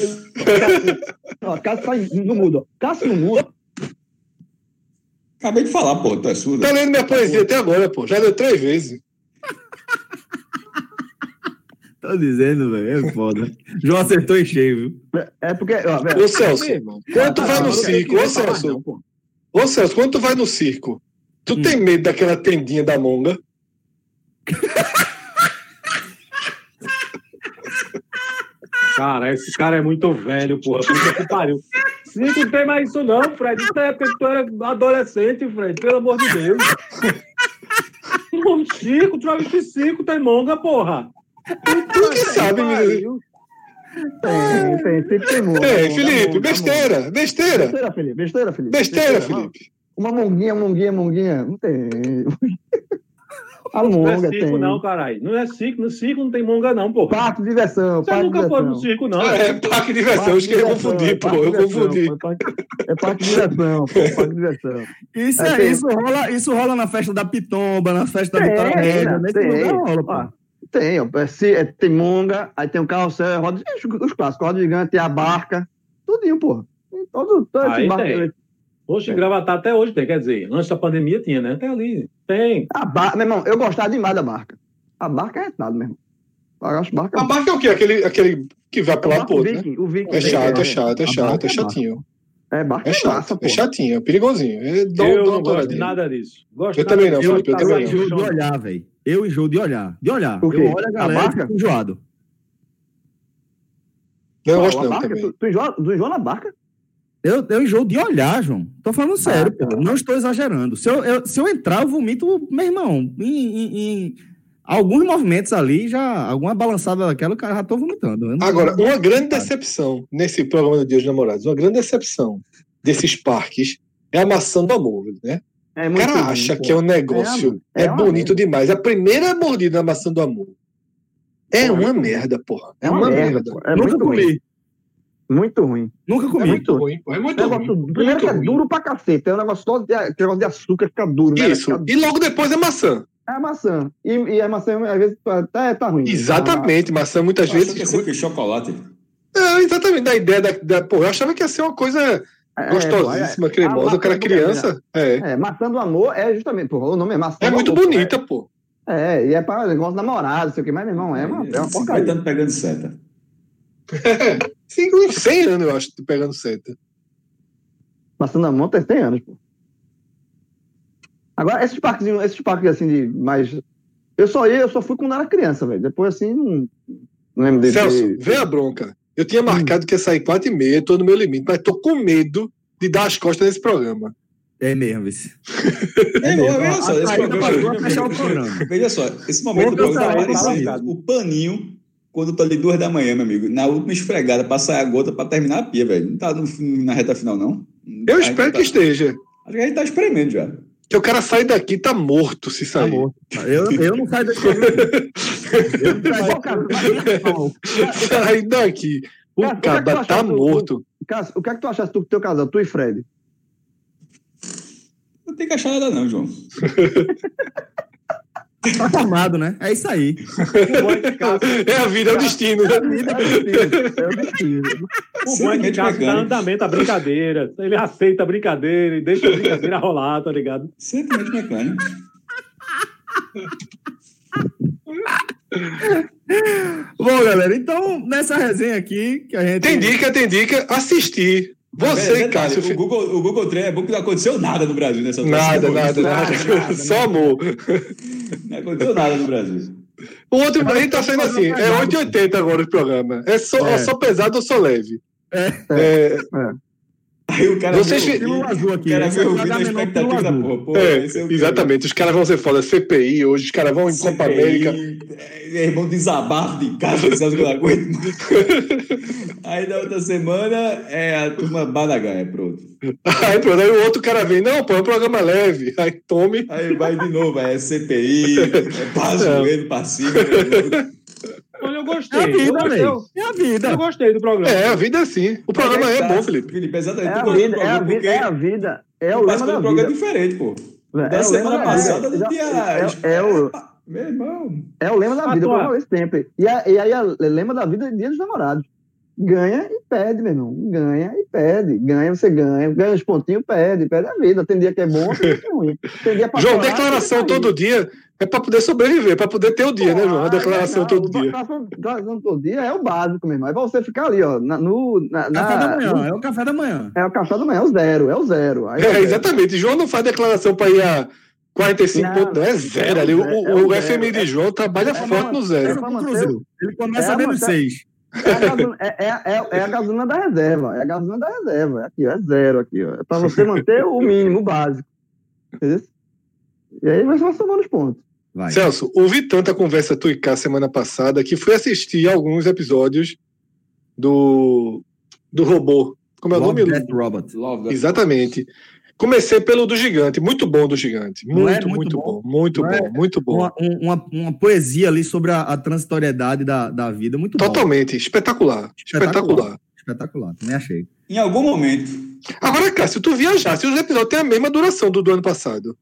Ó, Cássio no mudo. Cássio no mudo. Acabei de falar, pô, tu é surdo. Tá lendo minha poesia até agora, pô. Já deu três vezes. [laughs] Tô dizendo, velho. É foda. João acertou em cheio, viu? É porque. Ó, Ô, Celso, quando tu vai no não, circo, ô, Celso, não, pô. ô, Celso, quando tu vai no circo, tu Hum. tem medo daquela tendinha da monga? Cara, esse cara é muito velho, porra. Puta que pariu. Cinco não tem [laughs] mais isso, não, Fred. Isso é época que tu era adolescente, Fred. Pelo amor de Deus. Um cinco, travesti cinco, tem monga, porra. Tu que sabe, menino. Tem, tem, sempre tem mundo. É, Felipe, besteira, besteira. Besteira, Felipe. Besteira, Felipe. Besteira, Felipe. Uma monguinha, monguinha, monguinha. Não tem. A Não é cinco, tem. não, caralho. Não é cinco, no cinco não tem monga, não, porra. Parque de diversão. Você nunca foi no diversão. circo, não. É, parque de diversão, eu acho que eu confundi, pô, eu confundi. É parque, é de diversão, pô, parque de diversão. Isso, É, é, tem- isso, rola, isso rola na festa da Pitomba, na festa da Vitória Média. Nesse tem. lugar rola, pô. Ó, Tem, ó, é, se- é, tem monga, aí tem o carrossel, é roda, os, os clássicos, roda gigante, tem a barca, tudinho, porra. Tem todo, todo esse barco. Tem. Hoje, gravatar até hoje tem, quer dizer, antes da pandemia tinha, né? Até ali. Tem. A barca, meu irmão, eu gostava demais da barca. A barca é nada, meu irmão. Eu acho barca A barca é o quê? Aquele, aquele que vai pra lá pro outro, né? O Viking. É chato, é é, chato, é A chato, barca é é chatinho. É, barca É é, chato, massa, pô. é chatinho, é perigosinho. É, eu não gosto de nada disso. Gosto Eu nada também não, disso. Felipe, eu Eu também não. enjoo de olhar, velho. Eu enjoo de olhar. De olhar. Eu olho a A galera barca? e fico enjoado. Não, eu gosto a não barca, também. Tu, tu, enjoa, tu enjoa na barca? Eu, eu enjoo de olhar, João. Tô falando sério, tá. pô. Não estou exagerando. Se eu, eu- se eu entrar, eu vomito, meu irmão, em, em- em alguns movimentos ali, já, alguma balançada daquela, o cara já tô vomitando. Agora, uma grande decepção nesse programa do Dia dos Namorados, uma grande decepção desses parques é a maçã do amor, né? É O cara acha pô. que é um negócio, É, é, é uma bonito demais. A primeira mordida da maçã do amor é Pô, uma muito- merda, porra. É É uma, merda. pô. É Nunca comi. Muito ruim. Nunca É comi. muito ruim. É muito Negócio, ruim. primeiro que é ruim. duro pra cacete. É um negócio só de, aquele negócio de açúcar, fica duro, né? Isso. Fica- E logo depois é maçã. é a maçã. E, e a maçã, às vezes, até tá ruim. Exatamente, maçã muitas vezes. ser o quê? Chocolate. É, exatamente, da ideia da, da- Pô, eu achava que ia ser uma coisa É, gostosíssima, é, cremosa. a O cara maçã do criança. É. É, maçã do amor é justamente, pô, o nome é maçã É do muito amor, bonita, pô. É, e é para negócio namorado, não sei o que, mas, meu irmão, é uma, é uma 50 porcaria. anos pegando seta. [laughs] Cinco, uns 100 anos, eu acho, pegando seta. Maçã do amor tem 100 anos, pô. Agora, esses parques, esses parques assim de mais. Eu só ia, eu só fui quando era criança, velho. Depois, assim, não, não lembro de Celso, ter- vem a bronca. Eu tinha marcado que ia sair 4 e meia, tô no meu limite, mas tô com medo de dar as costas nesse programa. É mesmo, vice. [laughs] É, mesmo. veja só, A esse saída programa. pra fechar o programa. Veja só, esse momento do programa tá parecendo o paninho quando tá ali duas da manhã, meu amigo. Na última esfregada pra sair a gota pra terminar a pia, velho. Não tá no- na reta final, não? Eu A espero gente que tá- esteja. Acho que a gente tá espremendo já. Que o cara sai daqui tá morto se Tá sair. morto. Eu, eu não saio. Eu não cara? Não. sai daqui. O Cara, o que é que tá morto. Cássio, o que é que tu achaste do teu casal, tu e Fred? Não tem que achar nada, não, João. [laughs] Tá formado, né? É isso aí. É a vida, é o destino. né? É o destino. É o destino. O é Cássio dá mecânico. andamento à brincadeira. Ele aceita a brincadeira e deixa a brincadeira rolar, tá ligado? Simplesmente mecânico. Bom, galera, então, nessa resenha aqui, que a gente. Tem dica, tem dica. Assistir. Você, Detalhe, Cássio. O Google, o Google Trem é bom que não aconteceu nada no Brasil nessa Nada, atuação. [laughs] nada, nada. Só amor. Não aconteceu nada no Brasil. O outro, a gente tá saindo assim, é 8,80 agora o programa. É só, É. é só pesado ou só leve. É. É, Aí o cara Vocês viu, Pílula azul aqui. o cara esse viu é o o vídeo da Agamenon expectativa da porra. Pô, é, é quê? exatamente. Os caras vão ser foda. CPI hoje, os caras vão em Copa América. CPI, é, irmão desabafo de casa, Celso que eu não aguento. [laughs] Aí na outra semana é a turma Badagaia, pronto. Aí, pronto, aí o outro cara vem, não, pô, é um programa leve. Aí tome. Aí vai de novo, é CPI, é passa É. o Olha, eu É gostei. a eu, vida, velho. É a vida. eu gostei do programa. É, a vida é assim. O programa é Tá, bom, Felipe. Felipe, exatamente. É a do vida, é a vida, é a vida. É o lema da um programa vida. diferente, pô. É Da o semana lema da passada vida. não tinha. É, é o, Meu irmão. é o lema da Ah, vida, falo isso sempre. E, a- e aí, o lema da vida é dia dos namorados. Ganha e pede, meu irmão. Ganha e pede. Ganha, você ganha. Ganha os pontinhos, pede. Pede a vida. Tem dia que é bom, tem dia que é ruim. Tem dia pra João, chorar, declaração pra todo dia é pra poder sobreviver, pra poder ter o dia, né, João? A declaração não, todo dia. Declaração declaração todo dia é o básico, meu irmão. É pra você ficar ali, ó. Na, no, na, na- Café da manhã, no- é o café da manhã. é o café da manhã, é o zero, é o zero. Aí É, exatamente. João não faz declaração pra ir a 45 Não, pontos, não. É zero ali. O, é o, o zero. FMI de João trabalha É forte no zero. é. Ele começa É, a menos mas é- 6. É a, gasolina, é, é, é, é a gasolina da reserva. É a gasolina da reserva. É aqui, ó, é zero aqui, ó. É pra você manter o mínimo, o básico. Entendeu? E aí você vai somando os pontos. Vai. Celso, ouvi tanta conversa tu e cá semana passada que fui assistir alguns episódios do, do robô. Como é o Love nome? Death Robot. Love that. Comecei pelo do gigante, muito bom do gigante. É Muito, muito muito bom? bom, muito Não bom, é muito bom. Uma, um- uma, uma poesia ali sobre a, a transitoriedade da, da vida. Muito bom. Totalmente, espetacular. Espetacular. Espetacular. Espetacular. Também achei. Em algum momento. Agora, cara, se tu viajasse, os episódios têm a mesma duração do do ano passado.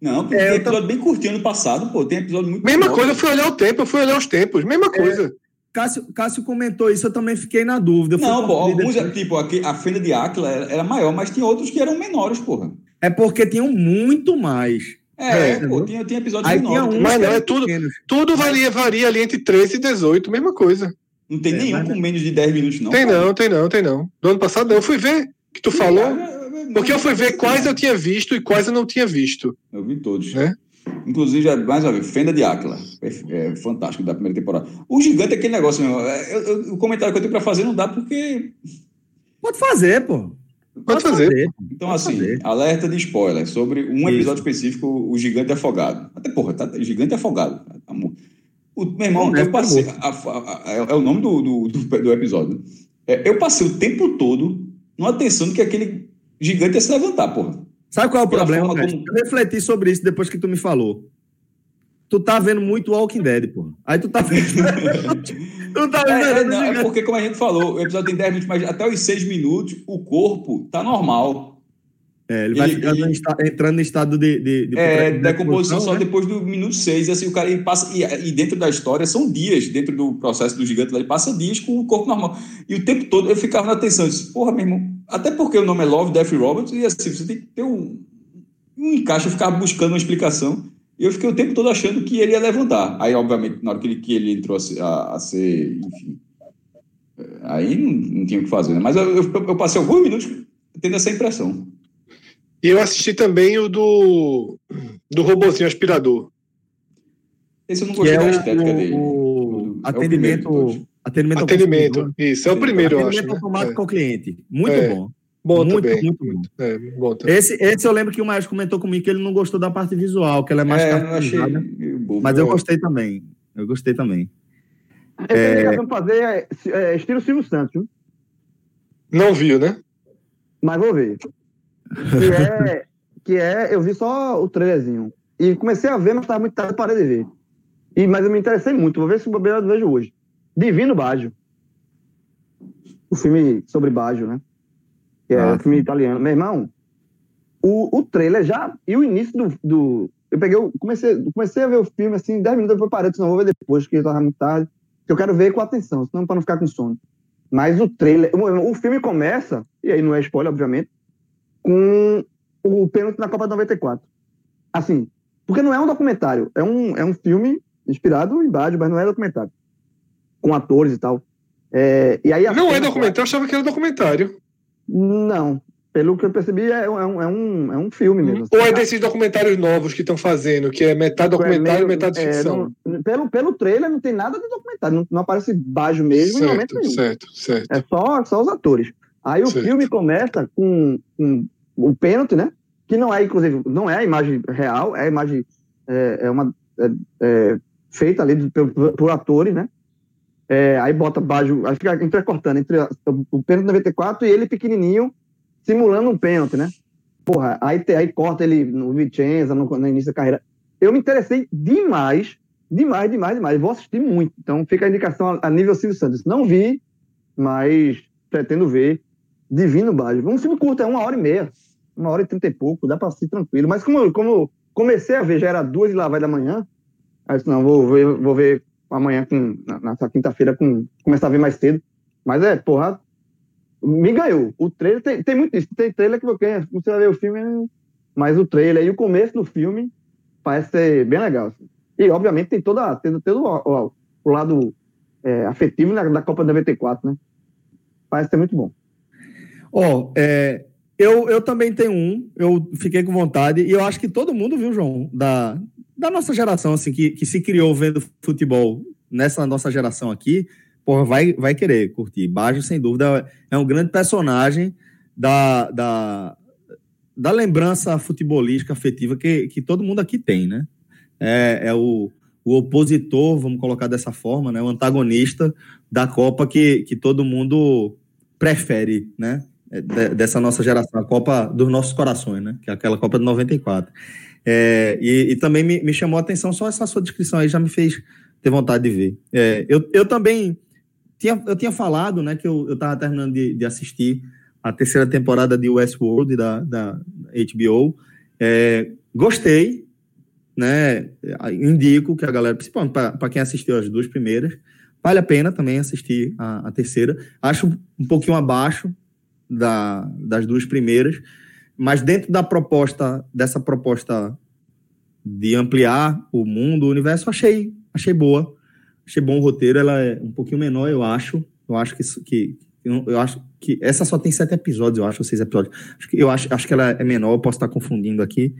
Não, porque É, tem episódio bem curtinho ano passado, pô. Tem episódio muito. Mesma bom. coisa, eu fui olhar o tempo, eu fui olhar os tempos, mesma coisa. Cássio, Cássio comentou isso, eu também fiquei na dúvida. Não, pô, alguns, depois. tipo, aqui, a fenda de Áquila era, era maior, mas tinha outros que eram menores, porra. É porque tinham muito mais. É, É, pô, tinha, tinha episódios Aí tinha menores. uns Mas não, é tudo- pequenos. Tudo varia, varia ali entre 13 e 18, mesma coisa. Não tem É, nenhum mas- com menos de 10 minutos, não. tem pô. não, tem não, tem não. Do ano passado não, eu fui ver que tu falou, porque eu fui ver quais eu tinha visto e quais eu não tinha visto. Eu vi todos. Né? Inclusive, já- mais uma vez, Fenda de Áquila. É, é fantástico da primeira temporada. O gigante é aquele negócio, meu. é, eu- eu- o comentário que eu tenho pra fazer não dá porque. Pode fazer, pô. Pode fazer. Então, Pode assim, fazer. alerta de spoiler sobre um Isso. episódio específico, o gigante afogado. Até, porra, tá, gigante afogado. Amor. O, meu irmão, eu tá passei. a- a- a- é, é o nome do, do, do, do episódio. É, eu passei o tempo todo numa tensão de que aquele gigante ia se levantar, porra. Sabe qual é o problema, como- Eu refleti sobre isso depois que tu me falou. Tu tá vendo muito Walking Dead, pô. Aí tu tá vendo. [laughs] tu tá É, é, vendo. não, é porque, como a gente falou, o episódio tem 10 minutos, mas até os 6 minutos o corpo tá normal. É, ele vai Ele- ficando ele- entrando em estado de, de, de É, de decomposição só né? depois do minuto 6. Assim, o cara ele passa. E, e dentro da história são dias, dentro do processo do gigante, lá, ele passa dias com o corpo normal. E o tempo todo eu ficava na atenção. Eu disse, porra, meu irmão. Até porque o nome é Love, Death Roberts, e assim, você tem que ter um, um encaixe, eu ficava buscando uma explicação. E eu fiquei o tempo todo achando que ele ia levantar. Aí, obviamente, na hora que ele, que ele entrou a ser, a- a ser, enfim. é, Aí não, não tinha o que fazer, né? Mas eu, eu, eu passei alguns minutos tendo essa impressão. E eu assisti também o do, do robozinho aspirador. Esse eu não gostei é da o, estética dele. o, É o primeiro atendimento, atendimento, ao Atendimento. consumidor. Isso, é o primeiro, eu acho. Atendimento Né? automático ao cliente. Muito É. bom. Bom muito, também. muito bom. É, bom também. Esse, esse eu lembro que o Maestro comentou comigo que ele não gostou da parte visual, que ela é mais É, achei bobo. Mas eu É. gostei também. Eu gostei também. Tenho indicação pra fazer é, é, estilo Silvio Santos, viu? Não viu, né? mas vou ver. Que é, que é, eu vi só o trailerzinho. E comecei a ver, mas estava muito tarde, parei de ver. E, mas eu me interessei muito, vou ver se o bobeira eu vejo hoje. Divino Baggio. O filme sobre Baggio, né? Que é Ah, um filme italiano. Meu irmão, o, o trailer já. E o início do. do eu peguei, o- comecei, comecei a ver o filme assim, 10 minutos depois parei, não vou ver depois, porque estava muito tarde. Que eu quero ver com atenção, senão para não ficar com sono. Mas o trailer. O, o filme começa, e aí não é spoiler, obviamente, com o pênalti na Copa de 94. Assim, porque não é um documentário, é um, é um filme inspirado em Baggio, mas não é documentário. Com atores e tal. É, e aí a Não é documentário, eu achava que era documentário. Não. Pelo que eu percebi, é, um- é um, é, um, é um filme mesmo. Ou é desses documentários novos que estão fazendo, que é metade documentário e É meio- metade é, ficção. não- pelo, pelo trailer, não tem nada de documentário. Não, não aparece Baggio mesmo em momento certo, nenhum. certo, certo. É só, só os atores. Aí o Certo. filme começa com, com o pênalti, né? Que não é, inclusive, não é a imagem real, é a imagem é, é uma é, é, feita ali por, por- atores, né? É, aí bota Baggio, aí fica entrecortando entre o pênalti 94 e ele pequenininho simulando um pênalti, né? Porra, aí, aí corta ele no Vicenza, no, no início da carreira. Eu me interessei demais, demais, demais, demais. Vou assistir muito. Então fica a indicação a, a nível Silvio Santos. Não vi, mas pretendo ver. Divino Baggio. Um filme curto, é uma hora e meia. Uma hora e trinta e pouco, dá pra assistir tranquilo. Mas como, eu- como comecei a ver, já era duas e lá vai da manhã, aí disse, não, vou ver, vou ver amanhã, com, nessa quinta-feira, com, começar a ver mais cedo. Mas é, porra, me ganhou. O trailer tem, tem muito isso. Tem trailer que você você vai ver o filme, mas o trailer e o começo do filme parece ser bem legal. assim. E, obviamente, tem toda, tem todo o, o- o lado é, afetivo da, da Copa 94, né? Parece ser muito bom. Ó, é, eu, eu também tenho um, eu fiquei com vontade, e eu acho que todo mundo, viu, João, da, da nossa geração, assim, que, que se criou vendo futebol nessa nossa geração aqui, porra, vai, vai querer curtir. Baggio, sem dúvida, é um grande personagem da, da, da lembrança futebolística afetiva que, que todo mundo aqui tem, né? É, é o, o opositor, vamos colocar dessa forma, né? O antagonista da Copa que, que todo mundo prefere, né? É, de- dessa nossa geração, a Copa dos nossos corações, né? Que é aquela Copa de 94. É, e, e também me, me chamou a atenção, só essa sua descrição aí já me fez ter vontade de ver. É, eu, eu também tinha, eu tinha falado, né, que eu estava terminando de, de assistir a terceira temporada de Westworld da, da HBO. É, gostei, né? Indico que a galera, principalmente para quem assistiu as duas primeiras, vale a pena também assistir a, a terceira. Acho um pouquinho abaixo da, das duas primeiras, mas dentro da proposta, dessa proposta de ampliar o mundo, o universo, achei, achei boa. Achei bom o roteiro, ela é um pouquinho menor, eu acho. Eu acho que, que eu, acho que essa só tem sete episódios, eu acho, ou seis episódios. Acho que, eu acho, acho que ela é menor, eu posso estar confundindo aqui.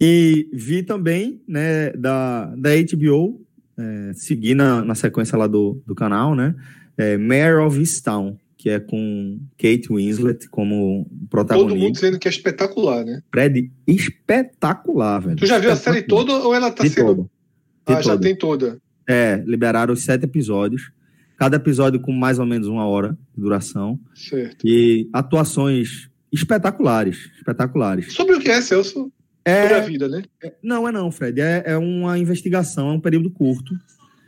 E vi também, né, da, da HBO, é, seguir na, na sequência lá do, do canal, né, é, Mayor of Easttown, que é com Kate Winslet como Todo protagonista. mundo dizendo que é espetacular, né? Fred, espetacular, velho. Tu já viu a série toda ou ela tá De sendo. toda. De Ah, já tem toda. É, liberaram os sete episódios. Cada episódio com mais ou menos uma hora de duração. Certo. E atuações espetaculares. Espetaculares. Sobre o que é, Celso? Sobre a É, vida, né? não, é não, Fred. É, é uma investigação, é um período curto.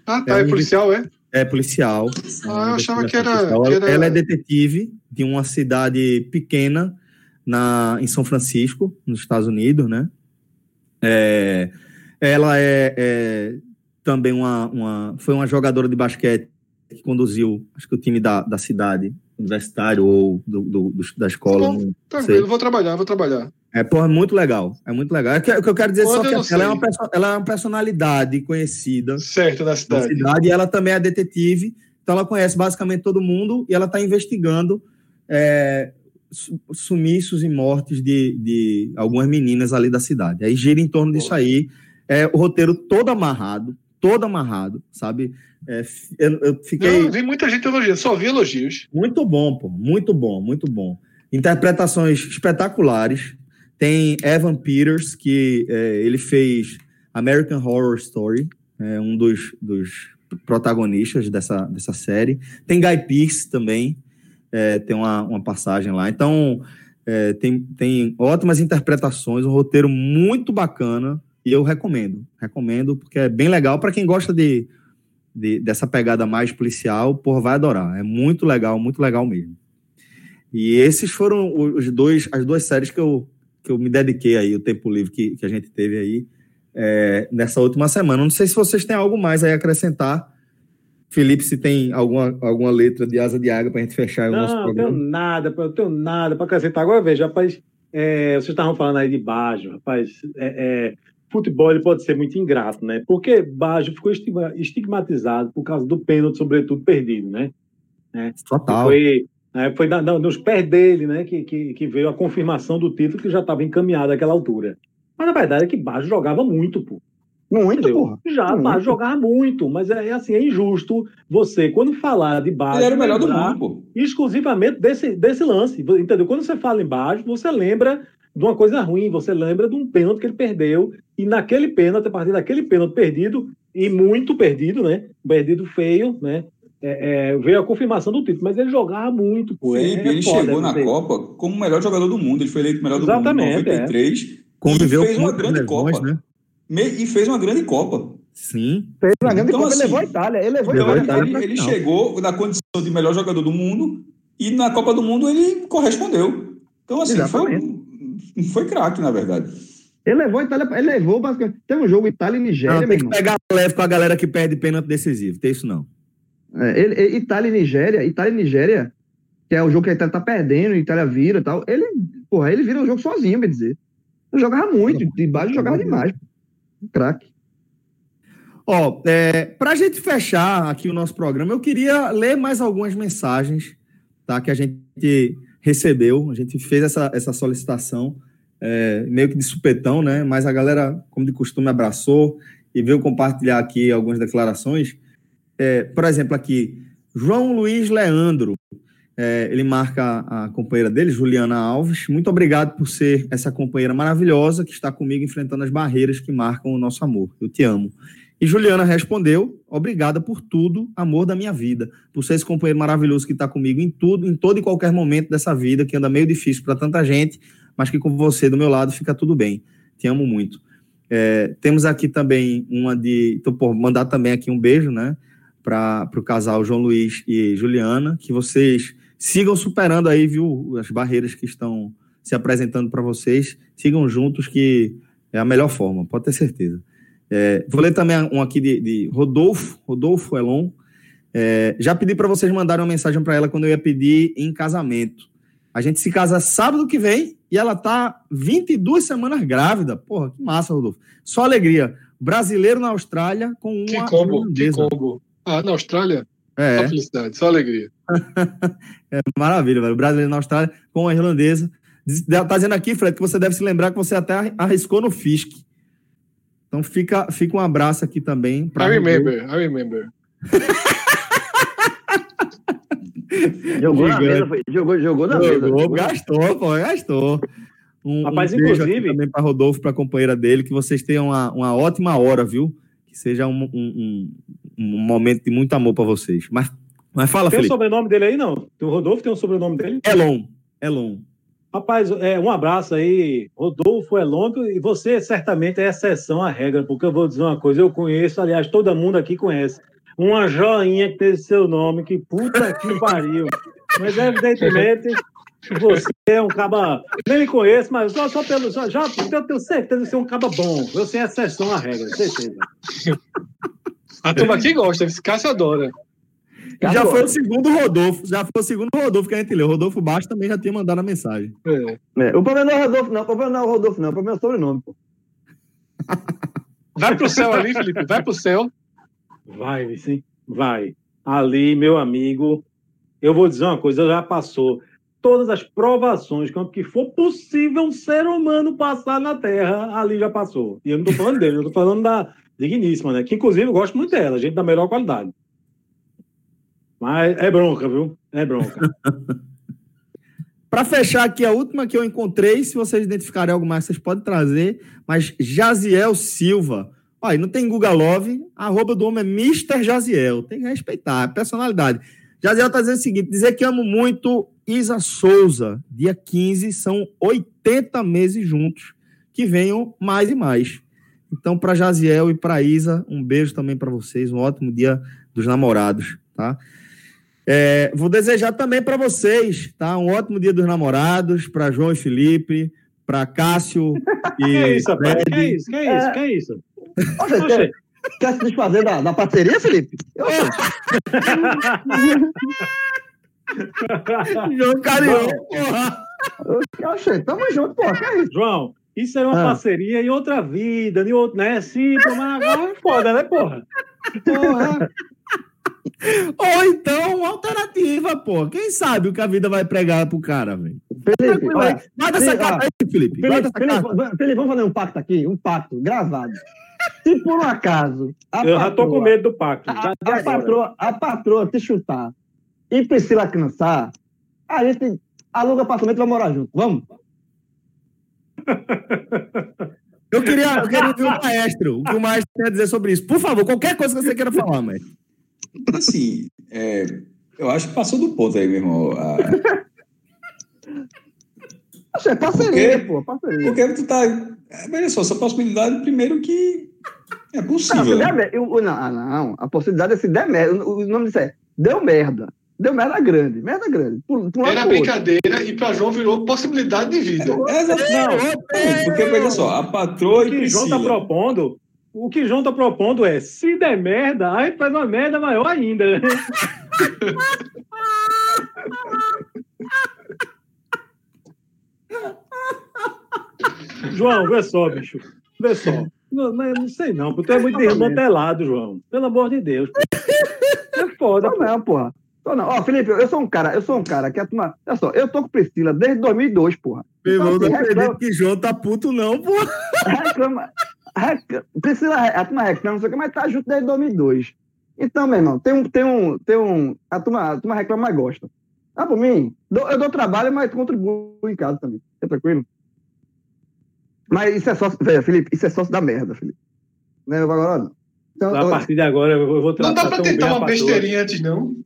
Ah, tá. É É policial, é? É policial. Ah, eu achava que era- que era- Ela é detetive de uma cidade pequena na, em São Francisco, nos Estados Unidos, né? É, ela é, é também uma, uma, foi uma jogadora de basquete que conduziu, acho que o time da, da cidade, universitário ou do, do, do da escola. Bom, não Tranquilo, vou trabalhar, vou trabalhar. É, porra, muito legal. É muito legal. É que- o que eu quero dizer Quando só que ela é, uma, ela é uma personalidade conhecida Certo, da cidade. cidade e ela também é detetive, então ela conhece basicamente todo mundo e ela está investigando é, su- sumiços e mortes de, de algumas meninas ali da cidade. Aí gira em torno disso aí. É, o roteiro todo amarrado, todo amarrado, sabe? É, eu, eu fiquei. Não, vi muita gente elogiando, só vi elogios. Muito bom, pô. Muito bom, muito bom. Interpretações espetaculares. Tem Evan Peters, que é, ele fez American Horror Story, é um dos, dos protagonistas dessa, dessa série. Tem Guy Pearce também, é, tem uma, uma passagem lá. Então, é, tem, tem ótimas interpretações, um roteiro muito bacana, e eu recomendo. Recomendo, porque é bem legal para quem gosta de, de- dessa pegada mais policial, porra, vai adorar. É muito legal, muito legal mesmo. E esses foram os dois, as duas séries que eu, que eu me dediquei aí, o tempo livre que, que a gente teve aí é, nessa última semana. Não sei se vocês têm algo mais aí a acrescentar. Felipe, se tem alguma, alguma letra de asa de água para a gente fechar o nosso Não, não tenho programa. nada, eu tenho nada para acrescentar. Agora, veja, rapaz, é, vocês estavam falando aí de Bajo, rapaz, é, é, futebol pode ser muito ingrato, né? Porque Bajo ficou estigma- estigmatizado por causa do pênalti, sobretudo, perdido, né? Total. Foi, né, foi na- na- nos pés dele, né, que, que, que veio a confirmação do título que já estava encaminhado àquela altura. Mas a verdade é que Bajo jogava muito, pô. Muito, Entendeu? porra. Já, Muito. Bajo jogava muito, mas é, é assim, é injusto você, quando falar de Bajo... Ele era o melhor do mundo, pô. exclusivamente desse, desse lance. Entendeu? Quando você fala embaixo, você lembra de uma coisa ruim, você lembra de um pênalti que ele perdeu, e naquele pênalti, a partir daquele pênalti perdido, e muito perdido, né? Perdido feio, né? É, é, veio a confirmação do título, mas ele jogava muito, pô. É- Felipe, é ele foda, chegou na você- Copa como o melhor jogador do mundo. Ele foi eleito o melhor do Exatamente, mundo em 93 Conviveu e fez com uma grande lesões, Copa. né? E fez uma grande Copa. Sim. Fez uma grande Então, Copa, assim, ele levou a Itália. Ele levou a Então, Levou a ele, Itália. Ele- ele chegou na condição de melhor jogador do mundo e na Copa do Mundo ele correspondeu. Então, assim, foi, foi craque, na verdade. Ele levou a Itália. Ele levou basicamente. Teve um jogo Itália e Nigéria, Não, tem que irmão. pegar leve com a galera que perde pênalti decisivo. Tem isso não. É, ele- Itália e Nigéria, Itália e Nigéria, que é o jogo que a Itália tá perdendo, a Itália vira e tal. Ele, porra, ele vira o jogo sozinho, bem dizer. Ele jogava muito, de baixo jogava demais. Craque. Ó, é, para a gente fechar aqui o nosso programa, eu queria ler mais algumas mensagens tá, que a gente recebeu. A gente fez essa, essa solicitação é, meio que de supetão, né? Mas a galera, como de costume, abraçou e veio compartilhar aqui algumas declarações. É, por exemplo, aqui, João Luiz Leandro. é, ele marca a companheira dele, Juliana Alves. Muito obrigado por ser essa companheira maravilhosa que está comigo enfrentando as barreiras que marcam o nosso amor. Eu te amo. E Juliana respondeu: Obrigada por tudo, amor da minha vida, por ser esse companheiro maravilhoso que está comigo em tudo, em todo e qualquer momento dessa vida, que anda meio difícil para tanta gente, mas que com você do meu lado fica tudo bem. Te amo muito. É, temos aqui também uma de. Então, por mandar também aqui um beijo, né, para o casal João Luiz e Juliana, que vocês sigam superando aí, viu, as barreiras que estão se apresentando para vocês. Sigam juntos, que é a melhor forma, pode ter certeza. É, vou ler também um aqui de, de Rodolfo, Rodolfo Elon. É, já pedi para vocês mandarem uma mensagem para ela quando eu ia pedir em casamento. A gente se casa sábado que vem e ela tá 22 semanas grávida. Porra, que massa, Rodolfo. Só alegria. Brasileiro na Austrália com Que uma combo, que irlandesa. combo. Ah, na Austrália, É, só felicidade, só alegria. [laughs] é maravilha, velho. Brasileiro na Austrália com uma irlandesa. Tá dizendo aqui, Fred, que você deve se lembrar que você até arriscou no Fisk. Então fica, fica um abraço aqui também. pra I remember, I remember. [laughs] Jogou na Gigante. mesa, foi- jogou, jogou na mesa. Jogou, na- gastou, pô, gastou. Um, Rapaz, um beijo inclusive- aqui também para Rodolfo, para a companheira dele, que vocês tenham uma, uma ótima hora, viu? Que seja um, um, um- um momento de muito amor para vocês. Mas, mas fala, Tem o Felipe. sobrenome dele aí, não? O Rodolfo tem o sobrenome dele? Elon. Elon. Rapaz, é, um abraço aí, Rodolfo Elonto, e você certamente é exceção à regra, porque eu vou dizer uma coisa, eu conheço, aliás, todo mundo aqui conhece, uma joinha que teve seu nome, que puta que [laughs] pariu. Mas evidentemente Você é um caba. Nem me conheço, mas só, só pelo. Só, já, eu tenho certeza que você é um caba bom. Eu sei a exceção à regra, certeza. [laughs] A turma aqui gosta, esse Cássio adora. Já foi o segundo Rodolfo, já foi o segundo Rodolfo que a gente leu. Rodolfo Baixo também já tinha mandado a mensagem. É. É, o problema não é o Rodolfo, não. O problema não é o Rodolfo, não. O problema é o sobrenome, pô. Vai pro céu ali, Felipe, vai pro céu. Vai, sim, vai. Ali, meu amigo, eu vou dizer uma coisa, já passou. Todas as provações que for possível um ser humano passar na Terra, ali já passou. E eu não tô falando dele, eu tô falando da digníssima, né? Que inclusive eu gosto muito dela, gente da melhor qualidade. Mas é bronca, viu? É bronca. [laughs] Para fechar aqui, a última que eu encontrei, se vocês identificarem algo mais, vocês podem trazer. Mas Jaziel Silva. Olha, não tem Google Love, arroba do homem é Mr. Jaziel. Tem que respeitar, é personalidade. Jaziel está dizendo o seguinte: dizer que amo muito Isa Souza. Dia 15, são 80 meses juntos. Que venham mais e mais. Então, para Jaziel e para Isa, um beijo também para vocês. Um ótimo dia dos namorados, tá? É, vou desejar também para vocês, tá? Um ótimo dia dos namorados, para João e Felipe, para Cássio [laughs] e Que é isso? Fred. Que é isso? Que é isso? Que é isso? Oxe, Oxe. quer, quer se desfazer da, da parceria, Felipe? Eu, [laughs] João Carioca, porra. Oxe, tamo junto, pô. Que é isso? João, isso era uma Ah. parceria em outra vida, em outro, né? Sim, mas agora é foda, né, porra? Porra. [laughs] Ou então, uma alternativa, pô. Quem sabe o que a vida vai pregar pro cara, velho. Felipe, olha, Vai dessa Felipe, carta aí, Felipe. Felipe, Felipe, Felipe, vamos fazer um pacto aqui, um pacto gravado. Se por um acaso a Eu já tô com patroa- medo do pacto. a, a agora. patroa, a patroa te chutar e Priscila cansar, a gente aluga apartamento e vai morar junto. Vamos? Eu queria, eu queria ouvir o maestro, o que o maestro a dizer sobre isso. Por favor, qualquer coisa que você queira falar, maestro. Assim, é, eu acho que passou do ponto aí, meu irmão. A- é parceria, quê? pô, parceria. Porque tu tá. é, Veja só, essa possibilidade, primeiro que é Não, possível. se né? der merda, eu- não, ah, não, a possibilidade é se der merda. O o nome disso é deu merda. Deu merda grande, merda grande. Por, por lado Era e brincadeira e para João virou possibilidade de vida. É, exatamente. Não, Porque, veja só, a patroa o e que João tá propondo, o que João tá propondo é, se der merda, aí faz uma merda maior ainda. né? [laughs] João, vê só, bicho. Vê só. Não, não, não sei não, porque tu é muito desmantelado, João. Pelo amor de Deus. pô. É foda, Tô pô. não, porra. Tô não. Ó, Felipe, eu sou um cara, eu sou um cara que a turma. Olha só, eu tô com Priscila desde 2002, porra. Meu irmão, Então, não acredito que João tá puto, não, pô. reclama. reclama Priscila, a turma reclama, não sei o que, mas tá junto desde 2002. Então, meu irmão, tem um. Tem um, tem um a, turma, a turma reclama, mas gosta. Ah, por mim, dou- eu dou trabalho, mas contribuo em casa também. É tranquilo? Mas isso é sócio. Velho, Felipe, isso é sócio da merda, Felipe. Não é agora, não. Então, A partir de agora eu vou Não tratar dá bem tentar uma besteirinha antes, não?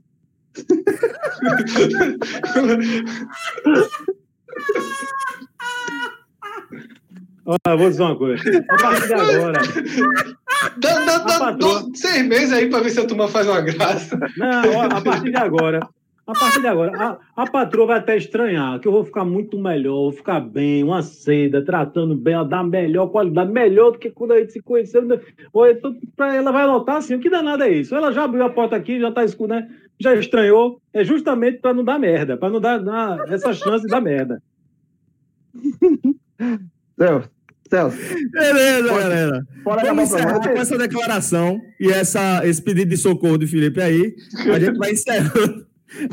Olha, eu vou dizer uma coisa. A partir de agora. Dá, dá, dá patroa. seis meses aí para ver se a turma faz uma graça. Não, ó, a partir de agora. A partir de agora, a, a patroa vai até estranhar, que eu vou ficar muito melhor, vou ficar bem, uma seda, tratando bem, dá melhor qualidade, melhor do que quando a gente se conheceu. né? Ou então, ela vai notar assim, o que danado é isso? Ela já abriu a porta aqui, já tá escuro, né? Já estranhou, é justamente para não dar merda, para não dar, dar essa chance de dar merda. [laughs] Celso, Celso, Beleza, Pode- galera. Vamos encerrar com essa declaração e essa, esse pedido de socorro do Felipe aí. A gente vai encerrando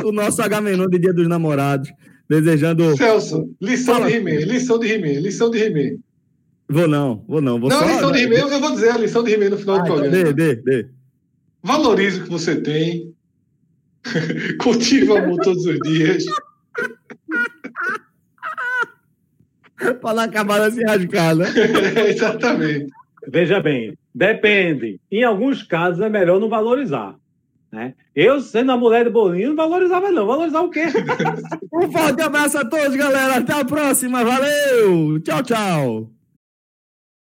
o nosso H-Menon de Dia dos Namorados. Desejando. Celso, lição Fala. de He-Man, lição de He-Man, lição de He-Man. Vou não, vou não. Vou Não, só... lição de He-Man, eu eu vou dizer a lição de He-Man no final Ah, do então programa. dê, dê, dê. Valorize o que você tem. [laughs] Cultiva amor todos os dias. Pra não acabar nessa rascada. [laughs] Exatamente. Veja bem, depende. Em alguns casos é melhor não valorizar. Né? Eu, sendo a mulher do bolinho, não valorizava, não. Valorizar o quê? [laughs] Um forte abraço a todos, galera. Até a próxima. Valeu. Tchau, tchau.